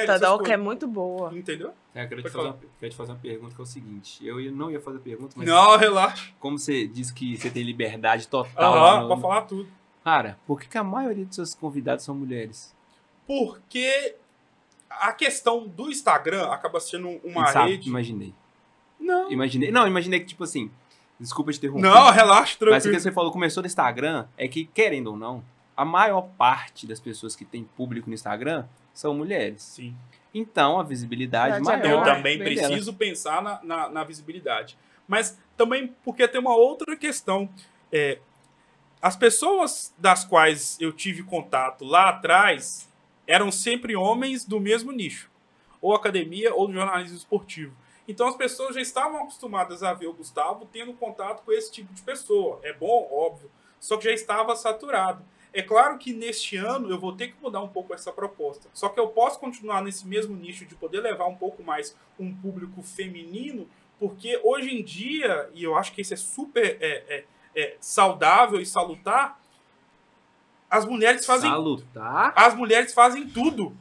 é muito boa. Entendeu? É, eu quero te, fazer uma, quero te fazer uma pergunta que é o seguinte. Eu ia- não ia fazer pergunta, mas Não, relaxa. como você disse que você tem liberdade total. Aham, no- pode falar tudo. Cara, por que, que a maioria dos seus convidados são mulheres? Porque a questão do Instagram acaba sendo uma Sabe? rede. Imaginei. Não. Imaginei. Não, imaginei que, tipo assim. Desculpa te interromper. Não, relaxa, Mas o que tranquilo. você falou, começou no Instagram, é que, querendo ou não, a maior parte das pessoas que tem público no Instagram são mulheres. Sim. Então, a visibilidade Verdade, maior. Eu também vem dela. preciso pensar na, na, na visibilidade. Mas também porque tem uma outra questão. É, as pessoas das quais eu tive contato lá atrás eram sempre homens do mesmo nicho. Ou academia ou do jornalismo esportivo. Então as pessoas já estavam acostumadas a ver o Gustavo tendo contato com esse tipo de pessoa. É bom, óbvio. Só que já estava saturado. É claro que neste ano eu vou ter que mudar um pouco essa proposta. Só que eu posso continuar nesse mesmo nicho de poder levar um pouco mais um público feminino, porque hoje em dia, e eu acho que isso é super é, é, é, saudável e salutar, as mulheres fazem Salutar. as mulheres fazem tudo.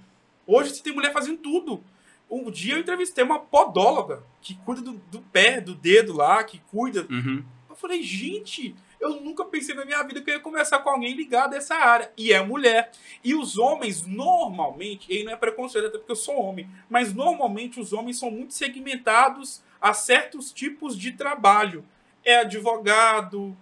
Hoje você tem mulher fazendo tudo. Um dia eu entrevistei uma podóloga que cuida do, do pé, do dedo lá, que cuida. Uhum. Eu falei, gente, eu nunca pensei na minha vida que eu ia conversar com alguém ligado a essa área. E é mulher. E os homens, normalmente, e não é preconceito, até porque eu sou homem, mas normalmente os homens são muito segmentados a certos tipos de trabalho. É advogado,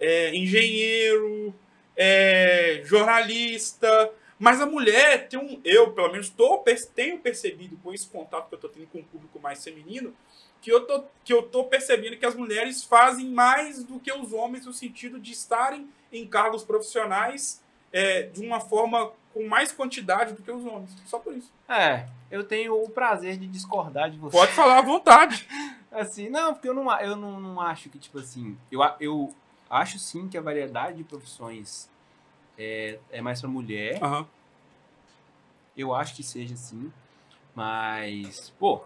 é engenheiro, é jornalista. Mas a mulher tem um. Eu, pelo menos, tô, tenho percebido com esse contato que eu tô tendo com o público mais feminino, que eu, tô, que eu tô percebendo que as mulheres fazem mais do que os homens no sentido de estarem em cargos profissionais é, de uma forma com mais quantidade do que os homens. Só por isso. É, eu tenho o prazer de discordar de você. Pode falar à vontade. Assim, não, porque eu não, eu não, não acho que, tipo assim. Eu, eu acho sim que a variedade de profissões é, é mais pra mulher. Aham. Eu acho que seja assim. Mas, pô,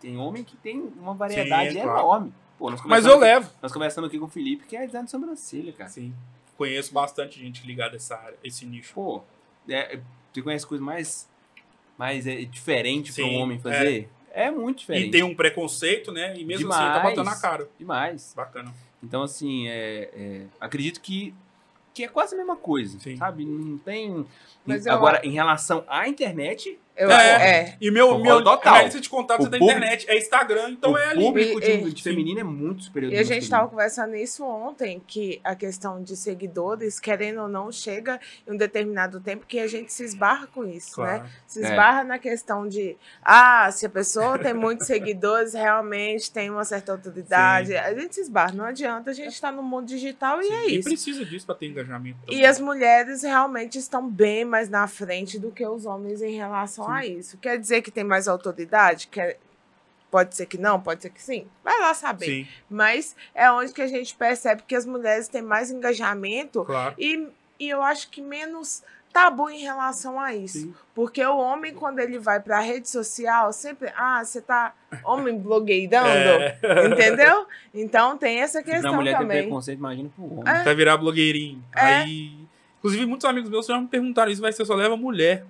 tem homem que tem uma variedade Sim, claro. enorme. Pô, Mas eu levo. Nós conversamos aqui com o Felipe, que é design de sobrancelha, cara. Sim. Conheço bastante gente ligada a essa área, esse nicho. Pô, é, você conhece coisa mais, mais é, diferente para um homem fazer? É, muito diferente. E tem um preconceito, né? E mesmo assim ele tá Demais. botando na cara. Demais. Bacana. Então, assim, é, é, acredito que, que é quase a mesma coisa, Sim. sabe? Não tem... Mas eu- Agora, em relação à internet, Eu, É. é. E meu, meu total. minha lista de contatos O é da público- internet, é Instagram, então o é ali. público de, E- de feminino é muito superior E a gente estava conversando isso ontem, que a questão de seguidores, querendo ou não, chega em um determinado tempo que a gente se esbarra com isso, né? Claro. Se É. esbarra na questão de, ah, se a pessoa tem muitos seguidores, realmente tem uma certa autoridade. A gente se esbarra, não adianta, a gente está no mundo digital e Sim. é E isso. precisa disso pra ter engajamento. E as mulheres realmente estão bem mais na frente do que os homens em relação a isso. Quer dizer que tem mais autoridade? Quer... Pode ser que não, pode ser que sim. Vai lá saber. Sim, Mas é onde que a gente percebe que as mulheres têm mais engajamento claro. e, e eu acho que menos tabu em relação a isso. Sim. Porque o homem, quando ele vai pra rede social, sempre, ah, você tá homem blogueirando, É, entendeu? Então tem essa questão mulher ter também. preconceito, imagina pro homem. É. vai virar blogueirinho. É. Aí. Inclusive, muitos amigos meus já me perguntaram isso, vai ser só leva mulher.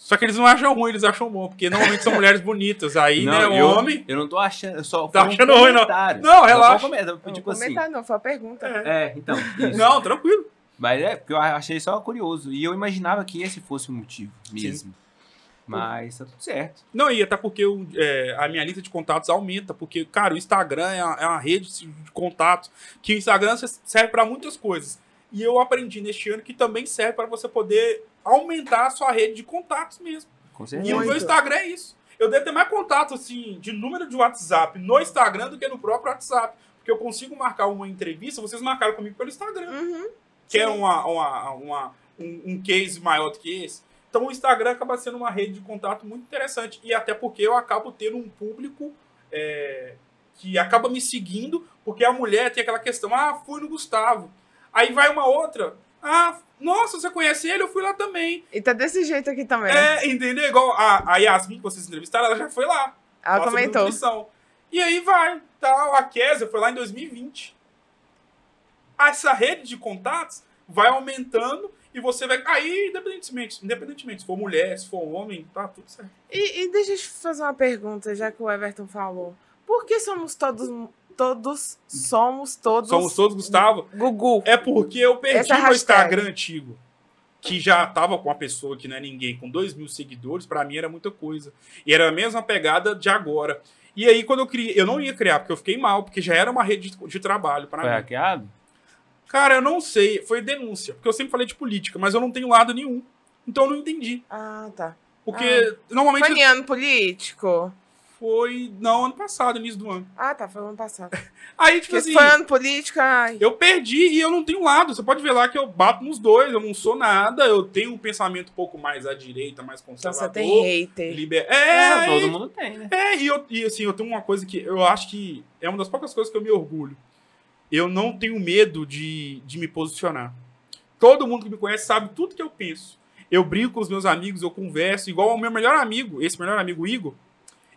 Só que eles não acham ruim, eles acham bom, porque normalmente são mulheres bonitas. Aí, né, o eu, homem. eu não tô achando, eu só Tá um achando ruim, não. Não, Só relaxa. foi um comentário, Não, tipo assim. comentário não, foi a pergunta. É. É, então. isso. Não, tranquilo. Mas é, porque eu achei só curioso. E eu imaginava que esse fosse o motivo mesmo. Mas tá tudo certo. Não, e até porque o- é, a minha lista de contatos aumenta, porque, cara, o Instagram é uma, é uma rede de contatos que o Instagram serve para muitas coisas. E eu aprendi neste ano que também serve para você poder aumentar a sua rede de contatos mesmo. Com E o certeza. meu. Instagram é isso. Eu devo ter mais contato, assim, de número de WhatsApp no Instagram do que no próprio WhatsApp. Porque eu consigo marcar uma entrevista, vocês marcaram comigo pelo Instagram Uhum. que é uma, uma, uma- um, um case maior do que esse. Então o Instagram acaba sendo uma rede de contato muito interessante. E até porque eu acabo tendo um público é, que acaba me seguindo, porque a mulher tem aquela questão, ah, fui no Gustavo. Aí vai uma outra, ah, nossa, você conhece ele? Eu fui lá também. E tá desse jeito aqui também. É, entendeu? Igual a, a Yasmin que vocês entrevistaram, ela já foi lá. Ela comentou. E aí vai, tal. A Kézia foi lá em 2020. Essa rede de contatos vai aumentando E você vai. Aí, independentemente, independentemente, se for mulher, se for homem, tá tudo certo. E, e deixa eu te fazer uma pergunta, já que o Everton falou. Por que somos todos. Todos. Somos todos. Somos todos, Gustavo. Gugu. É porque eu perdi meu. Instagram antigo. Que já tava com uma pessoa que não é ninguém, com dois mil seguidores, pra mim era muita coisa. E era a mesma pegada de agora. E aí, quando eu criei, eu não ia criar, porque eu fiquei mal, porque já era uma rede de, de trabalho pra Foi mim. hackeado? Cara, eu não sei, foi denúncia, porque eu sempre falei de política, mas eu não tenho lado nenhum. Então eu não entendi. Ah, tá. Porque normalmente Foi em ano político? Foi, não, ano passado, início do ano. Ah, tá. Foi ano passado. Aí, tipo Porque assim, ano político, ai. eu perdi e eu não tenho lado. Você pode ver lá que eu bato nos dois, eu não sou nada, eu tenho um pensamento um pouco mais à direita, mais Então conservador. você tem hater. liber... É, É, todo e- mundo tem, né? é, e, eu, e assim, eu tenho uma coisa que eu acho que é uma das poucas coisas que eu me orgulho. Eu não tenho medo de, de me posicionar. Todo mundo que me conhece sabe tudo que eu penso. Eu brinco com os meus amigos, eu converso, igual ao meu melhor amigo, esse melhor amigo Igor.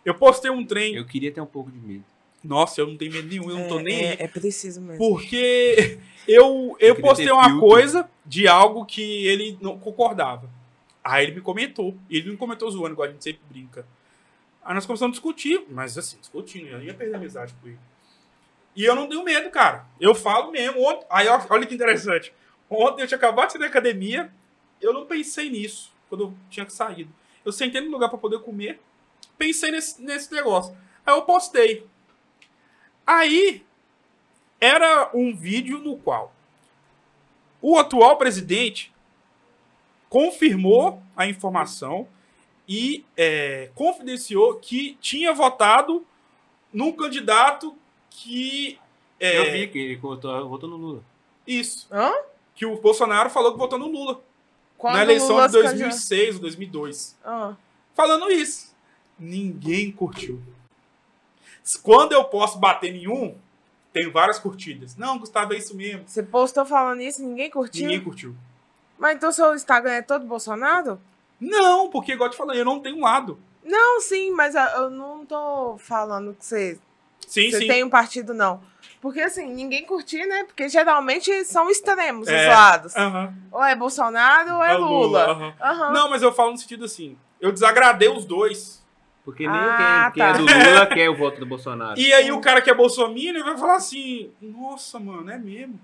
Eu postei um trem. Eu queria ter um pouco de medo. Nossa, eu não tenho medo nenhum, eu não tô é, nem é, é preciso mesmo. Porque eu, eu queria postei uma filtro. coisa de algo que ele não concordava. Aí ele me comentou. Ele não comentou zoando, igual a gente sempre brinca. Aí nós começamos a discutir, mas assim, discutindo, eu ia perder a amizade com ele. E eu não tenho medo, cara. Eu falo mesmo. Ontem, aí olha que interessante. Ontem eu tinha acabado de sair da academia, eu não pensei nisso, quando eu tinha saído. Eu sentei no lugar pra poder comer, pensei nesse, nesse negócio. Aí eu postei. Aí era um vídeo no qual o atual presidente confirmou a informação e é, confidenciou que tinha votado num candidato que. é, Eu vi que ele votou, votou no Lula. Isso. Hã? Que o Bolsonaro falou que votou no Lula. Quando na eleição Lula de se 2006 ou 2002. Ah. Falando isso. Ninguém curtiu. Quando eu posso bater nenhum, tem várias curtidas. Não, Gustavo, é isso mesmo. Você postou falando isso, ninguém curtiu? Ninguém curtiu. Mas então seu Instagram é todo Bolsonaro? Não, porque, igual eu te falei, eu não tenho lado. Não, sim, mas eu- não tô falando que você, Sim, você sim. tem um partido, não. Porque assim, ninguém curtir, né? Porque geralmente são extremos É. os lados. Aham. Ou é Bolsonaro ou é É Lula. aham. Aham. Não, mas eu falo no sentido assim. Eu desagradei os dois. Porque nem Ah, quem, quem é tá. do Lula quer o voto do Bolsonaro. E aí o cara que é bolsominion vai falar assim: Nossa, mano, é mesmo.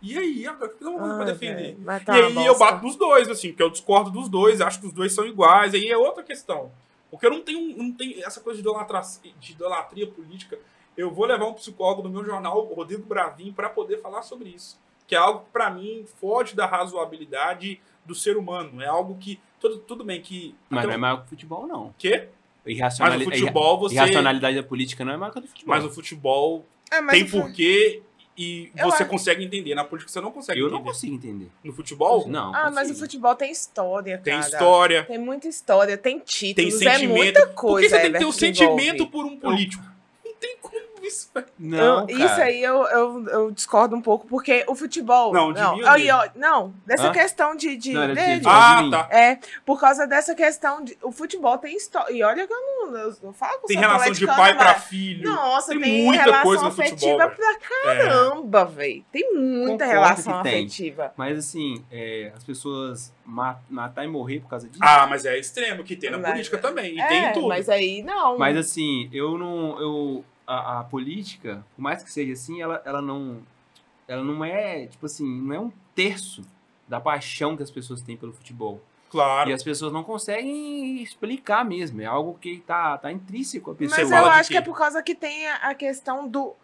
E aí, agora o que eu vou fazer pra Ai, defender? E tá uma aí eu bato nos dois, assim, porque eu discordo dos dois, acho que os dois são iguais, aí é outra questão. Porque eu não tenho, não tenho essa coisa de, idolatra, de idolatria política. Eu vou levar um psicólogo no meu jornal, o Rodrigo Bravin, para poder falar sobre isso. Que é algo que, pra mim, foge da razoabilidade do ser humano. É algo que. Tudo, tudo bem que. Mas não é maior que o futebol, não. quê? Irracionali- Mas o futebol, você- Irracionalidade da política não é maior que a do futebol. Mas o futebol É, mas tem o porquê e Eu você acho- consegue entender. Na política você não consegue Eu não entender. consigo entender. No futebol, Não. Ah, mas o consigo. futebol tem história, tem cara. história, Tem muita história, tem tem títulos, é sentimento. muita Por coisa. que você tem que ter Everton, um sentimento envolve. por um político? Não tem como isso. Não, Eu- cara. isso aí eu, eu, eu discordo um pouco, porque o futebol. Não, de não, mim ou aí, ó, não dessa Hã? questão de. de Não, de- dele. de- Ah, mim. tá. É, por causa dessa questão de. O futebol tem história. E olha que eu não. Eu, eu falo com Tem relação de pai pra filho. Nossa, Tem tem, muita relação coisa no afetiva futebol, pra É. caramba, velho. Tem muita Concordo relação que tem. afetiva. Mas assim, é, as pessoas ma- matar e morrer por causa disso. Ah, mas é extremo que tem na Mas- política também. E é, tem em tudo. mas aí não. Mas assim, eu não. Eu, a, a política, por mais que seja assim, ela, ela não. Ela não é, tipo assim, não é um terço da paixão que as pessoas têm pelo futebol. Claro. E as pessoas não conseguem explicar mesmo. É algo que tá, tá intrínseco à pessoa. Mas eu acho que é por causa que tem a, a questão do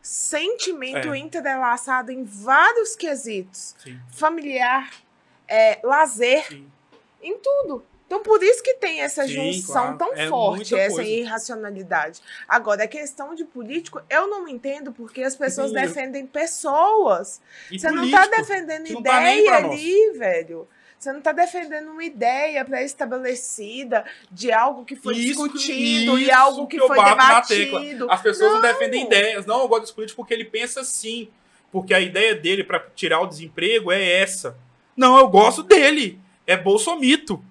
sentimento É. entrelaçado em vários quesitos. Sim, Familiar, é, lazer, sim. em tudo. Então, por isso que tem essa Sim, junção claro. tão É forte, essa coisa. irracionalidade. Agora, a questão de político, eu não entendo porque as pessoas Sim, defendem pessoas. E Você não político, tá defendendo que não tá nem ideia nós. ali, velho. Você não tá defendendo uma ideia pré-estabelecida de algo que foi Isso- discutido e algo que, que foi debatido. As pessoas não, Não. defendem ideias. Não, eu gosto desse político porque ele pensa assim. Porque a ideia dele pra tirar o desemprego é essa. Não, eu gosto dele. É Bolsomito.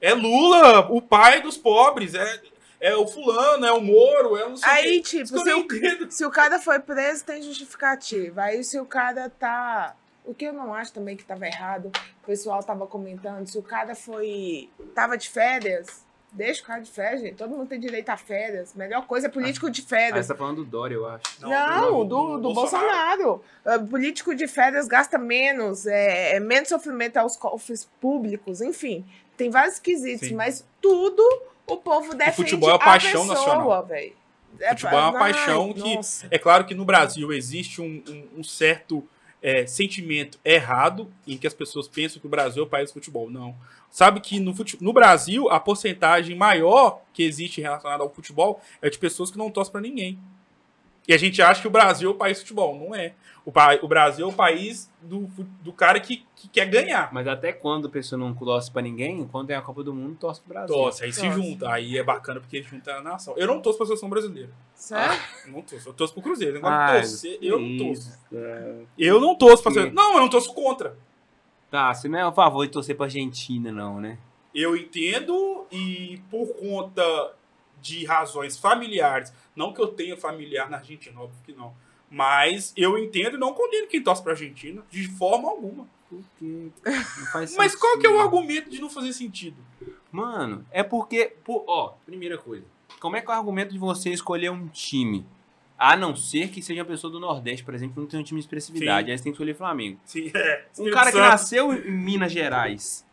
É Lula, o pai dos pobres. É, é o fulano, é o Moro, é o não. Aí, tipo, se não o, se o cara foi preso, tem justificativa. Aí, se o cara tá O que eu não acho também que estava errado, o pessoal tava comentando, se o cara foi. tava de férias, deixa o cara de férias, gente. Todo mundo tem direito a férias. Melhor coisa é político de Ah, férias. você tá falando do Dória, eu acho. Não, do, do, Bolsonaro. Ah, político de férias gasta menos, é, é menos sofrimento aos cofres públicos, enfim. Tem vários quesitos, Sim. mas tudo o povo defende futebol é a paixão pessoa, nacional. velho. Futebol é uma Ai, paixão que- nossa. É claro que no Brasil existe um, um- um certo é, sentimento errado em que as pessoas pensam que o Brasil é o país do futebol. Não. Sabe que no, fute- no Brasil a porcentagem maior que existe relacionada ao futebol é de pessoas que não torcem pra ninguém. E a gente acha que o Brasil é o país do futebol. Não é. O, pa- o Brasil é o país do, do cara que, que quer ganhar. Mas até quando a pessoa não torce pra ninguém, quando tem a Copa do Mundo, torce pro Brasil. Torce, aí se Torce. junta. Aí é bacana porque junta a nação. Eu não torço pra seleção brasileira. Sério? Eu não torço. Eu torço pro Cruzeiro. Negócio de Ai, torcer, eu não isso, torço. é. Eu não torço pra seleção. Não, eu não torço contra. Tá, você não é a favor de torcer pra Argentina, não, né? Eu entendo e por conta de razões familiares, não que eu tenha familiar na Argentina, óbvio que não, mas eu entendo e não condeno quem torce pra Argentina de forma alguma. Porque não faz Mas qual que é o argumento de não fazer sentido? Mano, é porque, pô, ó, primeira coisa. Como é que é o argumento de você escolher um time? A não ser que seja uma pessoa do Nordeste, por exemplo, que não tem um time de expressividade. Sim. Aí você tem que escolher Flamengo. Sim, é. Um cara que nasceu em Minas Gerais,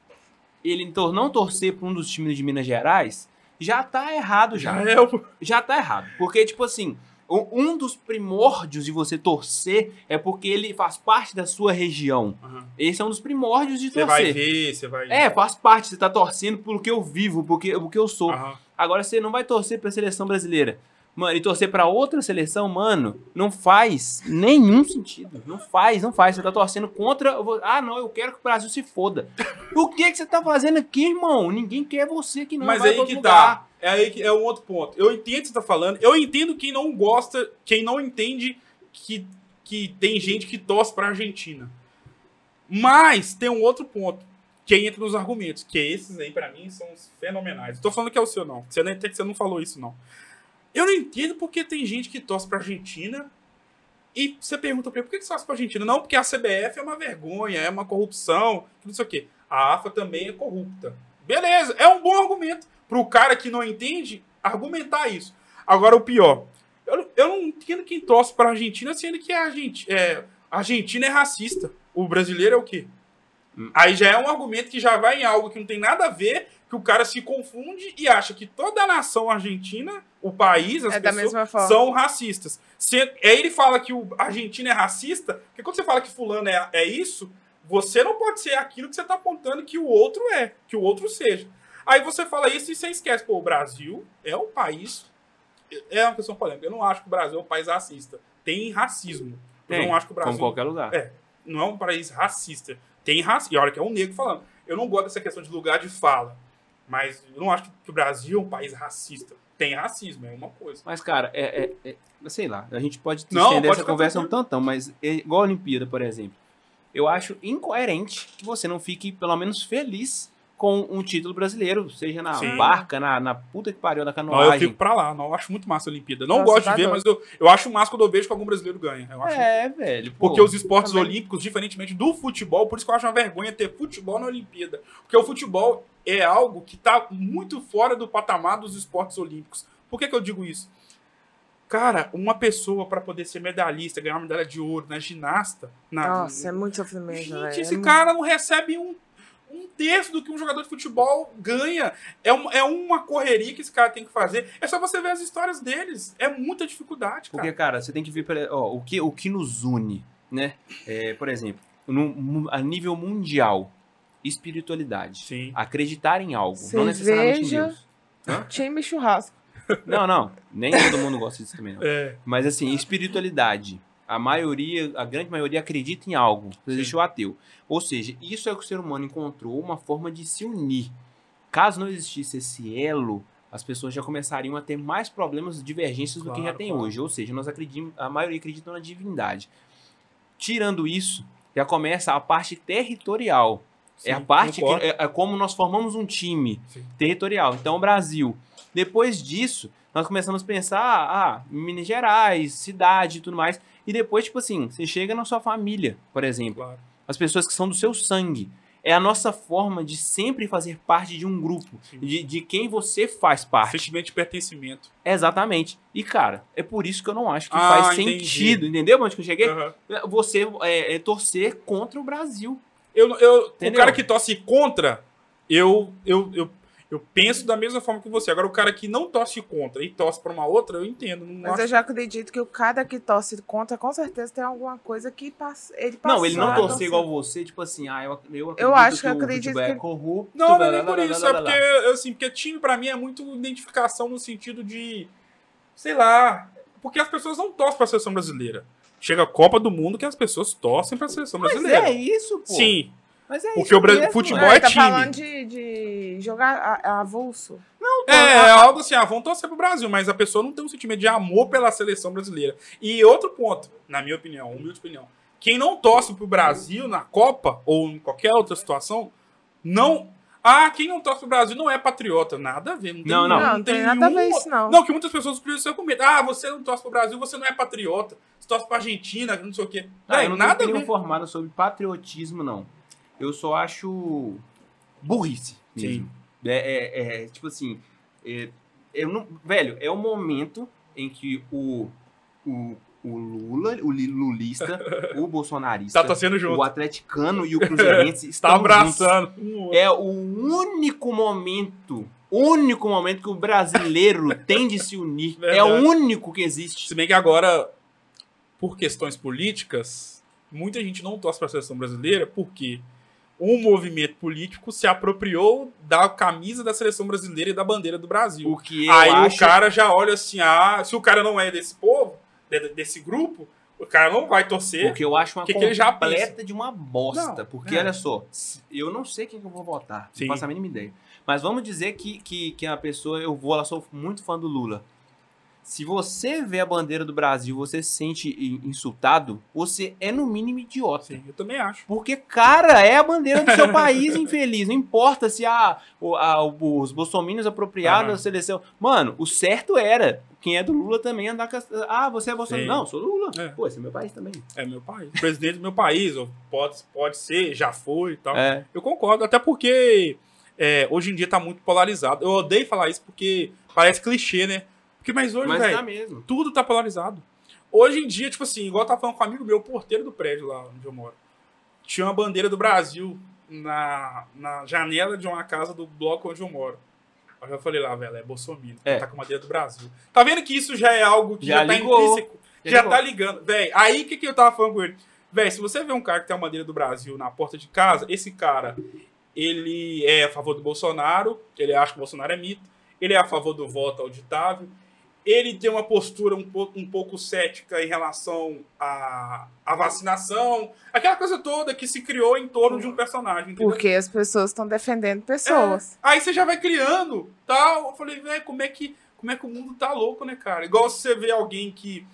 ele não torcer pra um dos times de Minas Gerais, já tá errado já. Já é o... Já tá errado. Porque, tipo assim, o- um dos primórdios de você torcer é porque ele faz parte da sua região. Aham. Esse é um dos primórdios de Você vai torcer. ver, você vai... É, faz parte. Você tá torcendo pelo que eu vivo, porque, pelo que eu sou. Aham. Agora você não vai torcer pra seleção brasileira. Mano, e torcer pra outra seleção, mano, não faz nenhum sentido. Não faz, não faz. Você tá torcendo contra. Ah, não, eu quero que o Brasil se foda. O que, que você tá fazendo aqui, irmão? Ninguém quer você que não Mas vai aí que tá. lugar. É aí que é um outro ponto. Eu entendo o que você tá falando. Eu entendo quem não gosta, quem não entende que, que tem gente que torce pra Argentina. Mas tem um outro ponto que entra nos argumentos, que esses aí pra mim são fenomenais. Tô falando que é o seu não. Você não até que você não falou isso não. Eu não entendo porque tem gente que torce pra Argentina e você pergunta pra ele, por que você torce pra Argentina? Não, porque a CBF é uma vergonha, é uma corrupção, não sei o quê. A AFA também é corrupta. Beleza, é um bom argumento pro cara que não entende argumentar isso. Agora o pior, eu, não- eu não entendo quem torce pra Argentina, sendo que a Argentina é, a Argentina é racista. O brasileiro é o quê? Hum. Aí já é um argumento que já vai em algo que não tem nada a ver, que o cara se confunde e acha que toda a nação argentina, o país, as É pessoas são racistas. Se, aí ele fala que o argentino é racista, porque quando você fala que fulano é, é isso, você não pode ser aquilo que você está apontando que o outro é, que o outro seja. Aí você fala isso e você esquece, pô, o Brasil é um país. É uma questão polêmica. Eu não acho que o Brasil é um país racista. Tem racismo. Eu Tem, não acho que o como Brasil qualquer lugar. É. não é um país racista. Tem racismo. E olha que é um negro falando. Eu não gosto dessa questão de lugar de fala. Mas eu não acho que o Brasil é um país racista. Tem racismo, é uma coisa. Mas, cara, é, é- é- sei lá, a gente pode Não, estender pode essa conversa um tranquilo. tantão, mas é igual a Olimpíada, por exemplo. Eu acho incoerente que você não fique, pelo menos, feliz com um título brasileiro, seja na Sim. barca, na, na puta que pariu da Não, eu canoagem. fico pra lá. Não, eu acho muito massa a Olimpíada. Não Nossa, gosto tá de ver, doido. mas eu, eu acho massa quando eu vejo que algum brasileiro ganha. Eu acho É, velho. pô. Porque os esportes também. olímpicos, diferentemente do futebol, por isso que eu acho uma vergonha ter futebol na Olimpíada. Porque o futebol é algo que está muito fora do patamar dos esportes olímpicos. Por que, que eu digo isso? Cara, uma pessoa para poder ser medalhista, ganhar uma medalha de ouro na ginasta. Na, Nossa, é muito sofrimento, Gente, velho. esse É cara não recebe um terço do que um jogador de futebol ganha. É, um- é uma correria que esse cara tem que fazer. É só você ver as histórias deles. É muita dificuldade, cara. Porque, cara, você tem que ver pela- ó, o, que, o que nos une, né? É, por exemplo, no- a nível mundial, espiritualidade. Sim. Acreditar em algo, não necessariamente em Cerveja. Deus. Time churrasco. Não, não. Nem todo mundo gosta disso também, não. É. Mas assim, espiritualidade. A maioria, a grande maioria acredita em algo. Existe o ateu. Ou seja, isso é que o ser humano encontrou uma forma de se unir. Caso não existisse esse elo, as pessoas já começariam a ter mais problemas, divergências do que já Claro, tem claro. hoje. Ou seja, nós acreditamos, a maioria acredita na divindade. Tirando isso, já começa a parte territorial. é a Sim, parte que, é, é como nós formamos um time Sim. territorial. Então, o Brasil. Depois disso, nós começamos a pensar, ah, Minas Gerais, cidade e tudo mais. E depois, tipo assim, você chega na sua família, por exemplo. Claro. As pessoas que são do seu sangue. É a nossa forma de sempre fazer parte de um grupo, Sim. de, de quem você faz parte. Sentimento de pertencimento. Exatamente. E, cara, é por isso que eu não acho que Ah, faz entendi. sentido, entendeu onde que eu cheguei? Aham. Você é, é torcer contra o Brasil. Eu, eu, o cara que torce contra, eu, eu, eu, eu penso da mesma forma que você. Agora, o cara que não torce contra e torce pra uma outra, eu entendo. Não Mas acho- eu já acredito que o cara que torce contra, com certeza tem alguma coisa que pass... ele passou. Não, ele não a torcer. igual você, tipo assim, ah, eu, eu acredito Eu acho que o acredito é que- corrupto. Não, não é por isso. É porque, assim, porque time pra mim é muito identificação no sentido de. Sei lá. Porque as pessoas não torcem pra seleção brasileira. Chega a Copa do Mundo que as pessoas torcem pra seleção Mas brasileira. é isso, pô. Sim. Mas é Porque isso o Bra- mesmo, futebol Não, é ele tá time. falando de, de jogar a- avulso. É, é algo assim, ah, vão torcer pro Brasil, mas a pessoa não tem um sentimento de amor pela seleção brasileira. E outro ponto, na minha opinião, humilde opinião, quem não torce pro Brasil na Copa ou em qualquer outra situação, não. Ah, quem não torce pro Brasil não é patriota. Nada a ver. Não, tem, Não, não. Não, não tem nada a ver isso, não. Não, que muitas pessoas isso com medo. Ah, você não torce pro Brasil, você não é patriota. Você torce pra Argentina, não sei o quê. Ah, Véi, eu não tenho nada a opinião ver. formada sobre patriotismo, não. Eu só acho burrice mesmo. É, é- é, tipo assim, é, eu não, velho, é o momento em que o, o, o Lula, o li- lulista, o bolsonarista, Tá o atleticano e o cruzeirense estão Tá juntos. abraçando. outro. É o único momento, único momento que o brasileiro tem de se unir. É o Verdade. único que existe. Se bem que agora, por questões políticas, muita gente não torce para a seleção brasileira porque um movimento político se apropriou da camisa da seleção brasileira e da bandeira do Brasil. O que Aí acho o cara já olha assim, ah, se o cara não é desse povo, de- desse grupo, o cara não vai torcer. Porque eu acho uma Que que ele já completa de uma bosta. Não, porque, é. olha só, eu não sei quem que eu vou votar. Sim. Não faço a mínima ideia. Mas vamos dizer que, que, que a pessoa, eu vou, ela sou muito fã do Lula. Se você vê a bandeira do Brasil, você se sente in- insultado, você é no mínimo idiota. Sim, eu também acho. Porque, cara, é a bandeira do seu país, infeliz. Não importa se a, a- os bolsominions apropriaram Aham. da seleção. Mano, o certo era. Quem é do Lula também andar com. Ah, você é Bolsonaro. Não, sou do Lula. É. Pô, esse é meu país também. É meu país. Presidente do meu país, pode, pode ser, já foi e tal. É. Eu concordo, até porque é, hoje em dia tá muito polarizado. Eu odeio falar isso porque parece clichê, né? Porque, mas hoje, Mas velho, tá mesmo. tudo tá polarizado. Hoje em dia, tipo assim, igual eu tava falando com um amigo meu, o porteiro do prédio lá onde eu moro. Tinha uma bandeira do Brasil na, na janela de uma casa do bloco onde eu moro. Aí eu falei lá, velho, é Bolsonaro. É. Tá com a bandeira do Brasil. Tá vendo que isso já é algo que Já já, tá ligou. intrínseco? Já Já, ligou. tá ligando. Véi, aí o que, que eu tava falando com ele? Véi, se você vê um cara que tem a bandeira do Brasil na porta de casa, esse cara, ele é a favor do Bolsonaro, ele acha que o Bolsonaro é mito, ele é a favor do voto auditável, ele tem uma postura um pouco, um pouco cética em relação à, à vacinação, aquela coisa toda que se criou em torno de um personagem. entendeu? Porque as pessoas estão defendendo pessoas. Aí você já vai criando, tal. Eu falei, velho, como é que como é que o mundo tá louco, né, cara? Igual você vê alguém que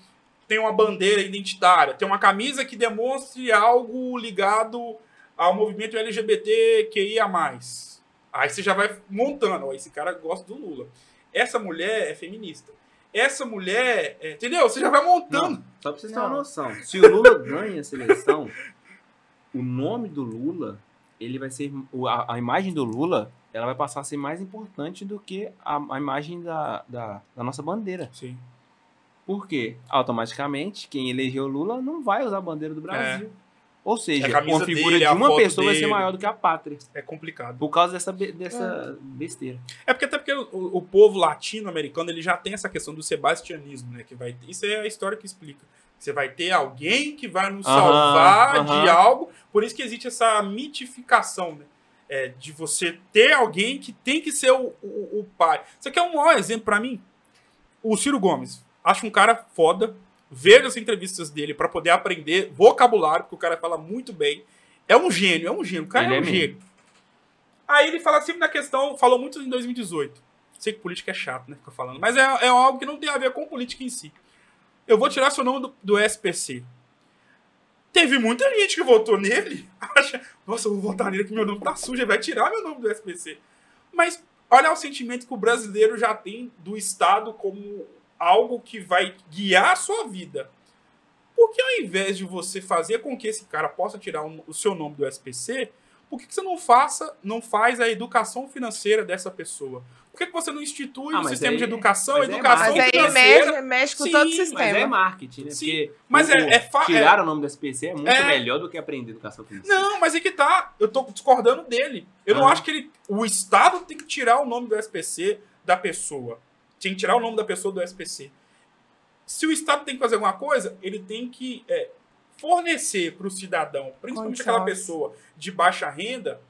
tem uma bandeira identitária, tem uma camisa que demonstre algo ligado ao movimento LGBTQIA+. Aí você já vai montando, ó, esse cara gosta do Lula. Essa mulher é feminista. Essa mulher, é- entendeu? Você já vai montando. Não, só pra vocês terem Não. uma noção. Se o Lula ganha a seleção, o nome do Lula, ele vai ser. A, a imagem do Lula, ela vai passar a ser mais importante do que a, a imagem da, da, da nossa bandeira. Sim. Por quê? Automaticamente, quem elegeu o Lula não vai usar a bandeira do Brasil. Ou seja, É. A uma figura dele, de uma pessoa vai ser dele. maior do que a pátria. É complicado. Por causa dessa, dessa besteira. É porque até porque o, o povo latino-americano ele já tem essa questão do sebastianismo, né? Que vai isso é a história que explica. Você vai ter alguém que vai nos Aham, salvar aham. de algo. Por isso que existe essa mitificação, né? É, de você ter alguém que tem que ser o, o, o pai. Isso aqui é um maior exemplo pra mim. O Ciro Gomes. Acho um cara foda. Vejo as entrevistas dele pra poder aprender vocabulário, porque o cara fala muito bem. É um gênio, é um gênio. O cara Ele é é um mesmo. gênio. Aí ele fala sempre na questão, falou muito em 2018. Sei que política é chato, né? Fica falando. Mas é, é algo que não tem a ver com política em si. Eu vou tirar seu nome do, do SPC. Teve muita gente que votou nele. Acha, nossa, eu vou votar nele que meu nome tá sujo, ele vai tirar meu nome do SPC. Mas olha o sentimento que o brasileiro já tem do Estado como algo que vai guiar a sua vida. por que ao invés de você fazer com que esse cara possa tirar um- o seu nome do SPC, por que, que você não faça, não faz a educação financeira dessa pessoa? Por que, que você não institui Ah, um mas sistema aí- de educação, mas é educação Mas aí financeira? mexe, mexe com Sim, todo o mas Mas sistema. é marketing, né? Sim, Porque mas o- é- é fa- tirar o nome do SPC é muito É. melhor do que aprender educação financeira. Não, mas aí que tá. Eu tô discordando dele. Eu não Aham. acho que ele. O Estado tem que tirar o nome do SPC da pessoa. Tem que tirar o nome da pessoa do SPC. Se o Estado tem que fazer alguma coisa, ele tem que é, fornecer para o cidadão, principalmente aquela pessoa de baixa renda,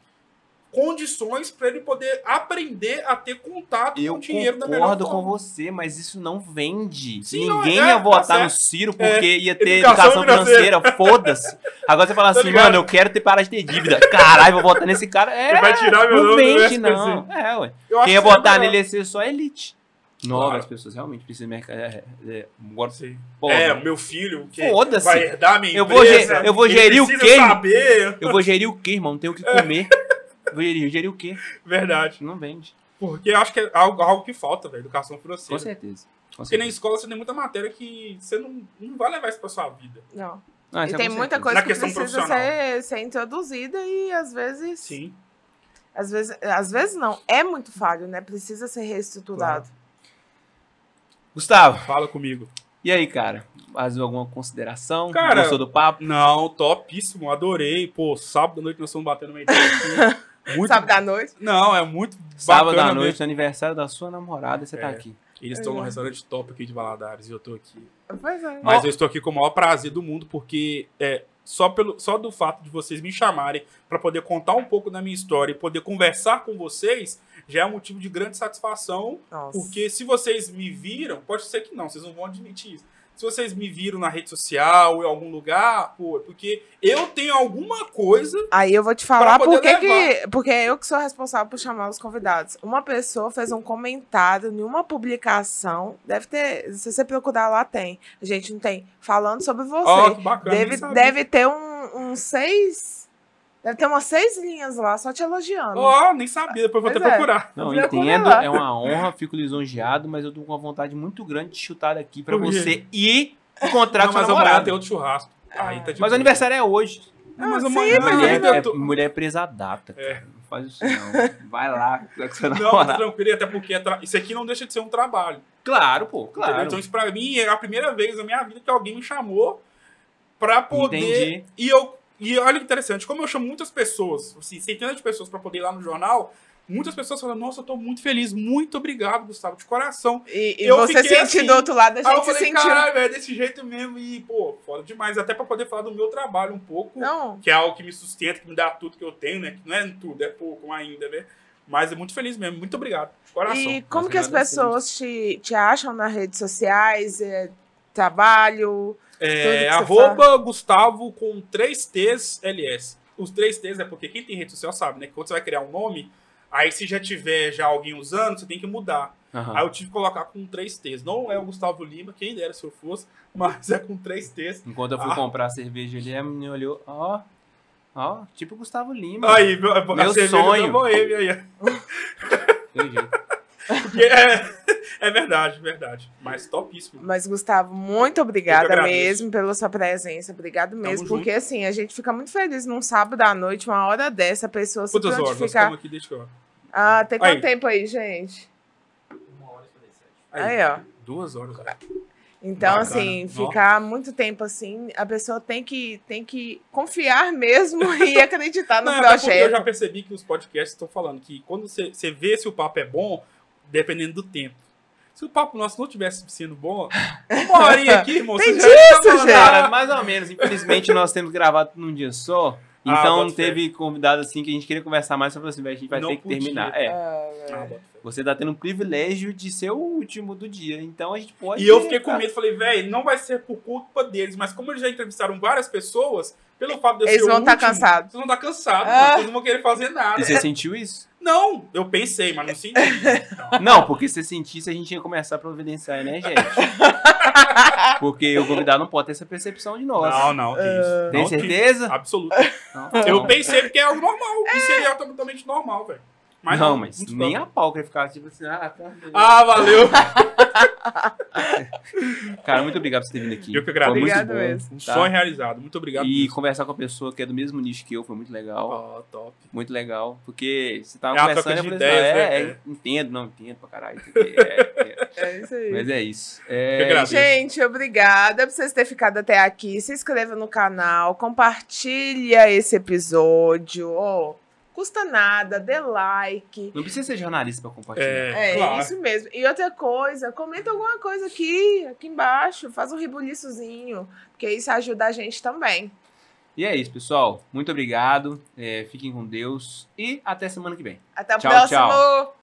condições para ele poder aprender a ter contato Eu com o dinheiro da melhor concordo com forma. você, mas isso não vende. Sim, Ninguém não, é, ia votar tá no. Ciro porque ia ter Educação educação, financeira. foda-se. Agora você fala Tá assim, ligado? mano, eu quero ter parado de ter dívida. Caralho, vou votar nesse cara. É, Ele vai tirar meu não nome vende, não. É, ué. Eu Quem ia seria votar melhor. nele ia ser só a elite. Não, Claro. as pessoas realmente precisam de mercado. É, é, pô, é, o meu filho que Foda-se. vai herdar minha Eu vou empresa. ge- eu vou gerir o quê? saber. eu vou gerir o quê, irmão? Não tenho o que comer. Vou gerir, gerir o quê? Verdade. Não vende. Porque eu acho que é algo, algo que falta, velho, educação Com financeira. certeza. Com Porque na certeza. escola você tem muita matéria que você não, não vai levar isso pra sua vida. Não. Não, E isso é tem com muita certeza. coisa Na que questão precisa profissional. ser, ser introduzida e às vezes, Sim. às vezes. Às vezes não. É muito falho, né? Precisa ser reestruturado. Gustavo, Fala comigo. e aí, cara? Mais alguma consideração? Cara, Gostou do papo? Não, topíssimo, adorei. Pô, sábado à noite nós estamos batendo uma ideia aqui. Muito... Sábado à noite. Não, é muito Sábado à noite, mesmo. aniversário da sua namorada, você tá É. aqui. Eles estão num É. restaurante top aqui de Valadares e eu tô aqui. Pois é. Mas eu estou aqui com o maior prazer do mundo, porque é, só, pelo, só do fato de vocês me chamarem para poder contar um pouco da minha história e poder conversar com vocês, já é um motivo de grande satisfação. Nossa. Porque se vocês me viram, pode ser que não, vocês não vão admitir isso. Se vocês me viram na rede social ou em algum lugar, pô, é porque eu tenho alguma coisa. Aí eu vou te falar Pra poder por que. Porque é eu que sou responsável por chamar os convidados. Uma pessoa fez um comentário em uma publicação. Deve ter. Se você procurar lá, tem. A gente não tem. Falando sobre você. Que bacana. deve, deve ter um, um seis. Deve ter umas seis linhas lá, só te elogiando. Ó, nem sabia, depois vou Pois até é. procurar. Não, Procura entendo, lá. é uma honra, fico lisonjeado, mas eu tô com uma vontade muito grande de chutar daqui pra Por quê? você ir encontrar Não, com sua mas amanhã namorada. tem outro churrasco. Aí tá de Mas o aniversário é hoje. Não, mas Ah, amanhã sim, mas Mulher, é, tô- mulher presa data, cara. É. Não faz isso não. Vai lá com Não, namorada. tranquilo, e até porque é tra- isso aqui não deixa de ser um trabalho. Claro, pô, Entendeu? claro. Então, isso pra mim é a primeira vez na minha vida que alguém me chamou pra poder. Entendi. E eu. E olha que interessante, como eu chamo muitas pessoas, assim, centenas de pessoas pra poder ir lá no jornal, muitas pessoas falam, nossa, eu tô muito feliz, muito obrigado, Gustavo, de coração. E, e Eu você sentiu assim. do outro lado, a Aí eu gente se falei, sentiu. caralho, é desse jeito mesmo. E, pô, foda demais. Até pra poder falar do meu trabalho um pouco. Não. que é algo que me sustenta, que me dá tudo que eu tenho, né? Que não é tudo, é pouco ainda, né? Mas é muito feliz mesmo. Muito obrigado. De coração. E como Nós que as agradecemos. pessoas te, te acham nas redes sociais? É, trabalho? É, arroba Gustavo com 3 T's LS. Os 3 T's é porque quem tem rede social sabe, né? Que quando você vai criar um nome, aí se já tiver já alguém usando, você tem que mudar. Aham. Aí eu tive que colocar com 3 T's. Não é o Gustavo Lima, quem dera se eu fosse, mas é com 3 T's. Enquanto eu fui Ah. comprar cerveja ali, a menina olhou, ó, ó, tipo Gustavo Lima. Aí, meu, a Meu sonho. da Boêmia aí. É, é verdade, verdade. Mas topíssimo. Mas, Gustavo, muito Eu obrigada mesmo pela sua presença. Obrigado mesmo. junto. porque, assim, a gente fica muito feliz num sábado à noite, uma hora dessa, a pessoa se Quantas horas? Nós prontificar. estamos aqui desde que hora? Ah, tem quanto Aí. tempo aí, gente? Aí, ó. Duas horas. Então, Bacana. assim, ficar muito tempo assim, a pessoa tem que, tem que confiar mesmo e acreditar no Não, até porque eu projeto. já percebi que os podcasts estão falando que quando você, você vê se o papo é bom, dependendo do tempo. Se o papo nosso não tivesse sendo bom, uma horinha aqui, irmão, Tem já disso, tá gente. Cara, mais ou menos. Infelizmente, nós temos gravado num dia só. Ah, Então fé. teve convidado assim que a gente queria conversar mais sobre assim, velho, a gente vai Não ter que podia. terminar. É. Ah, Ah. Você tá tendo o privilégio de ser o último do dia. Então a gente pode. E eu fiquei com medo, falei, velho, não vai ser por culpa deles, mas como eles já entrevistaram várias pessoas, pelo fato de eu Eles ser o vão tá último, cansados. Vocês vão estar cansados, Ah. vocês não vão querer fazer nada. E você sentiu isso? Não, eu pensei, mas não senti. Não, porque se você sentisse, a gente ia começar a providenciar energético. Porque o convidado não pode ter essa percepção de nós. Não, não, que isso. Tem Não certeza? Absoluto. Não, Eu pensei porque é algo normal. E seria totalmente normal, velho. Mas não, não, mas nem a pau que ia ficar tipo assim, ah, tá. Ah, valeu. Cara, muito obrigado por você ter vindo aqui. Eu que agradeço. Foi muito Obrigado bom, mesmo. Um tá? sonho realizado. Muito obrigado. E mesmo. conversar com a pessoa que é do mesmo nicho que eu foi muito legal. Ó, top. Muito legal. Porque você tava É conversando troca eu falei assim, ideias, "Ah, é, né? é, entendo, não entendo pra caralho. é, é." É isso aí. Mas é isso. É. Gente, obrigada por vocês terem ficado até aqui. Se inscreva no canal, compartilha esse episódio. ó, custa nada, dê like. não precisa ser jornalista pra compartilhar. É, É claro. isso mesmo. E outra coisa, comenta alguma coisa aqui, aqui embaixo. Faz um rebuliçozinho, porque isso ajuda a gente também. E é isso, pessoal. Muito obrigado. É, fiquem com Deus. E até semana que vem. Até o Tchau, próximo. tchau.